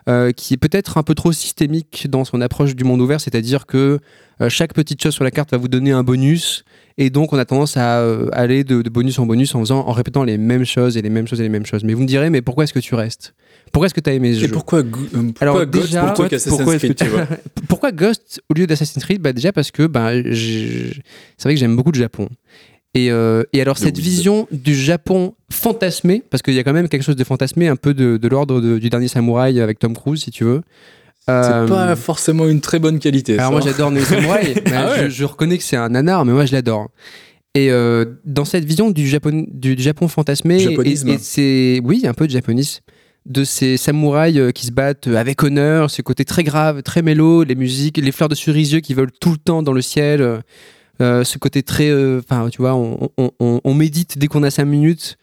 euh, qui est peut-être un peu trop systémique dans son approche du monde ouvert, c'est-à-dire que euh, chaque petite chose sur la carte va vous donner un bonus, et donc on a tendance à euh, aller de, de bonus en bonus en faisant, en répétant les mêmes choses et les mêmes choses et les mêmes choses. Mais vous me direz, mais pourquoi est-ce que tu restes? Pourquoi est-ce que tu as aimé ce Et jeu? pourquoi, Alors, Ghost déjà, plutôt qu'Assassin's pourquoi est-ce Creed, que tu vois? *laughs* Pourquoi Ghost au lieu d'Assassin's Creed? Bah Déjà parce que bah, c'est vrai que j'aime beaucoup le Japon. Et, euh, et alors, cette vision du Japon fantasmé, parce qu'il y a quand même quelque chose de fantasmé, un peu de, de l'ordre de- du dernier samouraï avec Tom Cruise, si tu veux. Euh, C'est pas forcément une très bonne qualité. alors ça. moi j'adore Dernier Samouraï, *laughs* mais Ah ouais. je, je reconnais que c'est un nanar, mais moi je l'adore. Et euh, dans cette vision du Japon, du, du Japon fantasmé, et, Japonisme. et c'est oui un peu de japonisme, de ces samouraïs euh, qui se battent avec honneur, ce côté très grave, très mélo, les musiques, les fleurs de cerisier qui volent tout le temps dans le ciel, ce côté très, euh, enfin tu vois, on, on- on- on médite dès qu'on a cinq minutes.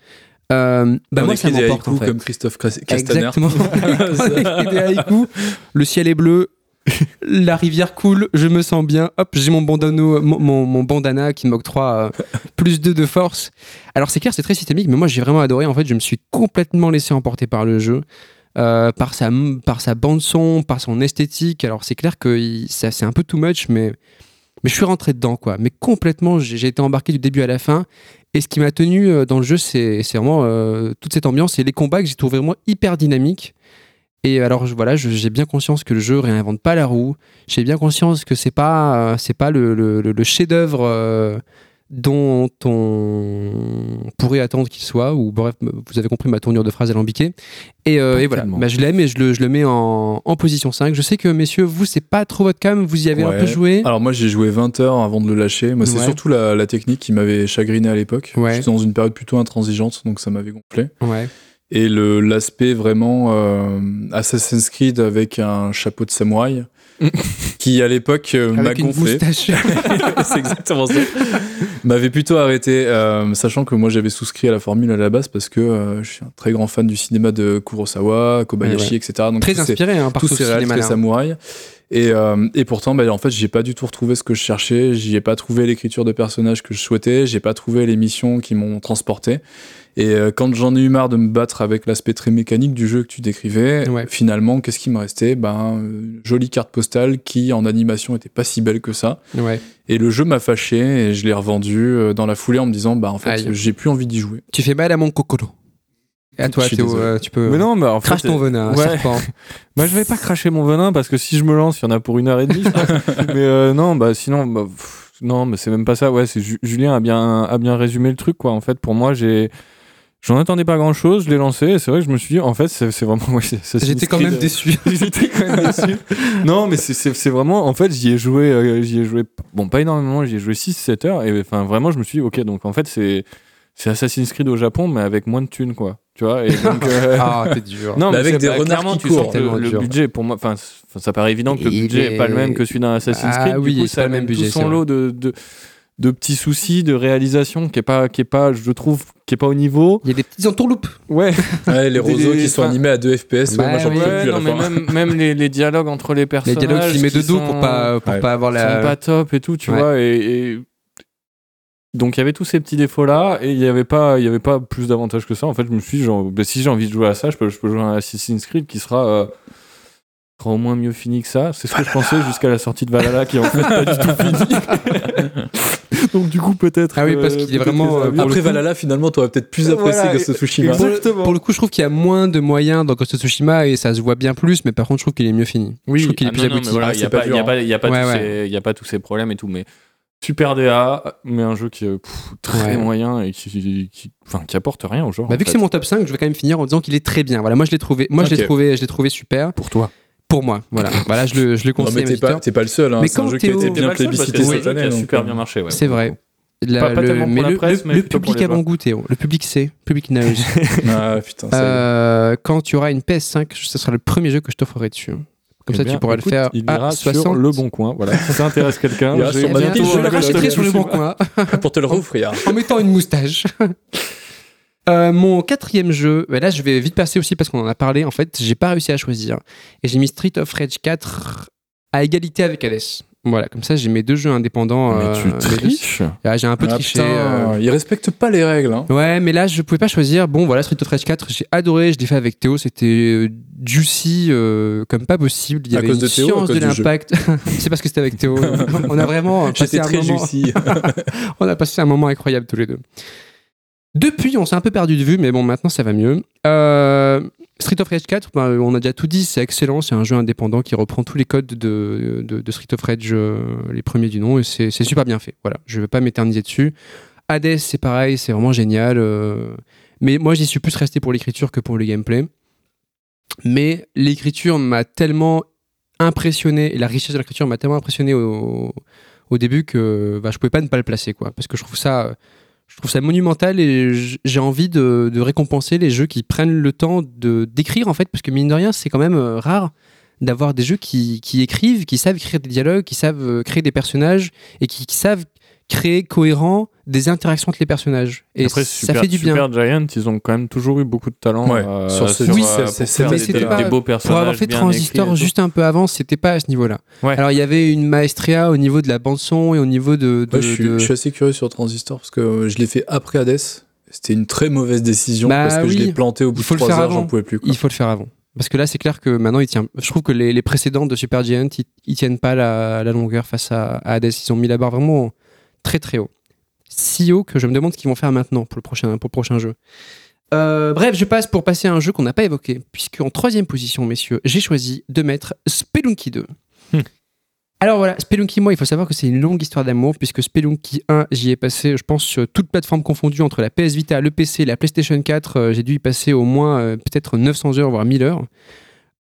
Euh, bah on moi ça m'emporte en fait. comme Christophe Castaner. Exactement. *laughs* On. Le ciel est bleu. *laughs* La rivière coule, je me sens bien. Hop, j'ai mon bandana, mon, mon- bandana qui m'octroie euh, *laughs* plus 2 de force. Alors c'est clair, c'est très systémique, mais moi j'ai vraiment adoré. En fait, je me suis complètement laissé emporter par le jeu, euh, par sa par sa bande son, par son esthétique. Alors c'est clair que c'est un peu too much, mais mais je suis rentré dedans quoi. Mais complètement, j'ai été embarqué du début à la fin. Et ce qui m'a tenu euh, dans le jeu, c'est vraiment euh, toute cette ambiance et les combats que j'ai trouvé vraiment hyper dynamiques. Et alors voilà, j'ai bien conscience que le jeu réinvente pas la roue. J'ai bien conscience que c'est pas euh, pas le, chef-d'œuvre dont on pourrait attendre qu'il soit. Ou bref, vous avez compris ma tournure de phrase alambiquée. Et, euh, et voilà. Bah, je l'aime et je le, je le mets en, en position 5. Je sais que messieurs, vous c'est pas trop votre cam, vous y avez un peu joué. Alors moi j'ai joué 20 heures avant de le lâcher. Moi c'est Ouais. surtout la, la technique qui m'avait chagriné à l'époque. Ouais. J'étais dans une période plutôt intransigeante donc ça m'avait gonflé. Ouais. Et l'aspect vraiment euh, Assassin's Creed avec un chapeau de samouraï *laughs* qui à l'époque euh, m'a gonflé. *laughs* c'est exactement ça. M'avait plutôt arrêté, euh, sachant que moi j'avais souscrit à la formule à la base parce que euh, je suis un très grand fan du cinéma de Kurosawa, Kobayashi, Ouais, ouais. etc. Donc très ces- inspiré hein, par tous ces ce réals cinéma très samouraï. Et, euh, et pourtant, bah, en fait, j'ai pas du tout retrouvé ce que je cherchais. J'y ai pas trouvé l'écriture de personnages que je souhaitais. J'ai pas trouvé les missions qui m'ont transporté. Et euh, quand j'en ai eu marre de me battre avec l'aspect très mécanique du jeu que tu décrivais, Ouais. finalement, qu'est-ce qui me restait? Ben, euh, jolie carte postale qui, en animation, était pas si belle que ça. Ouais. Et le jeu m'a fâché et je l'ai revendu euh, dans la foulée en me disant, bah, en fait, Aïe. j'ai plus envie d'y jouer. Tu fais mal à mon cocolo. Et à toi, Théo, euh, tu peux. Mais non, mais en fait, Crache ton venin, ouais. serpent. Moi, *laughs* je vais pas cracher mon venin parce que si je me lance, il y en a pour une heure et demie. *laughs* mais euh, non, bah sinon, bah, pff, non, mais c'est même pas ça. Ouais, c'est Ju- Julien a bien a bien résumé le truc quoi. En fait, pour moi, j'ai J'en attendais pas grand chose, je l'ai lancé et c'est vrai que je me suis dit, en fait, c'est vraiment. *laughs* ouais, J'étais quand Creed, même déçu. *laughs* J'étais quand même déçu. non, mais c'est- vraiment. En fait, j'y ai joué. euh, j'y ai joué. Bon, pas énormément, j'y ai joué 6-7 heures. Et enfin, vraiment, je me suis dit, ok, donc en fait, c'est c'est Assassin's Creed au Japon, mais avec moins de thunes, quoi. Tu vois et donc, euh, *laughs* Ah, t'es dur. Non, Mais mais avec c'est- des bah, renards qui tu courent. que le, Tellement le dur. budget, pour moi, enfin, ça paraît évident que le budget n'est pas le même que celui d'un Assassin's Ah Creed. oui, du coup, c'est ça pas le même budget, tout c'est son lot de, de, de petits soucis de réalisation qui est pas, qui est pas, je trouve, qui est pas au niveau. Il y a des petites entourloupes. Ouais. Ouais, les Des- roseaux qui sont animés à 2 FPS, ouais, Bah moi oui. Ouais, plus à non, la mais fin. même, même les, les dialogues entre les Les personnages. dialogues qu'il met de dos sont- pour pas, pour Ouais. pas avoir sont la. pas top et tout, tu Ouais. vois. Et, et- donc il y avait tous ces petits défauts là et il y avait pas, il y avait pas plus d'avantages que ça. En fait, je me suis dit, genre, bah, si j'ai envie de jouer à ça, je peux, je peux jouer à Assassin's Creed qui sera, euh, sera au moins mieux fini que ça. C'est ce que je pensais jusqu'à la sortie de Valhalla qui est en fait pas du tout fini. *laughs* donc du coup peut-être. Ah oui, euh, parce qu'il est vraiment, euh, Après Valhalla, finalement, t'aurais peut-être plus apprécié Voilà, Ghost of Tsushima. Pour, Exactement. pour le coup, je trouve qu'il y a moins de moyens dans Ghost of Tsushima et ça se voit bien plus, mais par contre, je trouve qu'il est mieux fini. je trouve qu'il est ah plus non, abouti. voilà, Ah, il y c'est a pas a a tous ouais. ces- il y a pas tous ces problèmes et tout, mais super DA, mais un jeu qui est pff, très Ouais. moyen et qui, qui, enfin, qui apporte rien au genre. Bah, vu que c'est mon top 5, je vais quand même finir en disant qu'il est très bien. Voilà, moi je l'ai trouvé, moi je l'ai trouvé, je l'ai trouvé super pour toi. Pour moi. Voilà, *laughs* voilà, je le, je le Non, conseille. mais à t'es pas, pas le seul. Hein. Mais C'est un quand jeu qui a été bien plébiscité cette année. qui a super euh, bien marché. ouais. C'est vrai. La- Pas- pas le- mais la le, presse, le- mais le public a bon joueurs. goût, Théo. Le public sait, le public *laughs* knows. Ah putain. Euh, quand tu auras une PS5, ce sera le premier jeu que je t'offrirai dessus. Comme Eh ça, bien, tu pourras écoute, le faire il à ira 60. sur le bon coin. Voilà, si ça intéresse quelqu'un. Je un le rachèterai sur le bon coin *laughs* pour te le rouvrir. en mettant une moustache. Euh, mon quatrième jeu, bah là je vais vite passer aussi parce qu'on en a parlé. En fait, j'ai pas réussi à choisir et j'ai mis Street of Rage 4 à égalité avec Hades. Voilà, comme ça j'ai mes deux jeux indépendants. Mais euh, tu triches. Ah, j'ai un peu Ah, triché. putain, euh. Il respecte pas les règles. Hein. Ouais, mais là je pouvais pas choisir. Bon, voilà, Street of Rage 4, j'ai adoré. Je l'ai fait avec Théo. C'était juicy euh, comme pas possible. Il y À avait cause une de Théo à science cause de l'impact. *laughs* C'est parce que c'était avec Théo. *laughs* On a vraiment passé un très moment. juicy. *laughs* On a passé un moment incroyable tous les deux. Depuis, on s'est un peu perdu de vue, mais bon, maintenant ça va mieux. Euh, Street of Rage 4, bah, on a déjà tout dit, c'est excellent. C'est un jeu indépendant qui reprend tous les codes de, Street of Rage, euh, les premiers du nom, et c'est super bien fait. Voilà, je ne vais pas m'éterniser dessus. Hades, c'est pareil, c'est vraiment génial. euh, mais moi, j'y suis plus resté pour l'écriture que pour le gameplay. Mais l'écriture m'a tellement impressionné, et la richesse de l'écriture m'a tellement impressionné au, début que bah, je pouvais pas ne pas le placer, quoi. Parce que je trouve ça, je trouve ça monumental et j'ai envie de, récompenser les jeux qui prennent le temps de d'écrire, en fait, parce que mine de rien, c'est quand même euh, rare d'avoir des jeux qui, écrivent, qui savent écrire des dialogues, qui savent euh, créer des personnages et qui savent créer cohérent des interactions entre les personnages. Et Après, ça Super, fait du bien. Super Giant, ils ont quand même toujours eu beaucoup de talent Ouais, euh, sur ce- Oui, euh, c'est- pour des, des- beaux Pour personnages. avoir fait Transistor juste un peu avant, c'était pas à ce niveau-là. Ouais. Alors il y avait une maestria au niveau de la bande son et au niveau de. de- Ouais, je, suis, de- je suis assez curieux sur Transistor parce que euh, je l'ai fait après Hades. C'était une très mauvaise décision Bah parce que je l'ai planté au bout Il faut de le 3 faire heures, avant. j'en pouvais plus. quoi. Il faut le faire avant. Parce que là, c'est clair que maintenant, il tient. Je trouve que les, les précédents de Super Giant, ils, ils tiennent pas la, la longueur face à, à Hades. Ils ont mis la barre vraiment très très haut. Si haut que je me demande ce qu'ils vont faire maintenant pour le prochain, pour le prochain jeu. Euh, bref, je passe pour passer à un jeu qu'on n'a pas évoqué, puisque en troisième position, messieurs, j'ai choisi de mettre Spelunky 2. Hmm. Alors voilà, Spelunky, moi, il faut savoir que c'est une longue histoire d'amour, puisque Spelunky 1, j'y ai passé, je pense, sur toutes plateformes confondues, entre la PS Vita, le PC, la PlayStation 4, euh, j'ai dû y passer au moins euh, peut-être 900 heures, voire 1000 heures.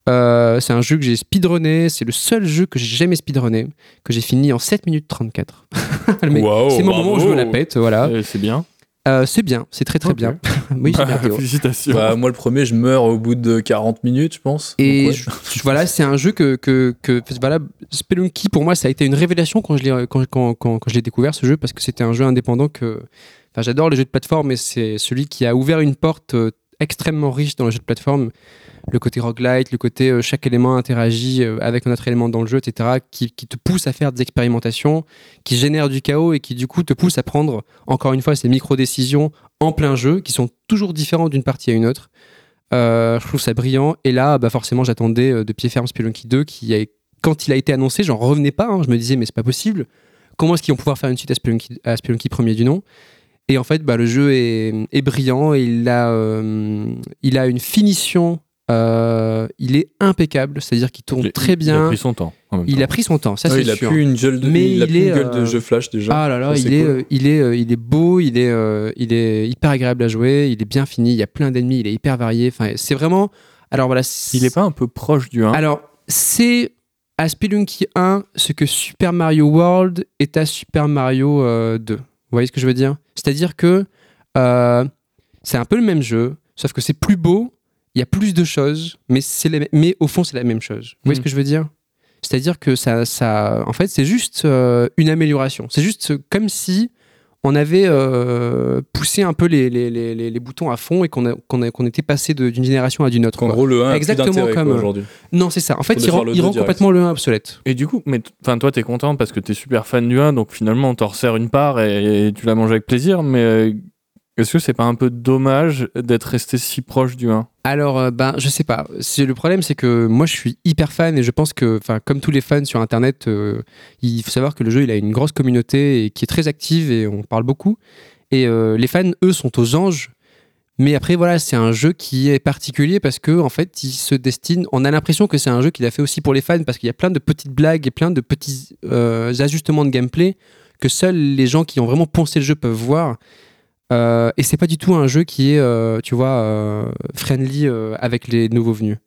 Euh, c'est un jeu que j'ai speedrunné, c'est le seul jeu que j'ai jamais speedrunné, que j'ai fini en 7 minutes 34. *laughs* Le mec, Waouh, c'est mon moment où je me la pète, voilà. Et C'est bien. Euh, c'est bien, c'est très très bien. *laughs* oui, c'est bien. Félicitations. Bah, moi, le premier, je meurs au bout de 40 minutes, je pense. Et Donc, ouais. je- je- voilà, c'est un jeu que, que, que voilà, Spelunky pour moi ça a été une révélation quand je l'ai quand, quand, quand, quand je découvert ce jeu parce que c'était un jeu indépendant que enfin, j'adore les jeux de plateforme mais c'est celui qui a ouvert une porte euh, extrêmement riche dans le jeu de plateforme le côté roguelite, le côté euh, chaque élément interagit euh, avec un autre élément dans le jeu, etc., qui, te pousse à faire des expérimentations, qui génèrent du chaos et qui du coup te pousse à prendre encore une fois ces micro-décisions en plein jeu, qui sont toujours différentes d'une partie à une autre. Euh, je trouve ça brillant. Et là, bah forcément, j'attendais de pied ferme Spelunky 2, qui, quand il a été annoncé, j'en revenais pas. hein. Je me disais, mais c'est pas possible. Comment est-ce qu'ils vont pouvoir faire une suite à Spelunky, premier du nom? Et en fait, bah, le jeu est, brillant. Et il, a, il a une finition. Euh, il est impeccable, c'est-à-dire qu'il tourne Il- très Il a bien. pris son temps. en même Il a pris son temps, ça Ouais, c'est il a plus une gueule de, Mais il a plus une est, gueule de euh, jeu flash déjà. Ah là là, Ça, il est, cool. euh, il, est, il est beau, il est, il est hyper agréable à jouer, il est bien fini, il y a plein d'ennemis, il est hyper varié. Enfin, c'est vraiment. Alors voilà. Il est pas un peu proche du 1 Alors, c'est à Spelunky 1 ce que Super Mario World est à Super Mario euh, 2. Vous voyez ce que je veux dire? C'est-à-dire que euh, c'est un peu le même jeu, sauf que c'est plus beau, il y a plus de choses, mais, les- mais au fond, c'est la même chose. Vous voyez ce que je veux dire? C'est-à-dire que ça, ça, en fait, c'est juste euh, une amélioration. C'est juste comme si on avait euh, poussé un peu les, les, les, les- les boutons à fond et qu'on a- qu'on a- qu'on était passé d'une génération à d'une autre. En quoi. gros, le 1 a Exactement comme, euh, aujourd'hui. Non, c'est ça. En fait, il rend, il complètement le 1 obsolète. Et du coup, mais enfin toi t'es content parce que t'es super fan du 1, donc finalement on t'en resserre une part et, et tu la manges avec plaisir, mais euh, est-ce que c'est pas un peu dommage d'être resté si proche du 1 Alors, euh, ben, je sais pas. Le problème, c'est que moi, je suis hyper fan et je pense que, comme tous les fans sur Internet, euh, il faut savoir que le jeu, il a une grosse communauté et qui est très active et on parle beaucoup. Et euh, les fans, eux, sont aux anges. Mais après, voilà, c'est un jeu qui est particulier parce que, en fait, il se destine. On a l'impression que c'est un jeu qu'il a fait aussi pour les fans parce qu'il y a plein de petites blagues et plein de petits ajustements de gameplay que seuls les gens qui ont vraiment poncé le jeu peuvent voir. Euh, et c'est pas du tout un jeu qui est, euh, tu vois, euh, friendly avec les nouveaux venus.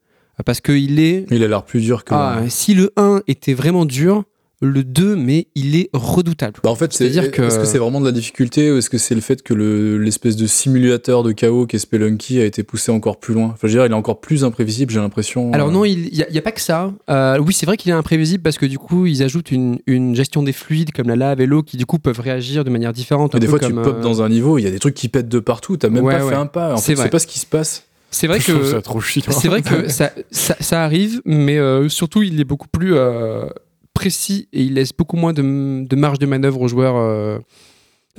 Parce qu'il est. Il a l'air plus dur que. Ah, si le 1 était vraiment dur, le 2, mais il est redoutable. Bah en fait, c'est C'est-à-dire que- Est-ce que c'est vraiment de la difficulté ou est-ce que c'est le fait que le- l'espèce de simulateur de chaos qu'est Spelunky a été poussé encore plus loin? Enfin, je veux dire, il est encore plus imprévisible, j'ai l'impression. Alors euh, non, il n'y a, il y a pas que ça. Euh, oui, c'est vrai qu'il est imprévisible parce que du coup, ils ajoutent une, une gestion des fluides comme la lave et l'eau qui du coup peuvent réagir de manière différente. mais des fois, tu comme, popes euh, dans un niveau, il y a des trucs qui pètent de partout, t'as même Ouais, pas ouais. fait un pas. En C'est fait, tu sais pas ce qui se passe. C'est vrai que c'est vrai que *laughs* ça, ça, ça arrive, mais euh, surtout il est beaucoup plus euh, précis et il laisse beaucoup moins de, de marge de manœuvre aux joueurs. euh.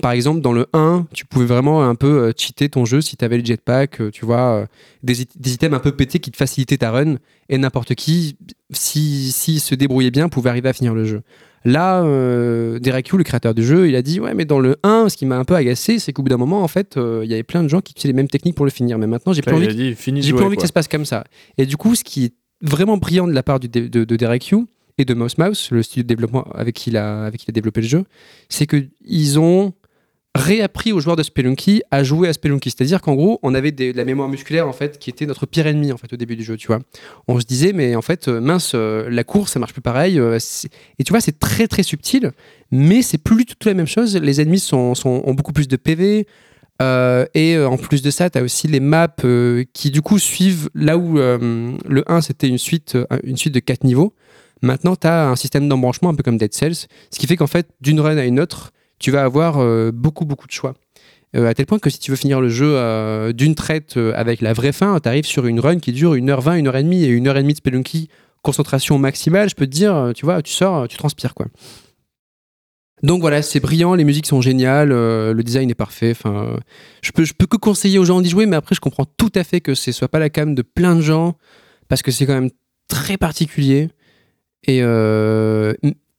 Par exemple, dans le 1, tu pouvais vraiment un peu euh, cheater ton jeu si tu avais le jetpack, euh, tu vois, des, it- des items un peu pétés qui te facilitaient ta run, et n'importe qui, si, si se débrouillait bien, pouvait arriver à finir le jeu. Là, euh, Derek Yu, le créateur du jeu, il a dit Ouais, mais dans le 1, ce qui m'a un peu agacé, c'est qu'au bout d'un moment, en fait, euh, il y avait plein de gens qui utilisaient les mêmes techniques pour le finir. Mais maintenant, j'ai plus envie dit, jouer, plus envie que ça se passe comme ça. Et du coup, ce qui est vraiment brillant de la part du de, de Derek Yu et de Mouse Mouse, le studio de développement avec qui il a, avec qui a développé le jeu, c'est qu'ils ont réappris aux joueurs de Spelunky à jouer à Spelunky. C'est-à-dire qu'en gros, on avait de la mémoire musculaire en fait qui était notre pire ennemi en fait au début du jeu, tu vois. On se disait mais en fait euh, mince euh, la course ça marche plus pareil euh, et tu vois c'est très très subtil mais c'est plus du tout la même chose. Les ennemis sont, ont beaucoup plus de PV. et en plus de ça, tu as aussi les maps qui du coup suivent là où le 1 c'était une suite, une suite de 4 niveaux. Maintenant, tu as un système d'embranchement un peu comme Dead Cells, ce qui fait qu'en fait, d'une run à une autre, tu vas avoir euh, beaucoup beaucoup de choix. Euh, à tel point que si tu veux finir le jeu euh, d'une traite euh, avec la vraie fin, tu arrives sur une run qui dure 1h20, 1h30 et 1h30 de Spelunky, concentration maximale, je peux te dire, tu vois, tu sors, tu transpires quoi. Donc voilà, c'est brillant, les musiques sont géniales, le design est parfait. Je peux, peux que conseiller aux gens d'y jouer, mais après, je comprends tout à fait que ce soit pas la cam de plein de gens parce que c'est quand même très particulier. Et euh,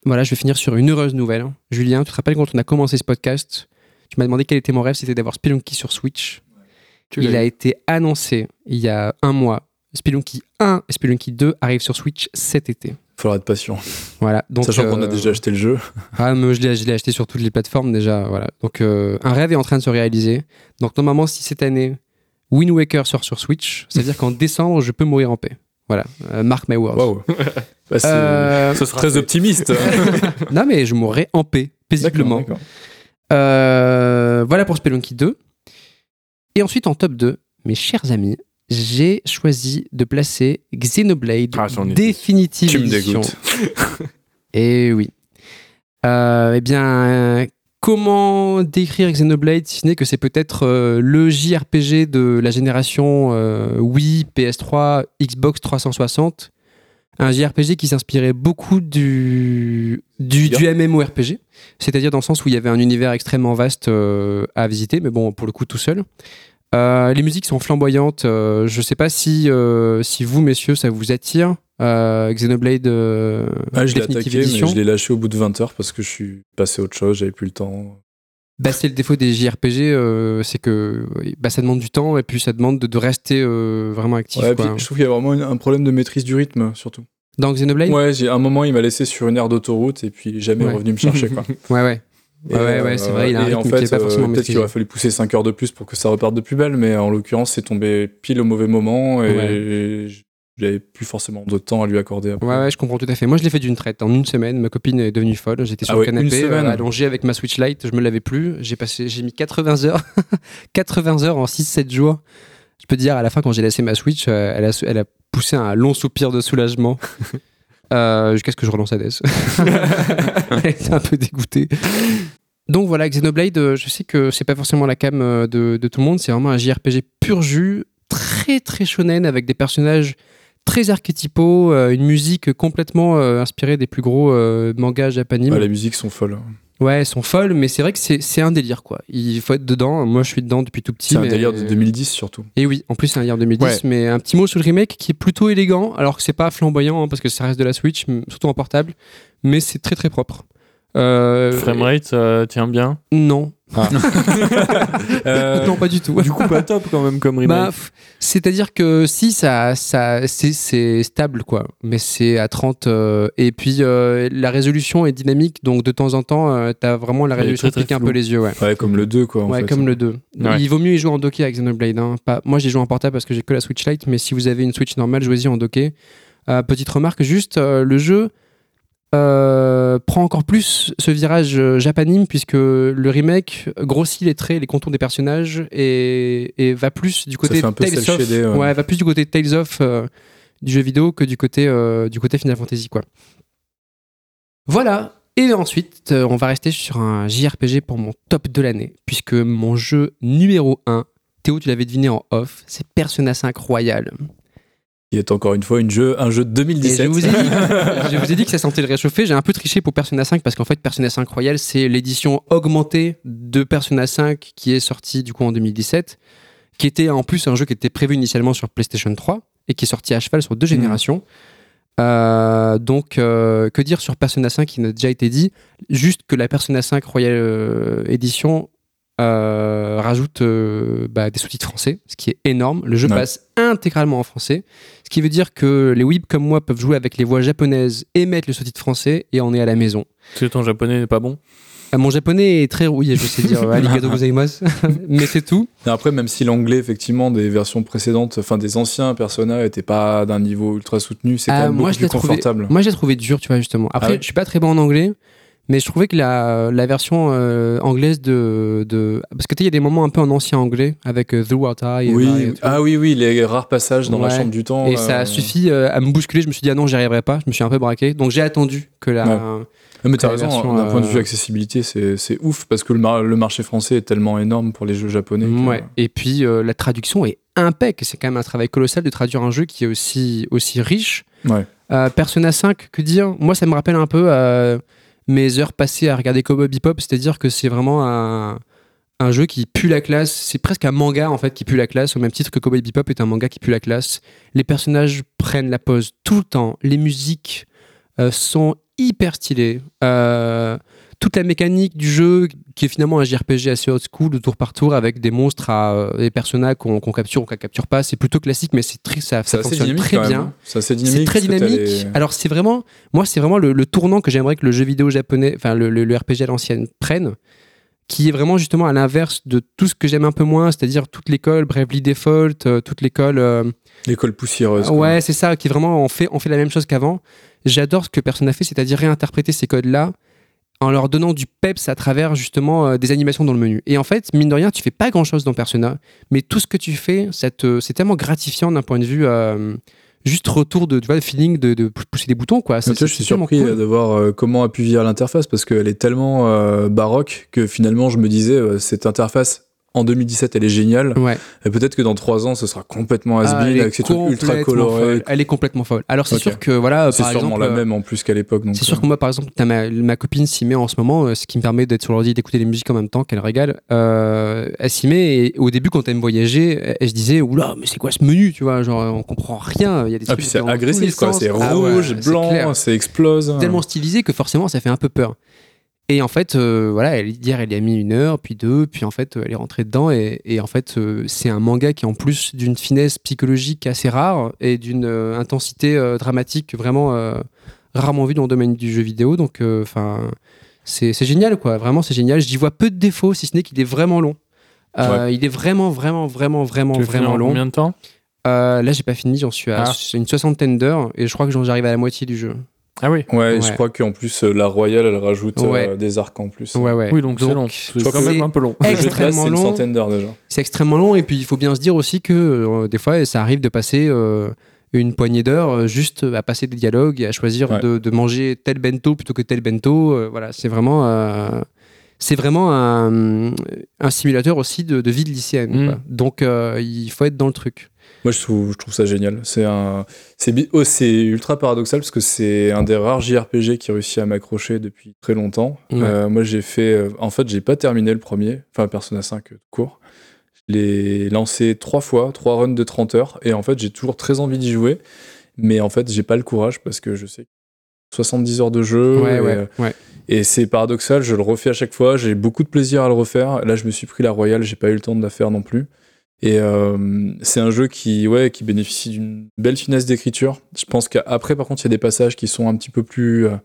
voilà, je vais finir sur une heureuse nouvelle. Julien, tu te rappelles quand on a commencé ce podcast, tu m'as demandé quel était mon rêve, c'était d'avoir Spelunky sur Switch. Il a été annoncé il y a un mois. Spelunky 1 et Spelunky 2 arrivent sur Switch cet été. Faudra être patient. Voilà. Donc, Sachant qu'on a euh, déjà acheté le jeu. *laughs* ah, mais je l'ai, je l'ai acheté sur toutes les plateformes déjà. Voilà. Donc, euh, un rêve est en train de se réaliser. Donc, normalement, si cette année, Wind Waker sort sur Switch, c'est-à-dire qu'en décembre, je peux mourir en paix. Voilà. Euh, mark my words. *laughs* Bah, Euh, Ce sera très fait. optimiste. *laughs* non, mais je mourrai en paix, paisiblement. Euh, voilà pour Spelunky 2. Et ensuite, en top 2, mes chers amis, j'ai choisi de placer Xenoblade Ah, Definitive Tu me Edition. dégoûtes. *laughs* Et oui. Euh, eh bien, comment décrire Xenoblade si ce n'est que c'est peut-être euh, le JRPG de la génération euh, Wii, PS3, Xbox 360 Un JRPG qui s'inspirait beaucoup du, du, du MMORPG, c'est-à-dire dans le sens où il y avait un univers extrêmement vaste euh, à visiter, mais bon, pour le coup, tout seul. Les musiques sont flamboyantes. je sais pas si, si vous, messieurs, ça vous attire. Euh, Xenoblade euh, Ah, je l'ai attaqué, mais je l'ai lâché au bout de 20 heures parce que je suis passé à autre chose, j'avais plus le temps. Bah, c'est le défaut des JRPG, euh, c'est que bah, ça demande du temps et puis ça demande de, de rester euh, vraiment actif. Ouais, quoi. puis je trouve qu'il y a vraiment un problème de maîtrise du rythme, surtout. Dans Xenoblade? Ouais, j'ai un moment, il m'a laissé sur une aire d'autoroute et puis jamais Ouais. revenu me chercher. Quoi. *laughs* Ouais, ouais. Et, Ouais, ouais, c'est vrai, il a un rythme en qui fait, est pas forcément euh, peut-être qu'il aurait fallu pousser 5 heures de plus pour que ça reparte de plus belle, mais en l'occurrence, c'est tombé pile au mauvais moment et j'avais plus forcément de temps à lui accorder. Après. Ouais, ouais, je comprends tout à fait. Moi, je l'ai fait d'une traite. En une semaine, ma copine est devenue folle. J'étais sur Ah le ouais, canapé, euh, allongé avec ma Switch Lite. Je me l'avais plus. J'ai passé, j'ai mis 80 heures, *laughs* 80 heures en 6-7 jours. Je peux te dire, à la fin, quand j'ai laissé ma Switch, euh, elle, a, elle a poussé un long soupir de soulagement. *laughs* Euh, jusqu'à ce que je relance Hades. *laughs* Elle était un peu dégoûtée. Donc voilà, Xenoblade, euh, je sais que c'est pas forcément la cam de, de tout le monde, c'est vraiment un JRPG pur jus, très très shonen avec des personnages très archétypaux, euh, une musique complètement euh, inspirée des plus gros euh, mangas japonais. Ouais, les musiques sont folles. Ouais, elles sont folles, mais c'est vrai que c'est c'est un délire quoi. Il faut être dedans. Moi, je suis dedans depuis tout petit. C'est un mais- délire de 2010 surtout. et oui, en plus c'est un délire 2010, Ouais. mais un petit mot sur le remake qui est plutôt élégant, alors que c'est pas flamboyant hein, parce que ça reste de la Switch, surtout en portable, mais c'est très très propre. Euh, Framerate, ça tient bien? Non. *laughs* Euh, non, pas du tout. du coup, pas top quand même comme remake. Bah, f- C'est-à-dire que si ça, ça c'est- stable quoi, mais c'est à 30 euh, et puis euh, la résolution est dynamique donc de temps en temps euh, t'as vraiment la résolution qui pique un peu les yeux ouais. Ouais, comme le 2 quoi. En ouais, fait. comme le 2. Ouais. Il vaut mieux y jouer en docké avec Xenoblade. Hein. Pas... Moi, j'ai joué en portable parce que j'ai que la Switch Lite, mais si vous avez une Switch normale, jouez-y en docké. Euh, petite remarque, juste, euh, le jeu euh, prend encore plus ce virage euh, japanime puisque le remake grossit les traits, les contours des personnages et, et va plus du côté Tales of, shaded, ouais. ouais, va plus du côté Tales of euh, du jeu vidéo que du côté euh, du côté Final Fantasy quoi. Voilà. Et ensuite, on va rester sur un JRPG pour mon top de l'année, puisque mon jeu numéro 1, Théo, tu l'avais deviné en off, c'est Persona 5 Royal. Il est encore une fois une jeu, un jeu de Et 2017. je vous, ai dit, *laughs* je vous ai dit que ça sentait le réchauffer. J'ai un peu triché pour Persona 5 parce qu'en fait, Persona 5 Royal, c'est l'édition augmentée de Persona 5 qui est sortie du coup en 2017, qui était en plus un jeu qui était prévu initialement sur PlayStation 3 et qui est sorti à cheval sur deux générations. Euh, donc, euh, que dire sur Persona 5 qui n'a déjà été dit? Juste que la Persona 5 Royal euh, Edition euh, rajoute euh, bah, des sous-titres français, ce qui est énorme. Le jeu Ouais. passe intégralement en français, ce qui veut dire que les weebs comme moi peuvent jouer avec les voix japonaises et mettre le sous-titre français et on est à la maison. Parce que ton japonais n'est pas bon. Euh, mon japonais est très rouillé, je sais dire *laughs* arigato gozaimasu, *laughs* mais c'est tout. Et après, même si l'anglais, effectivement, des versions précédentes, enfin des anciens Persona, était pas d'un niveau ultra soutenu, c'est Ah, quand même moi, beaucoup je plus l'ai trouvé- confortable. Moi, j'ai trouvé dur, tu vois, justement. Après, Ah ouais je suis pas très bon en anglais, mais je trouvais que la, la version euh, anglaise de, de. Parce que tu sais, il y a des moments un peu en ancien anglais avec euh, The Water Oui, et ah oui, oui, les rares passages dans la chambre du temps. Et euh, ça a suffi euh, à me bousculer. Je me suis dit, ah non, j'y arriverai pas. Je me suis un peu braqué. Donc, j'ai attendu que la. Ouais. Ah, mais t'as raison, d'un point de vue accessibilité, c'est c'est ouf parce que le, mar- le marché français est tellement énorme pour les jeux japonais. que- Ouais. Et puis, la traduction est impec. C'est quand même un travail colossal de traduire un jeu qui est aussi, aussi riche. Ouais. Persona 5, que dire? Moi, ça me rappelle un peu mes heures passées à regarder Cowboy Bebop, c'est-à-dire que c'est vraiment un, un jeu qui pue la classe. C'est presque un manga en fait qui pue la classe, au même titre que Cowboy Bebop est un manga qui pue la classe. Les personnages prennent la pose tout le temps. Les musiques euh, sont hyper stylées. Euh, toute la mécanique du jeu, qui est finalement un JRPG assez old school, de tour par tour, avec des monstres, à, euh, des personnages qu'on capture ou qu'on capture pas, c'est plutôt classique, mais c'est très, ça, ça fonctionne très bien. hein. C'est très dynamique. les- Alors c'est vraiment, moi c'est vraiment le, le tournant que j'aimerais que le jeu vidéo japonais, enfin le, le- le RPG à l'ancienne prenne, qui est vraiment justement à l'inverse de tout ce que j'aime un peu moins, c'est-à-dire toute l'école Bravely Default, euh, toute l'école, euh, L'école poussiéreuse. ouais c'est ça, qui vraiment on fait on fait la même chose qu'avant. J'adore ce que personne n'a fait, c'est-à-dire réinterpréter ces codes-là en leur donnant du peps à travers justement euh, des animations dans le menu. Et en fait, mine de rien, tu fais pas grand-chose dans Persona, mais tout ce que tu fais, te- c'est tellement gratifiant d'un point de vue euh, juste retour de tu vois, le feeling de, de pousser des boutons quoi. C'est- je suis surpris cool. de voir euh, comment a pu l'interface parce qu'elle est tellement baroque que finalement je me disais cette interface en 2017 elle est géniale Ouais. et peut-être que dans 3 ans ce sera complètement Ah, has-been elle est avec ces trucs ultra colorés. folle. Elle est complètement folle. Alors c'est sûr que voilà, C'est sûrement exemple, la euh, même en plus qu'à l'époque. C'est sûr euh, que moi, par exemple, ma, ma copine s'y met en ce moment, euh, ce qui me permet d'être sur l'ordi et d'écouter des musiques en même temps, qu'elle régale. Euh, elle s'y met et au début, quand elle me voyageait, elle, se disait Oula, mais c'est quoi ce menu Tu vois, genre, on comprend rien. Il y a des Ah puis c'est les agressif quoi, c'est Ah ouais, rouge, c'est blanc, ça explose. tellement stylisé que forcément, ça fait un peu peur. Et en fait, euh, voilà, elle, hier, elle y a mis une heure, puis deux, puis en fait, euh, elle est rentrée dedans. Et, et en fait, euh, c'est un manga qui, en plus d'une finesse psychologique assez rare et d'une euh, intensité dramatique vraiment rarement vue dans le domaine du jeu vidéo. Donc, enfin, c'est génial, quoi. Vraiment, c'est génial. J'y vois peu de défauts, si ce n'est qu'il est vraiment long. Il est vraiment, vraiment, vraiment, vraiment, Tu vraiment en long. combien de temps? Là, j'ai pas fini, j'en suis à Ah. une soixantaine d'heures et je crois que j'en arrive à la moitié du jeu. Ah oui. Ouais, Ouais. je crois qu'en plus euh, la royale elle rajoute euh, des arcs en plus. Ouais, ouais. Oui, donc c'est long. C'est quand même un peu long. Extrêmement c'est une long. centaine d'heures déjà. C'est extrêmement long et puis il faut bien se dire aussi que euh, des fois ça arrive de passer euh, une poignée d'heures juste à passer des dialogues et à choisir Ouais. de, de manger tel bento plutôt que tel bento. euh, voilà, c'est vraiment euh, c'est vraiment un, un simulateur aussi de, de vie de lycéenne. Mm. quoi. Donc euh, il faut être dans le truc. Moi, je trouve, je trouve ça génial. C'est un, c'est bi- oh, c'est ultra paradoxal parce que c'est un des rares JRPG qui réussit à m'accrocher depuis très longtemps. Euh, moi, j'ai fait, euh, en fait, j'ai pas terminé le premier, enfin Persona 5 euh, court. Je l'ai lancé trois fois, trois runs de 30 heures, et en fait, j'ai toujours très envie d'y jouer, mais en fait, j'ai pas le courage parce que je sais que 70 heures de jeu. Ouais, et, ouais, ouais. et c'est paradoxal, je le refais à chaque fois, j'ai beaucoup de plaisir à le refaire. Là, je me suis pris la Royale, j'ai pas eu le temps de la faire non plus. Et euh, c'est un jeu qui, ouais, qui bénéficie d'une belle finesse d'écriture. Je pense qu'après, par contre, il y a des passages qui sont un petit peu plus, euh,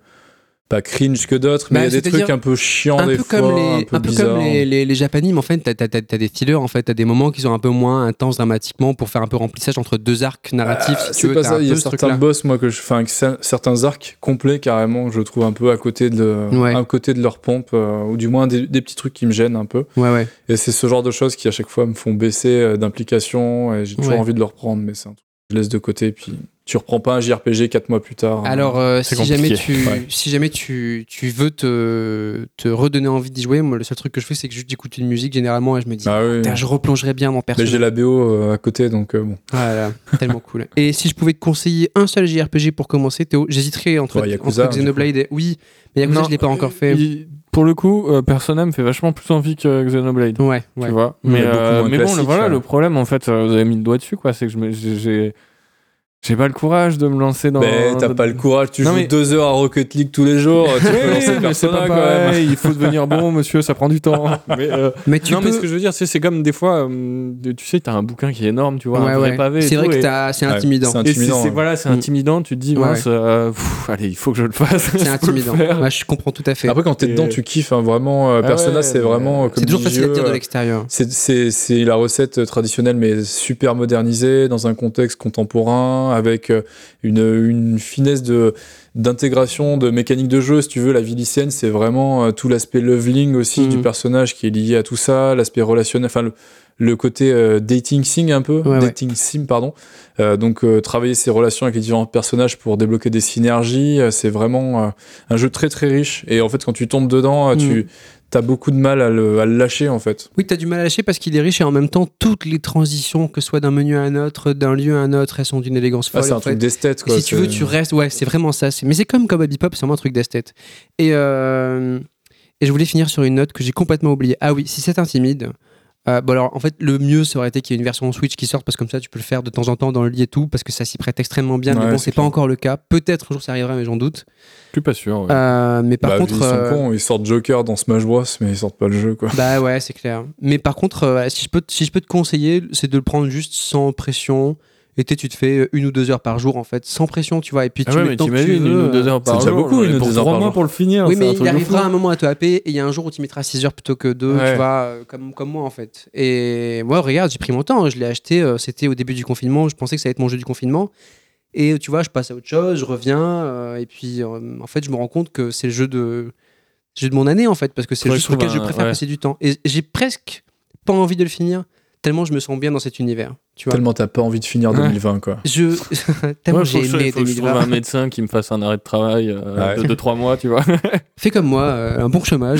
pas cringe que d'autres, mais Bah, il y a des trucs un peu chiants un des peu fois, comme les, un peu un peu comme les, les, les Japanimes, en fait, t'as, t'as- t'as- t'as des fillers, en fait, t'as des moments qui sont un peu moins intenses dramatiquement pour faire un peu remplissage entre deux arcs narratifs, Ah, si tu c'est pas ça, il y a certains boss, moi, que je, enfin, certains arcs complets carrément, je trouve un peu à côté de, Ouais. à côté de leur pompe, euh, ou du moins des, des petits trucs qui me gênent un peu. Ouais, ouais. Et c'est ce genre de choses qui à chaque fois me font baisser euh, d'implication, et j'ai toujours envie de le reprendre, mais c'est un truc je laisse de côté, puis tu reprends pas un JRPG 4 mois plus tard. hein. Alors, euh, si jamais, tu. Ouais. si jamais tu, tu veux te, te redonner envie d'y jouer, moi, le seul truc que je fais, c'est que juste j'écoute une musique généralement et je me dis, Ah oui. Je replongerai bien Mais personnage. j'ai la BO euh, à côté, donc euh, bon. Voilà, tellement cool. Et si je pouvais te conseiller un seul JRPG pour commencer, Théo, j'hésiterais entre, Ouais, Yakuza, entre Xenoblade et. Oui, mais Yakuza, je l'ai pas encore fait. il- pour le coup, euh, Persona me fait vachement plus envie que Xenoblade. Ouais, ouais. Tu vois Mais mais, beaucoup euh, mais bon, le, voilà, ouais. le problème, en fait, euh, vous avez mis le doigt dessus, quoi. C'est que j'ai- j'ai. Pas le courage de me lancer dans. mais t'as pas le courage, tu Non, joues mais- deux heures à Rocket League tous les jours, tu *laughs* Oui, peux lancer mais c'est Persona pas quand même. pareil, il faut devenir bon, *laughs* monsieur, ça prend du temps. mais, euh, *laughs* Mais tu non, peux. mais ce que je veux dire, c'est c'est comme des fois, euh, tu sais, t'as un bouquin qui est énorme, tu vois, Ouais, un vrai ouais. pavé. C'est vrai que et- c'est intimidant. c'est intimidant, voilà, c'est Mm. intimidant. Tu te dis, Ouais, mince, euh, pff, allez, il faut que je le fasse. C'est intimidant. je comprends tout à fait. Après, quand t'es Et- dedans, tu kiffes, hein, vraiment. euh, Ah Persona, c'est vraiment. c'est toujours facile à dire de l'extérieur. C'est- C'est c'est la recette traditionnelle, mais super modernisée, dans un contexte contemporain, avec euh, une, une finesse de d'intégration de mécanique de jeu. Si tu veux, la vie lycéenne, c'est vraiment euh, tout l'aspect leveling aussi Mhm. du personnage qui est lié à tout ça, l'aspect relationnel, enfin le, le côté euh, dating sim un peu, Ouais, ouais. dating sim pardon. Euh, donc euh, travailler ses relations avec les différents personnages pour débloquer des synergies, c'est vraiment un jeu très très riche. Et en fait, quand tu tombes dedans, euh, Mhm. tu as beaucoup de mal à le, à le lâcher en fait. Oui, t'as du mal à lâcher parce qu'il est riche et en même temps, toutes les transitions, que ce soit d'un menu à un autre, d'un lieu à un autre, elles sont d'une élégance Ah, folle. c'est en un truc d'esthète Et quoi. si tu veux, c'est- tu restes. Ouais, c'est vraiment ça. C'est- Mais c'est comme Cowboy Bebop, c'est vraiment un truc d'esthète. Et, euh, et je voulais finir sur une note que j'ai complètement oubliée. Ah oui, si c'est intimide. Euh, bon alors en fait le mieux ça aurait été qu'il y ait une version Switch qui sorte parce que comme ça tu peux le faire de temps en temps dans le lit et tout parce que ça s'y prête extrêmement bien mais bon c'est pas encore le cas peut-être un jour ça arrivera mais j'en doute Je suis pas sûr. ouais. Euh, mais par Bah, contre ils sont euh, cons, ils sortent Joker dans Smash Bros, mais ils sortent pas le jeu quoi. bah ouais c'est clair mais par contre euh, si je peux si je peux te conseiller c'est de le prendre juste sans pression et tu te fais une ou deux heures par jour en fait sans pression tu vois et puis Ah tu ouais, mets mais que tu veux, une ou euh, deux heures par c'est déjà jour. beaucoup, une ou pour deux heures trois par mois pour le finir. Oui, mais un il arrivera un moment à te happer et il y a un jour où tu mettras 6 heures plutôt que 2, Ouais. tu vois, euh, comme, comme moi en fait. Et moi, regarde, j'ai pris mon temps, je l'ai acheté, euh, c'était au début du confinement, je pensais que ça allait être mon jeu du confinement. Et tu vois, je passe à autre chose, je reviens, euh, et puis euh, en fait, je me rends compte que c'est le jeu de, jeu de mon année en fait, parce que c'est le jeu je sur lequel je préfère ouais. passer du temps. Et j'ai presque pas envie de le finir, tellement je me sens bien dans cet univers. Tu vois. Tellement t'as pas envie de finir Ouais. 2020 quoi. Je... *laughs* *laughs* tellement Ouais, j'ai aimé faut que je trouve 2020. un médecin qui me fasse un arrêt de travail euh, Ouais. de 2-3 mois, tu vois. *laughs* Fais comme moi, euh, un bon chômage.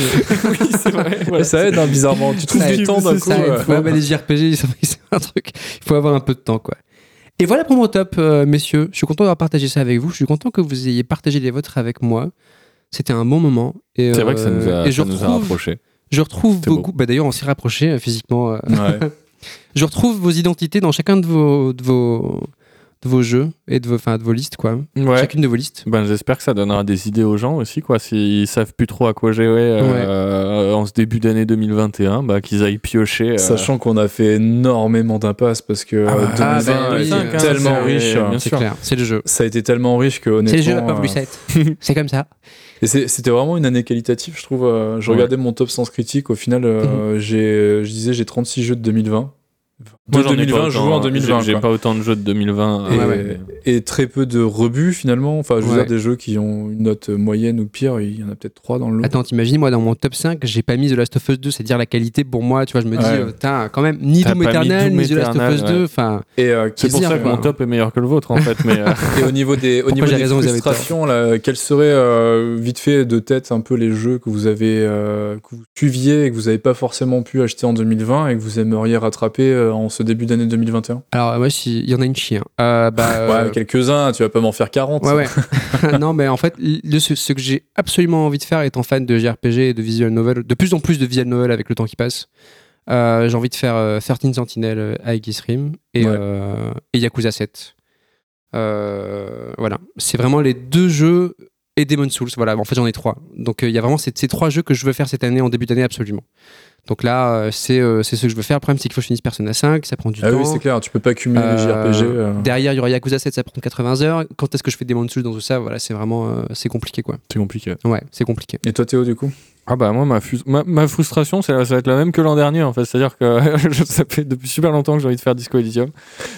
oui, c'est vrai. Ouais, ça aide hein, bizarrement, tu trouves du aide, temps d'un coup. ça, euh. il faut- ouais, bah, les JRPG, c'est un truc. Il faut avoir un peu de temps, quoi. Et voilà pour mon top, euh, messieurs. Je suis content d'avoir partagé ça avec vous. Je suis content que vous ayez partagé les vôtres avec moi. C'était un bon moment. C'est vrai que ça nous euh, a, ça nous a retrouve, rapprochés. je retrouve beaucoup. Bah, D'ailleurs, on s'est rapprochés physiquement. euh. Ouais. Je retrouve vos identités dans chacun de vos, de vos, de vos jeux et de vos, de vos listes, quoi. Ouais. Chacune de vos listes. Ben, j'espère que ça donnera des idées aux gens aussi, quoi. S'ils savent plus trop à quoi jouer euh, en ce début d'année 2021, bah, qu'ils aillent piocher. euh, Sachant qu'on a fait énormément d'impasses parce que Ah euh, bah, 2020 ah, bah, est oui, euh, tellement riche. C'est sûr. clair, c'est le jeu. Ça a été tellement riche que C'est le jeu, la pauvre euh, Lucette. *laughs* c'est comme ça. Et c'était vraiment une année qualitative, je trouve. euh, Je Ouais. regardais mon top sans critique. Au final, euh, j'ai, je disais, j'ai 36 jeux de 2020. v De Moi, j'en ai pas 2020, joués en autant, 2020. J'ai j'ai pas autant de jeux de 2020. Et, euh, ouais. et très peu de rebuts finalement. Enfin, je veux Ouais. dire, des jeux qui ont une note moyenne ou pire, il y en a peut-être trois dans le lot. Attends, t'imagines, moi, dans mon top 5, j'ai pas mis The Last of Us 2, c'est dire la qualité pour moi, tu vois, je me dis, Ouais. euh, putain, quand même, ni Doom Eternal, ni The Last of Us Eternal, 2, ouais. enfin, Et, euh, C'est pour dire, ça que quoi. mon top est meilleur que le vôtre, en fait. Mais, euh, *laughs* Et au niveau des, au niveau des raison, avez frustrations, là, quels seraient euh, vite fait de tête un peu les jeux que vous avez que vous suiviez et que vous n'avez pas forcément pu acheter en 2020 et que vous aimeriez rattraper en ce début d'année 2021 alors, moi, si- il y en a une chien. Euh, bah, *laughs* euh, Ouais, quelques-uns, tu vas pas m'en faire 40. ouais, ouais. *laughs* non, mais en fait, le- ce, ce que j'ai absolument envie de faire, étant fan de JRPG et de visual novel, de plus en plus de visual novel avec le temps qui passe, euh, j'ai envie de faire euh, 13 Sentinel à Rim et, et Yakuza 7. Euh, voilà, c'est vraiment les deux jeux et Demon Souls. Voilà, en fait, j'en ai trois. Donc, euh, il y a vraiment ces, ces trois jeux que je veux faire cette année, en début d'année, absolument. Donc là, euh, c'est euh, ce que je veux faire. Le problème, c'est qu'il faut que je finisse Persona 5, ça prend du Ah temps. oui, c'est clair, tu peux pas cumuler les JRPG. Derrière, il y aura Yakuza 7, ça prend 80 heures. Quand est-ce que je fais Demon Souls dans tout ça? Voilà, c'est vraiment c'est compliqué quoi. C'est compliqué. Ouais, c'est compliqué. Et toi, Théo, du coup? Ah bah moi ma, ma, ma frustration c'est ça va être la même que l'an dernier en fait c'est-à-dire que *laughs* je- ça fait depuis super longtemps que j'ai envie de faire Disco Elysium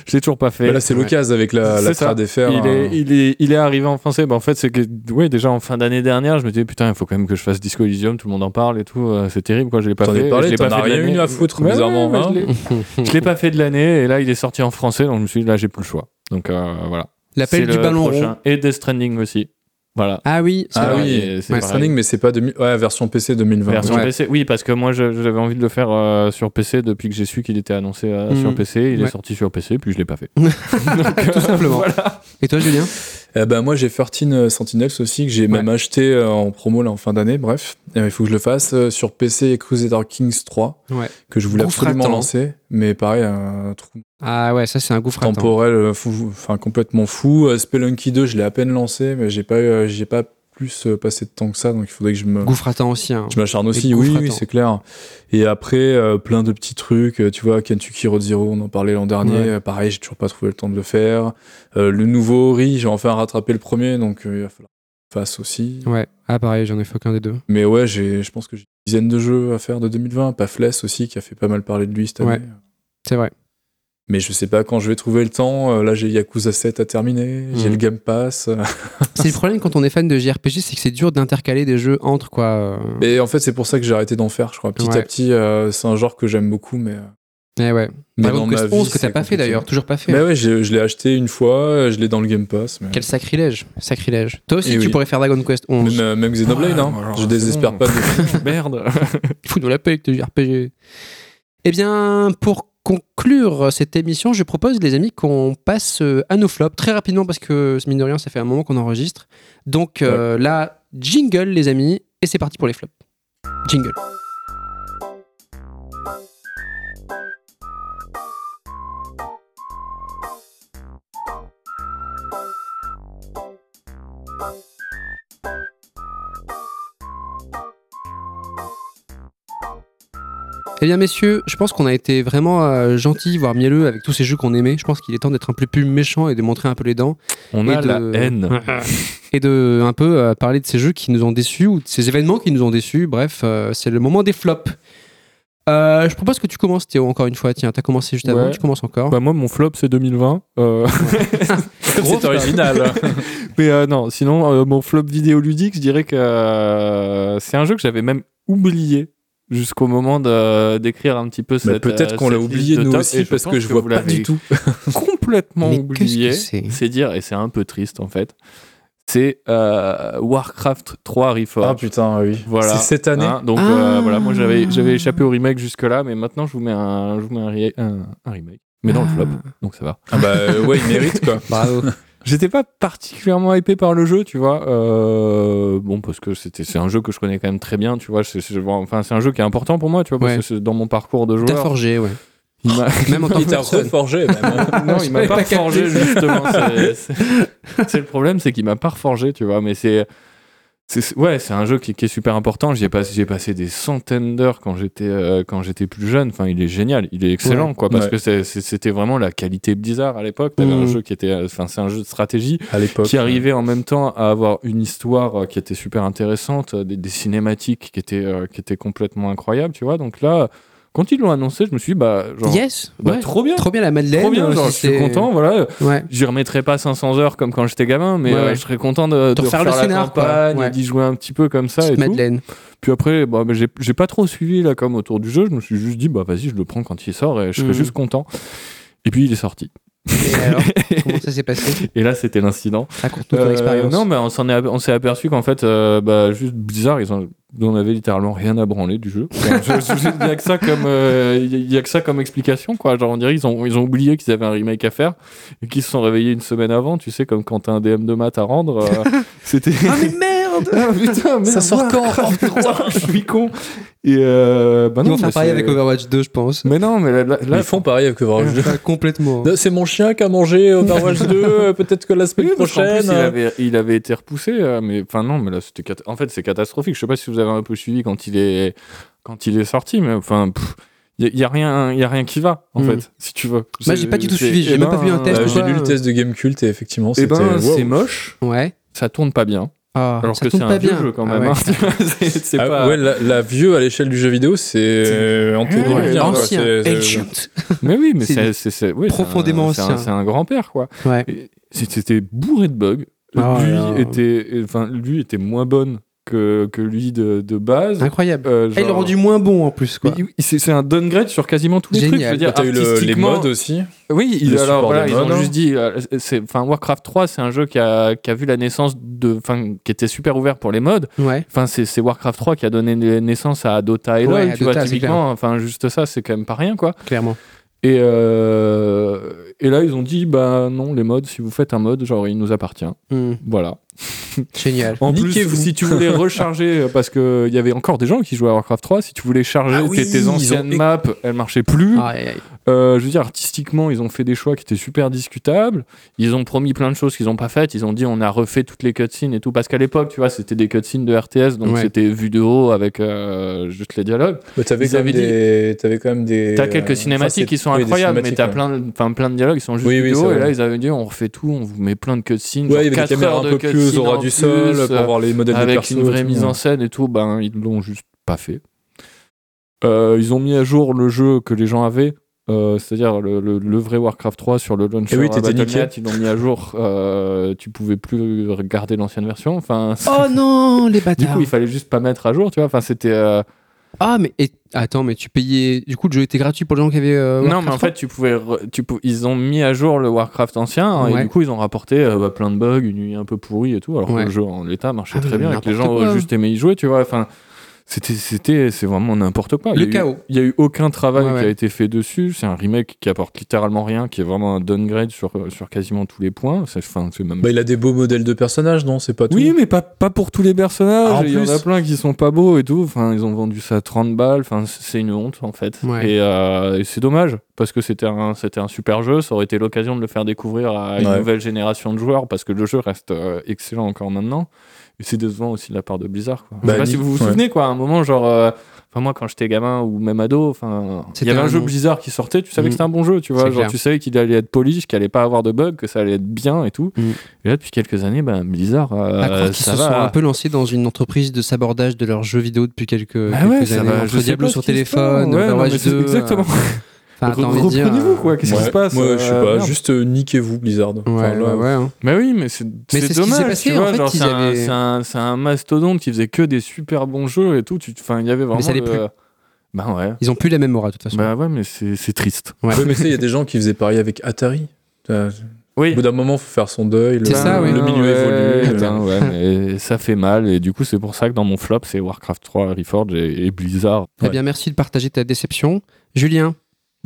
je l'ai toujours pas fait Bah Là, c'est ouais. l'occasion avec la, la C'est trad FR. il, hein. est, il, est, il est arrivé en français bah en fait c'est que ouais déjà en fin d'année dernière je me disais putain il faut quand même que je fasse Disco Elysium tout le monde en parle et tout euh, c'est terrible quoi je l'ai pas T'en fait ai parlé, je l'ai t'en pas fait rien eu à foutre, Ouais, bizarrement, ouais, hein. je l'ai- je l'ai pas fait de l'année et là il est sorti en français donc je me suis dit là j'ai plus le choix donc euh, voilà L'appel C'est du le ballon prochain. rond. et Death Stranding aussi voilà Ah oui, c'est Ah oui, c'est pareil. Stranding, mais c'est pas 2000... ouais, version PC 2020. Version Ouais. PC, oui, parce que moi j'avais envie de le faire euh, sur PC depuis que j'ai su qu'il était annoncé euh, sur PC. Il Ouais. est sorti sur PC, puis je l'ai pas fait. *laughs* Tout simplement. *laughs* Et toi, Julien? Eh ben, moi, j'ai 13 Sentinels aussi, que j'ai même acheté euh, en promo là, en fin d'année. Bref, Euh, il faut que je le fasse euh, sur PC et Crusader Kings 3, Ouais. que je voulais Gouffre absolument lancer. Mais pareil, un trou Ah ouais, ça c'est un gouffre temporel euh, fou- enfin, complètement fou. Euh, Spelunky 2, je l'ai à peine lancé, mais j'ai pas, euh, j'ai pas plus euh, passé de temps que ça, donc il faudrait que je me. Gouffre à temps aussi. hein. Je m'acharne aussi, oui, oui, c'est clair. Et après, euh, plein de petits trucs, euh, tu vois, Kentucky Road Zero, on en parlait l'an dernier, Ouais. pareil, j'ai toujours pas trouvé le temps de le faire. Euh, le nouveau Ori, j'ai enfin rattrapé le premier, donc il va falloir fasse aussi. Ouais. Ah pareil, j'en ai fait aucun des deux. Mais ouais, j'ai, je pense que j'ai une dizaine de jeux à faire de 2020. Pafless aussi, qui a fait pas mal parler de lui cette année. Ouais. C'est vrai. Mais je sais pas quand je vais trouver le temps. Euh, Là, j'ai Yakuza 7 à terminer, j'ai Mhm. le Game Pass. *laughs* C'est le problème quand on est fan de JRPG, c'est que c'est dur d'intercaler des jeux entre quoi. Et en fait, c'est pour ça que j'ai arrêté d'en faire, je crois. Petit Ouais. à petit, euh, c'est un genre que j'aime beaucoup, mais. euh, Eh ouais. mais Dragon dans ma Quest vie, 11 que t'as pas fait d'ailleurs, toujours pas fait. Mais ouais, je l'ai acheté une fois, je l'ai dans le Game Pass. Mais... Quel sacrilège, sacrilège. Toi aussi, tu oui. pourrais faire Dragon Quest 11. Même, même Xenoblade, hein. alors, je désespère bon. pas de. *laughs* Merde. *laughs* Fous-nous la paix avec tes JRPG. Eh bien, pour conclure cette émission, je propose, les amis, qu'on passe euh, à nos flops très rapidement parce que, mine de rien, ça fait un moment qu'on enregistre. Donc euh, là, jingle, les amis, et c'est parti pour les flops. Jingle. Eh bien, messieurs, je pense qu'on a été vraiment euh, gentils, voire mielleux avec tous ces jeux qu'on aimait. Je pense qu'il est temps d'être un peu plus méchant et de montrer un peu les dents. On Et a de- la haine. *laughs* et de un peu euh, parler de ces jeux qui nous ont déçus ou de ces événements qui nous ont déçus. Bref, euh, c'est le moment des flops. Euh, je propose que tu commences, Théo, encore une fois. Tiens, t'as commencé juste avant, Ouais. tu commences encore. Bah moi mon flop c'est 2020. Euh, *laughs* *laughs* c'est original. Mais euh, non, sinon euh, mon flop vidéoludique, je dirais que euh, c'est un jeu que j'avais même oublié jusqu'au moment de- d'écrire un petit peu Mais cette peut-être euh, qu'on l'a cette oublié nous top, aussi parce pense que je vois vous pas du tout. *laughs* complètement Mais oublié. c'est? Dire et c'est un peu triste en fait. C'est euh, Warcraft 3 Reforged. Ah putain, oui. Voilà. C'est cette année. Hein, donc Ah. euh, voilà, moi j'avais j'avais échappé au remake jusque là, mais maintenant je vous mets un je vous mets un, ri- un- un remake, mais dans le flop, donc ça va. Ah bah euh, ouais, il mérite quoi. *laughs* Bravo. J'étais pas particulièrement hypé par le jeu, tu vois. Euh, bon, parce que c'était c'est un jeu que je connais quand même très bien, tu vois. C'est c'est- enfin c'est un jeu qui est important pour moi, tu vois, parce Ouais. que c'est dans mon parcours de T'as joueur. forgé, ouais. Il m'a- *laughs* Même en tant Il que t'a reforgé même. *laughs* non, il m'a pas, pas justement. c'est- *laughs* C'est c'est le problème, c'est qu'il m'a pas reforgé, tu vois. Mais c'est- ouais, c'est un jeu qui, qui est super important. J'y ai passé, j'ai passé des centaines d'heures quand j'étais euh, quand j'étais plus jeune. Enfin, il est génial, il est excellent, Ouais. quoi. Parce Ouais. que c'était vraiment la qualité Blizzard à l'époque. T'avais un jeu qui était, enfin, c'est un jeu de stratégie À l'époque. qui arrivait en même temps à avoir une histoire euh, qui était super intéressante, euh, des, des cinématiques qui étaient euh, qui étaient complètement incroyables, tu vois. Donc là, quand ils l'ont annoncé, je me suis dit, bah, genre, Yes. bah, ouais. trop bien. Trop bien la Madeleine. Trop bien, euh, genre, je suis content, voilà. Ouais. J'y remettrai pas 500 heures comme quand j'étais gamin, mais Ouais, euh, je serais content de, de refaire refaire, le la scénar, campagne, d'y jouer un petit peu comme ça et tout. Madeleine. Puis après, bah, j'ai pas trop suivi là comme autour du jeu. Je me suis juste dit, bah vas-y, je le prends quand il sort et je serai Mhm. juste content. Et puis il est sorti. Et *laughs* alors, comment ça s'est passé? Et là, c'était l'incident. Raconte-nous ton Euh, expérience. non, mais on s'en est, ape- on s'est aperçu qu'en fait, euh, bah, juste bizarre, ils ont, on avait littéralement rien à branler du jeu. Il y a que ça comme, euh, il a que ça comme explication, quoi. Genre, on dirait qu'ils ont, ils ont oublié qu'ils avaient un remake à faire et qu'ils se sont réveillés une semaine avant. Tu sais, comme quand t'as un DM de maths à rendre. *laughs* c'était. Ah mais merde *laughs* Ah, putain, merde, Ça sort quand 3, *laughs* Je suis con. Et euh, bah Ils non, vont faire mais pareil avec Overwatch 2, je pense. Mais non, mais là, Ils font pareil avec Overwatch 2. Enfin, complètement. C'est mon chien qui a mangé Overwatch 2, euh, *laughs* peut-être que la semaine Oui, prochaine. plus, il, euh, avait, il avait été repoussé, euh, mais enfin non, mais là c'était en fait c'est catastrophique. Je sais pas si vous avez un peu suivi quand il est quand il est sorti, mais enfin, il y, a rien, il y a rien qui va en Mm. fait, si tu veux. Moi, j'ai pas du tout suivi, j'ai eh même pas ben, vu un test Euh, ou J'ai lu le test de Gamecult et effectivement, Eh c'était. ben, wow. c'est moche, Ouais. ça tourne pas bien. Ah, Alors que c'est un pas vieux bien. jeu quand Ah même. ouais. hein. *laughs* Ah, pas- Ouais, la, la vieux à l'échelle du jeu vidéo, c'est euh, Ouais. Ancien, ancient. Mais oui, mais C'est c'est c'est- c'est- oui, profondément ancien. C'est un grand-père, quoi. Ouais. C'était bourré de bugs. Ah lui, était, enfin, lui était moins bonne que, que lui de, de base. Incroyable. Euh, Ah, il l'a genre- rendu moins bon en plus, quoi. C'est c'est un downgrade sur quasiment tous les trucs. Je Génial. veux dire, T'as eu le- les modes aussi. Oui, il, Le alors support voilà, des ils ont modes, juste dit, euh, c'est, enfin, Warcraft 3, c'est un jeu qui a, qui a vu la naissance de, enfin, qui était super ouvert pour les modes. Ouais. Enfin, c'est, c'est Warcraft 3 qui a donné naissance à Dota et Ouais, LoL, tu Dota, vois, typiquement. Enfin, juste ça, c'est quand même pas rien, quoi. Clairement. Et, euh, et là, ils ont dit, bah non, les modes, si vous faites un mode, genre, il nous appartient. Hmm. Voilà. *laughs* Génial. En plus, Niquez-vous. si tu voulais *laughs* recharger, parce qu'il y avait encore des gens qui jouaient à Warcraft 3, si tu voulais charger Ah oui, tes, tes ils ont- anciennes maps, elles marchaient plus. Aïe, aïe. Euh, je veux dire, artistiquement, ils ont fait des choix qui étaient super discutables. Ils ont promis plein de choses qu'ils n'ont pas faites. Ils ont dit on a refait toutes les cutscenes et tout. Parce qu'à l'époque, tu vois, c'était des cutscenes de RTS, donc Ouais. c'était vu de haut avec euh, juste les dialogues. Mais t'avais quand, dit- des... t'avais quand même des. T'as euh, quelques cinématiques qui sont oui, incroyables, mais t'as ouais. plein, de- enfin, plein de dialogues qui sont juste Oui, vidéo. et là, ils avaient dit on refait tout, on vous met plein de cutscenes. Ouais, il y genre avait des 4 caméras heures de cutscenes au ras en du sol plus, pour voir les modèles de avec perso. une vraie mise en scène et tout, ben ils l'ont juste pas fait. Euh, ils ont mis à jour le jeu que les gens avaient, euh, c'est-à-dire le, le- le vrai Warcraft 3 sur le launcher Et oui, à t'étais Battle.net, ils l'ont mis à jour. euh, tu pouvais plus regarder l'ancienne version. Enfin, Oh non, les *laughs* du bâtards. coup, il fallait juste pas mettre à jour, tu vois. Enfin, c'était. euh, Ah, mais et- attends, mais tu payais. Du coup, le jeu était gratuit pour les gens qui avaient. euh, non, mais en fait, tu pouvais, re- tu pou- ils ont mis à jour le Warcraft ancien hein, Ouais. et du coup, ils ont rapporté euh, bah, plein de bugs, une nuit un peu pourrie et tout, alors Ouais. que le jeu en l'état marchait Ah, très bien et que les gens auraient juste aimé y jouer, tu vois. Enfin, c'était, c'était, c'est vraiment n'importe quoi. Il y Le a eu- chaos. Il y a eu aucun travail Ouais, qui a été fait dessus. C'est un remake qui apporte littéralement rien, qui est vraiment un downgrade sur, sur quasiment tous les points. C'est, c'est même Bah, il a des beaux modèles de personnages, non? C'est pas tout. oui, mais pas, pas pour tous les personnages. Ah, en il y en a plein qui sont pas beaux et tout. Enfin, ils ont vendu ça à 30 balles. Enfin, c'est une honte en fait. Ouais. Et, euh, et c'est dommage parce que c'était un, c'était un super jeu. Ça aurait été l'occasion de le faire découvrir à une Ouais. nouvelle génération de joueurs parce que le jeu reste euh, excellent encore maintenant. Et c'est décevant aussi de la part de Blizzard. Quoi. Je Bah, sais pas ni- si vous vous ouais. souvenez quoi. À un moment, genre. euh, Enfin, moi, quand j'étais gamin ou même ado, enfin, il y avait un, un jeu Blizzard qui sortait, tu savais Mm. que c'était un bon jeu, tu vois. Genre, clair. tu savais qu'il allait être polish, qu'il allait pas avoir de bugs, que ça allait être bien et tout. Mm. Et là, depuis quelques années, ben, Blizzard, euh, qu'ils ça se va. sont un peu lancés dans une entreprise de sabordage de leurs jeux vidéo depuis quelques, Bah quelques ouais, ça années. va, je Entre Diablo sur téléphone. Ouais, non, Overwatch mais c'est 2. Exactement. euh, Enfin, Reprenez-vous, quoi. Qu'est-ce qui se passe Moi, je sais euh, pas, merde. juste euh, niquez-vous, Blizzard. Ouais, Enfin, là, ouais, ouais, hein. Mais oui, mais c'est Mais ce dommage, passé, tu vois, en fait, genre, ils c'est un- avaient- c'est un, c'est un mastodonte qui faisait que des super bons jeux et tout. Enfin, il y avait vraiment. ça le- plus. Ben ouais. Ils ont plus la même aura, de toute façon. Bah ouais, mais c'est c'est triste. Ouais. Ouais, mais tu sais, il y a des gens qui faisaient pareil avec Atari. Oui. Au bout d'un moment, faut faire son deuil. Le, C'est ça, oui. le milieu Ouais, évolue. ouais, mais *laughs* ça fait mal et du coup c'est pour ça que dans mon flop c'est Warcraft 3, Reforged et, et Blizzard. Eh bien, merci de partager ta déception. Julien,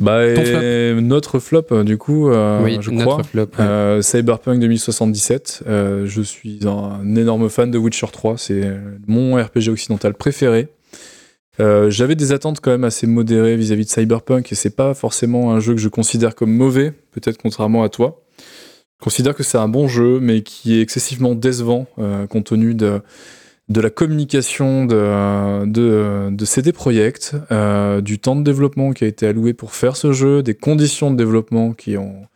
Bah, Ton et notre flop, euh, du coup, euh, oui, je crois. flop. ouais. Euh, Cyberpunk 2077, euh, je suis un énorme fan de Witcher 3, c'est mon RPG occidental préféré. J'avais des attentes quand même assez modérées vis-à-vis de Cyberpunk et c'est pas forcément un jeu que je considère comme mauvais, peut-être contrairement à toi. Je considère que c'est un bon jeu, mais qui est excessivement décevant compte tenu de, de la communication de, de, de CD Projekt, euh, du temps de développement qui a été alloué pour faire ce jeu, des conditions de développement qui ont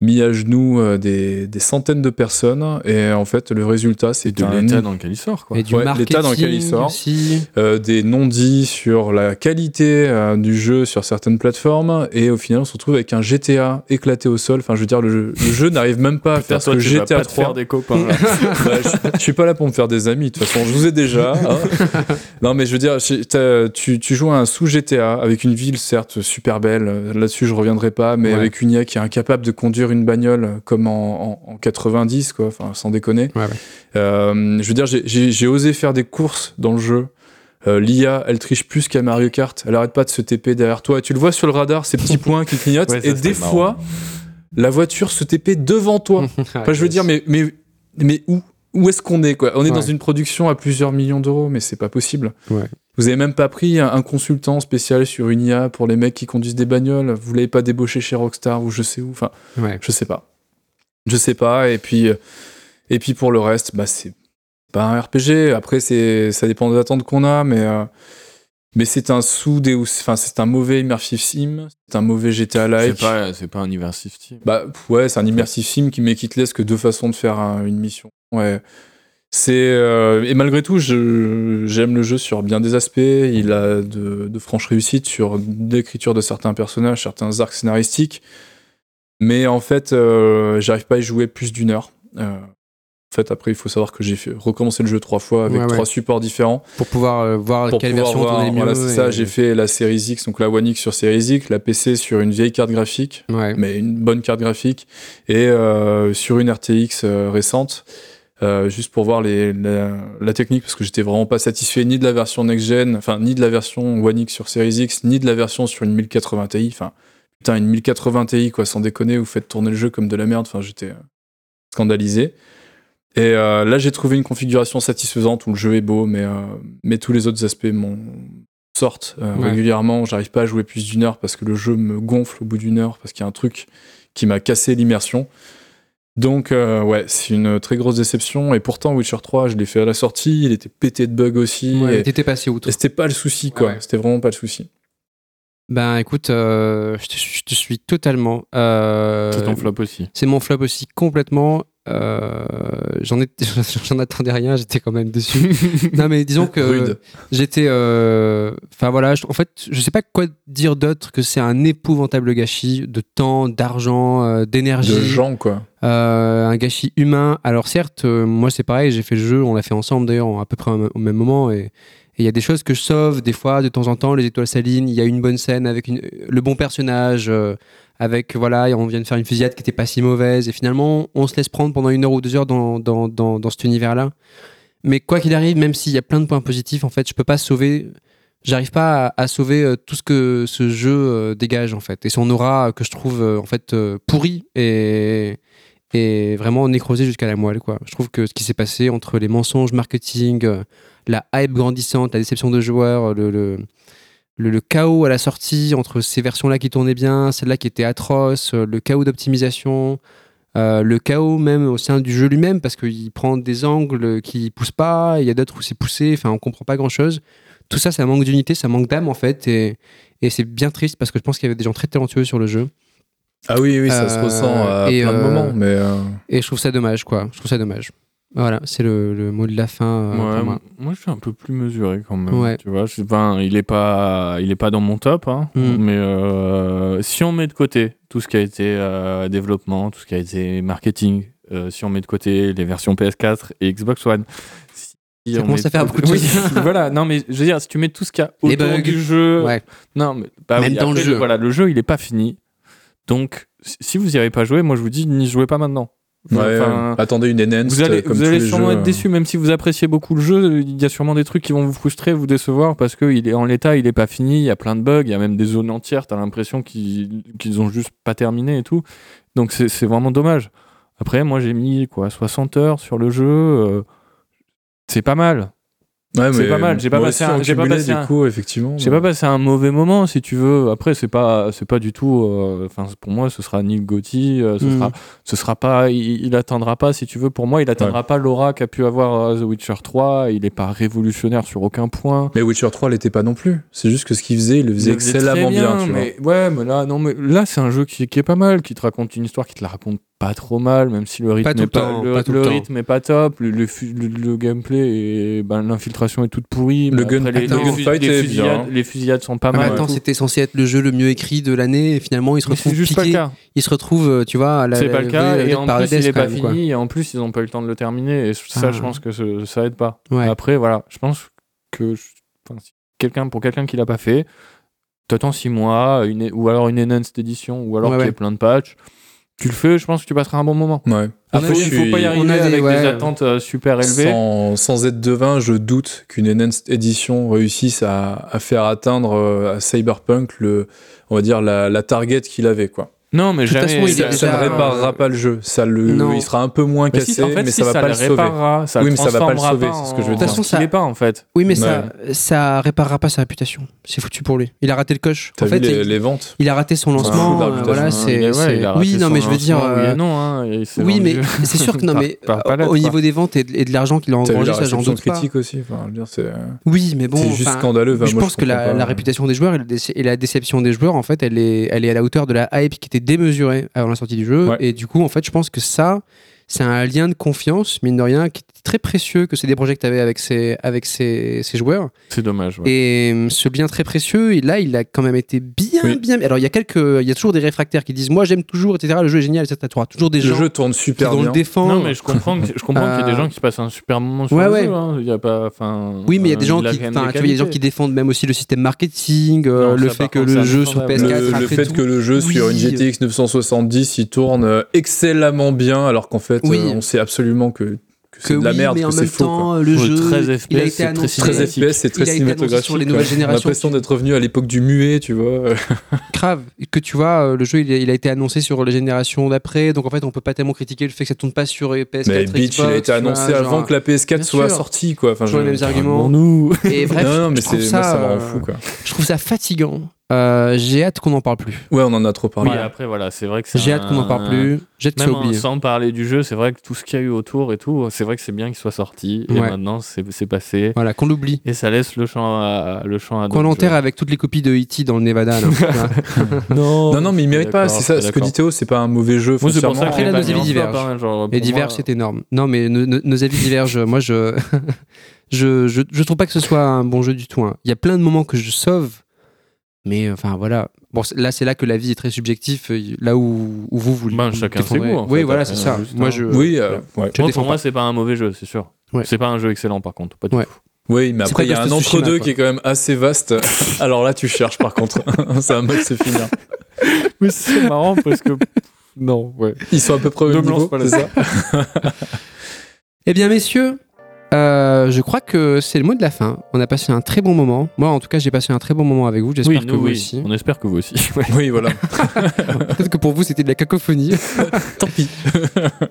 mis à genoux euh, des, des centaines de personnes, et en fait, le résultat, c'est de l'état dans lequel il sort quoi. Et du ouais, marketing l'état dans lequel il sort. aussi. euh, des non-dits sur la qualité euh, du jeu sur certaines plateformes, et au final, on se retrouve avec un GTA éclaté au sol. Enfin, je veux dire, le jeu, le jeu n'arrive même pas à Putain, faire ce toi, que tu vas GTA pas te 3 faire des copains. là. *laughs* bah, je, je suis pas là pour me faire des amis, de toute façon, je vous ai déjà. hein. *laughs* non, mais je veux dire, tu, tu joues à un sous GTA avec une ville, certes, super belle, là-dessus je reviendrai pas, mais Ouais. avec une IA qui est incapable de conduire une bagnole comme en, en- en 90, quoi, enfin, sans déconner. Ouais, ouais. Euh, je veux dire, j'ai- osé faire des courses dans le jeu. Euh, L'IA, elle triche plus qu'à Mario Kart. Elle arrête pas de se TP derrière toi. Et tu le vois sur le radar, ces petits *laughs* points qui clignotent. Ouais, ça, et des marrant. fois, la voiture se TP devant toi. *laughs* Enfin, je veux dire, mais, mais, mais où Où est-ce qu'on est quoi? On est dans une production à plusieurs millions d'euros, mais c'est pas possible. Ouais. Vous avez même pas pris un, un consultant spécial sur une IA pour les mecs qui conduisent des bagnoles. Vous l'avez pas débauché chez Rockstar ou je sais où. Enfin, Ouais. je sais pas. Je sais pas. Et puis, euh, et puis pour le reste, bah c'est pas un RPG. Après, c'est ça dépend des attentes qu'on a, mais euh, Mais c'est un sous Deus, enfin c'est un mauvais immersive sim, c'est un mauvais GTA C'est like. pas, c'est pas un immersive sim. Bah ouais, c'est un immersive sim qui mais qui te laisse que deux façons de faire un- une mission. Ouais. C'est euh, et malgré tout, j'aime le jeu sur bien des aspects. Il a de, de franches réussites sur l'écriture de certains personnages, certains arcs scénaristiques. Mais en fait, euh, j'arrive pas à y jouer plus d'une heure. Euh, en fait, après, il faut savoir que j'ai recommencé le jeu trois fois avec Ouais, ouais. trois supports différents Pour pouvoir voir pour quelle pouvoir version voir, voilà, c'est ça. et- J'ai fait la Series X, donc la One X sur Series X, la PC sur une vieille carte graphique, Ouais. mais une bonne carte graphique, et sur une RTX récente, euh, juste pour voir les, la, la technique, parce que j'étais vraiment pas satisfait ni de la version next-gen, enfin, ni de la version One X sur Series X, ni de la version sur une 1080 Ti. Enfin, putain, une 1080 Ti, quoi, sans déconner, vous faites tourner le jeu comme de la merde. Enfin, j'étais euh, scandalisé. Et euh, là, j'ai trouvé une configuration satisfaisante où le jeu est beau, mais, euh, mais tous les autres aspects m'en sortent Ouais. régulièrement. J'arrive pas à jouer plus d'une heure parce que le jeu me gonfle au bout d'une heure, parce qu'il y a un truc qui m'a cassé l'immersion. Donc, euh, ouais, c'est une très grosse déception. Et pourtant, Witcher 3, je l'ai fait à la sortie, il était pété de bugs aussi. Ouais, et T'étais passé outre. et c'était pas le souci, quoi. Ouais, ouais. C'était vraiment pas le souci. Ben écoute, euh, je, te, je te suis totalement. Euh, C'est ton flop aussi. C'est mon flop aussi complètement. Euh, j'en ai- *laughs* j'en attendais rien, j'étais quand même dessus. non mais disons que j'étais. euh, Enfin voilà, je- en fait, je sais pas quoi dire d'autre que c'est un épouvantable gâchis de temps, d'argent, euh, d'énergie. De gens, quoi. Euh, un gâchis humain. Alors certes, moi c'est pareil, j'ai fait le jeu, on l'a fait ensemble d'ailleurs à peu près au même moment et il y a des choses que je sauve des fois de temps en temps, les étoiles salines, il y a une bonne scène avec une- le bon personnage, avec voilà, on vient de faire une fusillade qui était pas si mauvaise et finalement on se laisse prendre pendant une heure ou deux heures dans, dans, dans, cet univers-là. Mais quoi qu'il arrive, même s'il y a plein de points positifs, en fait, je peux pas sauver. J'arrive pas à, sauver euh, tout ce que ce jeu euh, dégage en fait et son aura euh, que je trouve en fait pourri et et vraiment nécrosé jusqu'à la moelle quoi. Je trouve que ce qui s'est passé entre les mensonges marketing, la hype grandissante, la déception de joueurs, le, le, le- le chaos à la sortie entre ces versions-là qui tournaient bien, celles-là qui étaient atroces, euh, le chaos d'optimisation, euh, le chaos même au sein du jeu lui-même parce qu'il prend des angles qui poussent pas, il y a d'autres où c'est poussé, enfin on comprend pas grand-chose. Tout ça, ça manque d'unité, ça manque d'âme en fait et, et c'est bien triste parce que je pense qu'il y avait des gens très talentueux sur le jeu. Ah oui, oui, ça Euh, se ressent à et, plein de euh, moments, mais euh, Et je trouve ça dommage, quoi. Je trouve ça dommage. Voilà, c'est le, le mot de la fin euh, Ouais, moi. moi. je suis un peu plus mesuré quand même. Ouais. Tu vois, je, enfin, il est pas, il est pas dans mon top, hein, Mm. mais euh, si on met de côté tout ce qui a été euh, développement, tout ce qui a été marketing, si on met de côté les versions PS4 et Xbox One, si Ça on commence à faire beaucoup de choses. *laughs* voilà, non mais je veux dire, si tu mets tout ce qu'il y a Les autour bugs. du jeu, Ouais. non mais bah Même oui, dans le jeu. voilà, le jeu il est pas fini, donc si- si vous y avez pas joué, moi je vous dis n'y jouez pas maintenant. Ouais, Enfin, attendez une enhanced vous allez, comme vous tous allez les sûrement jeux, être euh. déçu, même si vous appréciez beaucoup le jeu. Il y a sûrement des trucs qui vont vous frustrer, vous décevoir, parce que il est en l'état, il est pas fini. Il y a plein de bugs, il y a même des zones entières. T'as l'impression qu'ils ont juste pas terminé et tout. Donc c'est c'est vraiment dommage. Après, moi j'ai mis quoi 60 heures sur le jeu. euh, c'est pas mal. Ouais, C'est pas mal, j'ai pas passé un- j'ai pas passé du un- coup, effectivement. J'ai pas passé un mauvais moment, si tu veux. Après, c'est pas, c'est pas du tout. euh, Enfin, pour moi, ce sera ni Gotti. euh, ce Mm. sera, ce sera pas. Il, il atteindra pas, si tu veux. Pour moi, il atteindra pas l'aura qu'a pu avoir euh, The Witcher 3. Il est pas révolutionnaire sur aucun point. Mais Witcher 3 l'était pas non plus. C'est juste que ce qu'il faisait, il le faisait Il faisait excellemment bien, tu vois. mais ouais, mais là, non, mais là, c'est un jeu qui, qui est pas mal, qui te raconte une histoire qui te la raconte pas trop mal, même si le rythme Pas tout est le pas, temps, le, pas le rythme est pas top, le, le, fu- le- le gameplay et ben, l'infiltration est toute pourrie. Le gun- les, Attends. les, fusillades, bien, les fusillades sont pas Ah, mais mal. attends, c'était censé être le jeu le mieux écrit de l'année et finalement il se retrouve juste pas le piqué. cas. Il se retrouve, euh, tu vois, à la, C'est pas le cas, et en plus il est pas même, fini, et en plus ils ont pas eu le temps de le terminer, et ça Ah. je pense que ce- ça aide pas. Ouais. Après voilà, je pense que enfin, si quelqu'un pour quelqu'un qui l'a pas fait, t'attends 6 mois, une, ou alors une enhanced édition, ou alors Ouais, qu'il y ait plein de patchs, tu le fais, je pense que tu passeras un bon moment. Ouais. On Après, il faut je pas y arriver des- avec ouais. des attentes euh, super élevées. Sans, sans être devin, je doute qu'une enhanced édition réussisse à, à faire atteindre euh, à Cyberpunk le, on va dire la, la target qu'il avait quoi. Non, mais De toute jamais. façon, il ça, ça ne réparera pas le jeu. Ça le, Non. il sera un peu moins Mais cassé, si, en fait, mais si, ça va pas le sauver. ça Oui, mais ça va pas le sauver, c'est ce que je veux dire. De toute façon, ça- est pas en fait. Oui, mais Ouais. ça, ça réparera pas sa réputation. C'est foutu pour lui. Il a raté le coche. T'as En vu fait, les, il, les ventes? il a raté son lancement. euh, voilà, c'est. Il ouais, il oui, non, son mais je veux dire. lancement, oui euh, non, hein, il Oui, mais *laughs* c'est sûr que non, mais euh, au niveau des ventes et de, l'argent qu'il a engrangé, ça j'en doute pas. critique aussi. Enfin, je veux dire, c'est Oui, mais bon. c'est juste scandaleux. Je pense que la, réputation des joueurs et la, déce- et la déception des joueurs, en fait, elle est, elle est à la hauteur de la hype qui était démesurée avant la sortie du jeu. Ouais. Et du coup, en fait, je pense que ça, c'est un lien de confiance, mine de rien, qui très précieux que CD Projekt avait avec ses, avec ses, ses joueurs. C'est dommage. ouais. Et euh, ce lien très précieux, et là, il a quand même été bien, Oui. bien. Alors, il y a quelques, il y a toujours des réfractaires qui disent, moi, j'aime toujours, etc. Le jeu est génial, etc. Tu toujours des Le gens jeu tourne qui super vont bien. le défendre. Non, mais je comprends, que- je comprends qu'il y a des Euh, gens qui passent un super moment sur ouais, le ouais. jeu. hein. Il y a pas, enfin. Oui, mais il y a des euh, gens qui, des tu vois, il y a des gens qui défendent même aussi le système marketing, euh, Non, le fait que le c'est jeu sur indéfendable. PS4 Le, le fait que le jeu sur une. GTX 970 il tourne excellemment bien alors qu'en fait on sait absolument que, que que c'est de la oui, merde mais en que c'est même faux quoi. temps, le jeu, 13 il a FPS, été c'est très annoncé. 13 cinématique. FPS c'est très Il a été annoncé cinématographique sur les quoi. nouvelles J'ai générations. l'impression d'être revenu à l'époque du muet tu vois *laughs* grave que tu vois euh, le jeu il a, il a été annoncé sur les générations d'après donc en fait on peut pas tellement critiquer le fait que ça tourne pas sur PS4 mais Beach il a été annoncé vois, avant genre, que la PS4 Bien soit sûr. sortie quoi enfin Toujours je- les mêmes arguments. nous. et *laughs* bref non, non, mais je trouve c'est moi, ça me rend euh, fou quoi je trouve ça fatigant Euh, j'ai hâte qu'on en parle plus ouais on en a trop parlé Oui, après, voilà, c'est vrai que c'est. j'ai hâte qu'on en parle plus j'ai hâte que sans parler du jeu, c'est vrai que tout ce qu'il y a eu autour et tout, c'est vrai que c'est bien qu'il soit sorti. Et maintenant, c'est c'est passé. voilà qu'on l'oublie Et ça laisse le champ à, le champ à qu'on l'enterre avec toutes les copies de E.T. dans le Nevada là. *laughs* Non, non non mais il mérite pas c'est ça ce que dit Théo c'est pas un mauvais jeu Moi, c'est pour ça que là, nos avis en divergent. et moi, c'est énorme non mais nos, avis divergent moi je, je *laughs* je je trouve pas que ce soit un bon jeu du tout hein. il y a plein de moments que je sauve mais enfin voilà bon c'est- là c'est là que la vie est très subjective euh, là où, où vous vous Ben, vous chacun ses goûts, oui fait, voilà c'est ça moi hein. je oui euh, ouais. je Moi, pour moi, c'est pas un mauvais jeu, c'est sûr. Ouais. C'est pas un jeu excellent, par contre. Pas du Ouais. tout. Oui, mais C'est après, il y a un entre-deux quoi. qui est quand même assez vaste. *laughs* Alors là, tu cherches par contre. *laughs* c'est un mode se finir. Mais c'est marrant parce que. Non, ouais. Ils sont à peu près au même me lance niveau, pas c'est ça *laughs* eh bien messieurs euh, je crois que c'est le mot de la fin. On a passé un très bon moment. Moi, en tout cas, j'ai passé un très bon moment avec vous. J'espère Oui, que vous oui. aussi. On espère que vous aussi. *laughs* Ouais. Oui, voilà. *laughs* Peut-être que pour vous, c'était de la cacophonie. *laughs* Tant pis.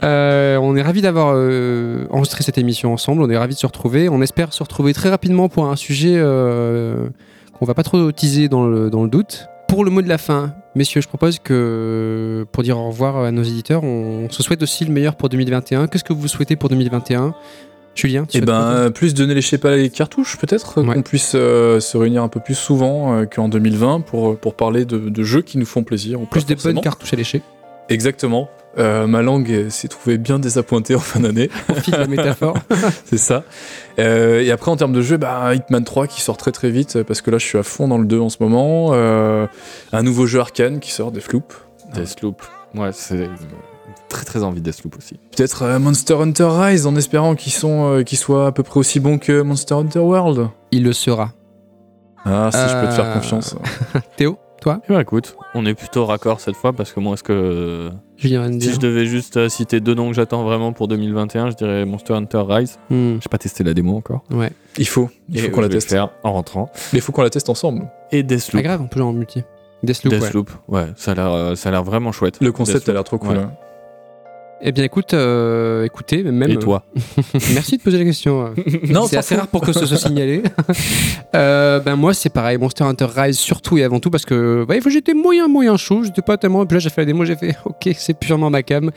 Euh, on est ravis d'avoir euh, enregistré cette émission ensemble. On est ravis de se retrouver. On espère se retrouver très rapidement pour un sujet euh, qu'on va pas trop teaser dans le, dans le doute. Pour le mot de la fin, messieurs, je propose que pour dire au revoir à nos éditeurs, on se souhaite aussi le meilleur pour 2021. Qu'est-ce que vous souhaitez pour 2021 Julien tu Et souhaites ben, euh, plus donner les sais pas les cartouches, peut-être, Ouais. qu'on puisse euh, se réunir un peu plus souvent euh, qu'en 2020 pour, pour parler de, de jeux qui nous font plaisir. ou plus de bonnes cartouches à lécher. Exactement. Euh, ma langue euh, s'est trouvée bien désappointée en fin d'année, *laughs* Profite de la métaphore. *laughs* c'est ça. Euh, et après, en termes de jeu, bah, Hitman 3 qui sort très très vite, parce que là, je suis à fond dans le 2 en ce moment. Euh, un nouveau jeu Arkane qui sort, Deathloop. Deathloop. Ouais, c'est. Très très envie de Deathloop aussi. Peut-être euh, Monster Hunter Rise en espérant qu'ils sont, euh, qu'ils soient à peu près aussi bons que Monster Hunter World. Il le sera. Ah, si je peux te faire Euh, confiance. *laughs* Théo, toi Eh ben, écoute, on est plutôt raccord cette fois parce que moi, est-ce que. Julien va me Si dire. je devais juste euh, citer deux noms que j'attends vraiment pour 2021, je dirais Monster Hunter Rise. Hmm, J'ai pas testé la démo encore. ouais. Il faut, il faut qu'on la je teste. faire en rentrant. Mais il faut qu'on la teste ensemble. Et Pas Deathloop. grave, on peut jouer en multi. Deathloop. Deathloop, ouais, ça a l'air, euh, ça a l'air vraiment chouette. Le concept Deathloop. a l'air trop cool. Ouais. hein. Eh bien, écoute, euh, écoutez, même. Et toi *laughs* Merci de poser la question. euh. *laughs* Non, c'est assez rare pour que ce soit signalé. *laughs* Euh, ben moi, c'est pareil. Monster Hunter Rise, surtout et avant tout, parce que bah, j'étais moyen, moyen chaud. J'étais pas tellement. Et puis là, j'ai fait la démo, j'ai fait OK, c'est purement ma cam.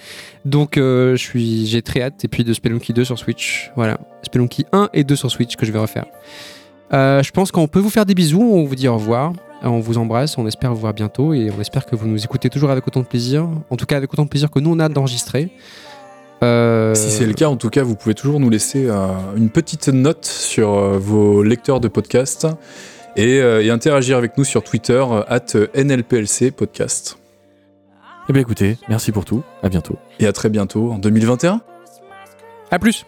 Donc, euh, je suis, j'ai très hâte. Et puis de Spelunky 2 sur Switch. Voilà. Spelunky 1 et 2 sur Switch que je vais refaire. Euh, je pense qu'on peut vous faire des bisous. On vous dit au revoir. Euh, On vous embrasse. On espère vous voir bientôt. Et on espère que vous nous écoutez toujours avec autant de plaisir. En tout cas, avec autant de plaisir que nous, on a d'enregistrer. Euh, Si c'est le cas, en tout cas, vous pouvez toujours nous laisser euh, une petite note sur euh, vos lecteurs de podcast et, euh, et interagir avec nous sur Twitter, euh, at NLPLC Podcast. Eh bien écoutez, merci pour tout. À bientôt. Et à très bientôt en 2021. À plus.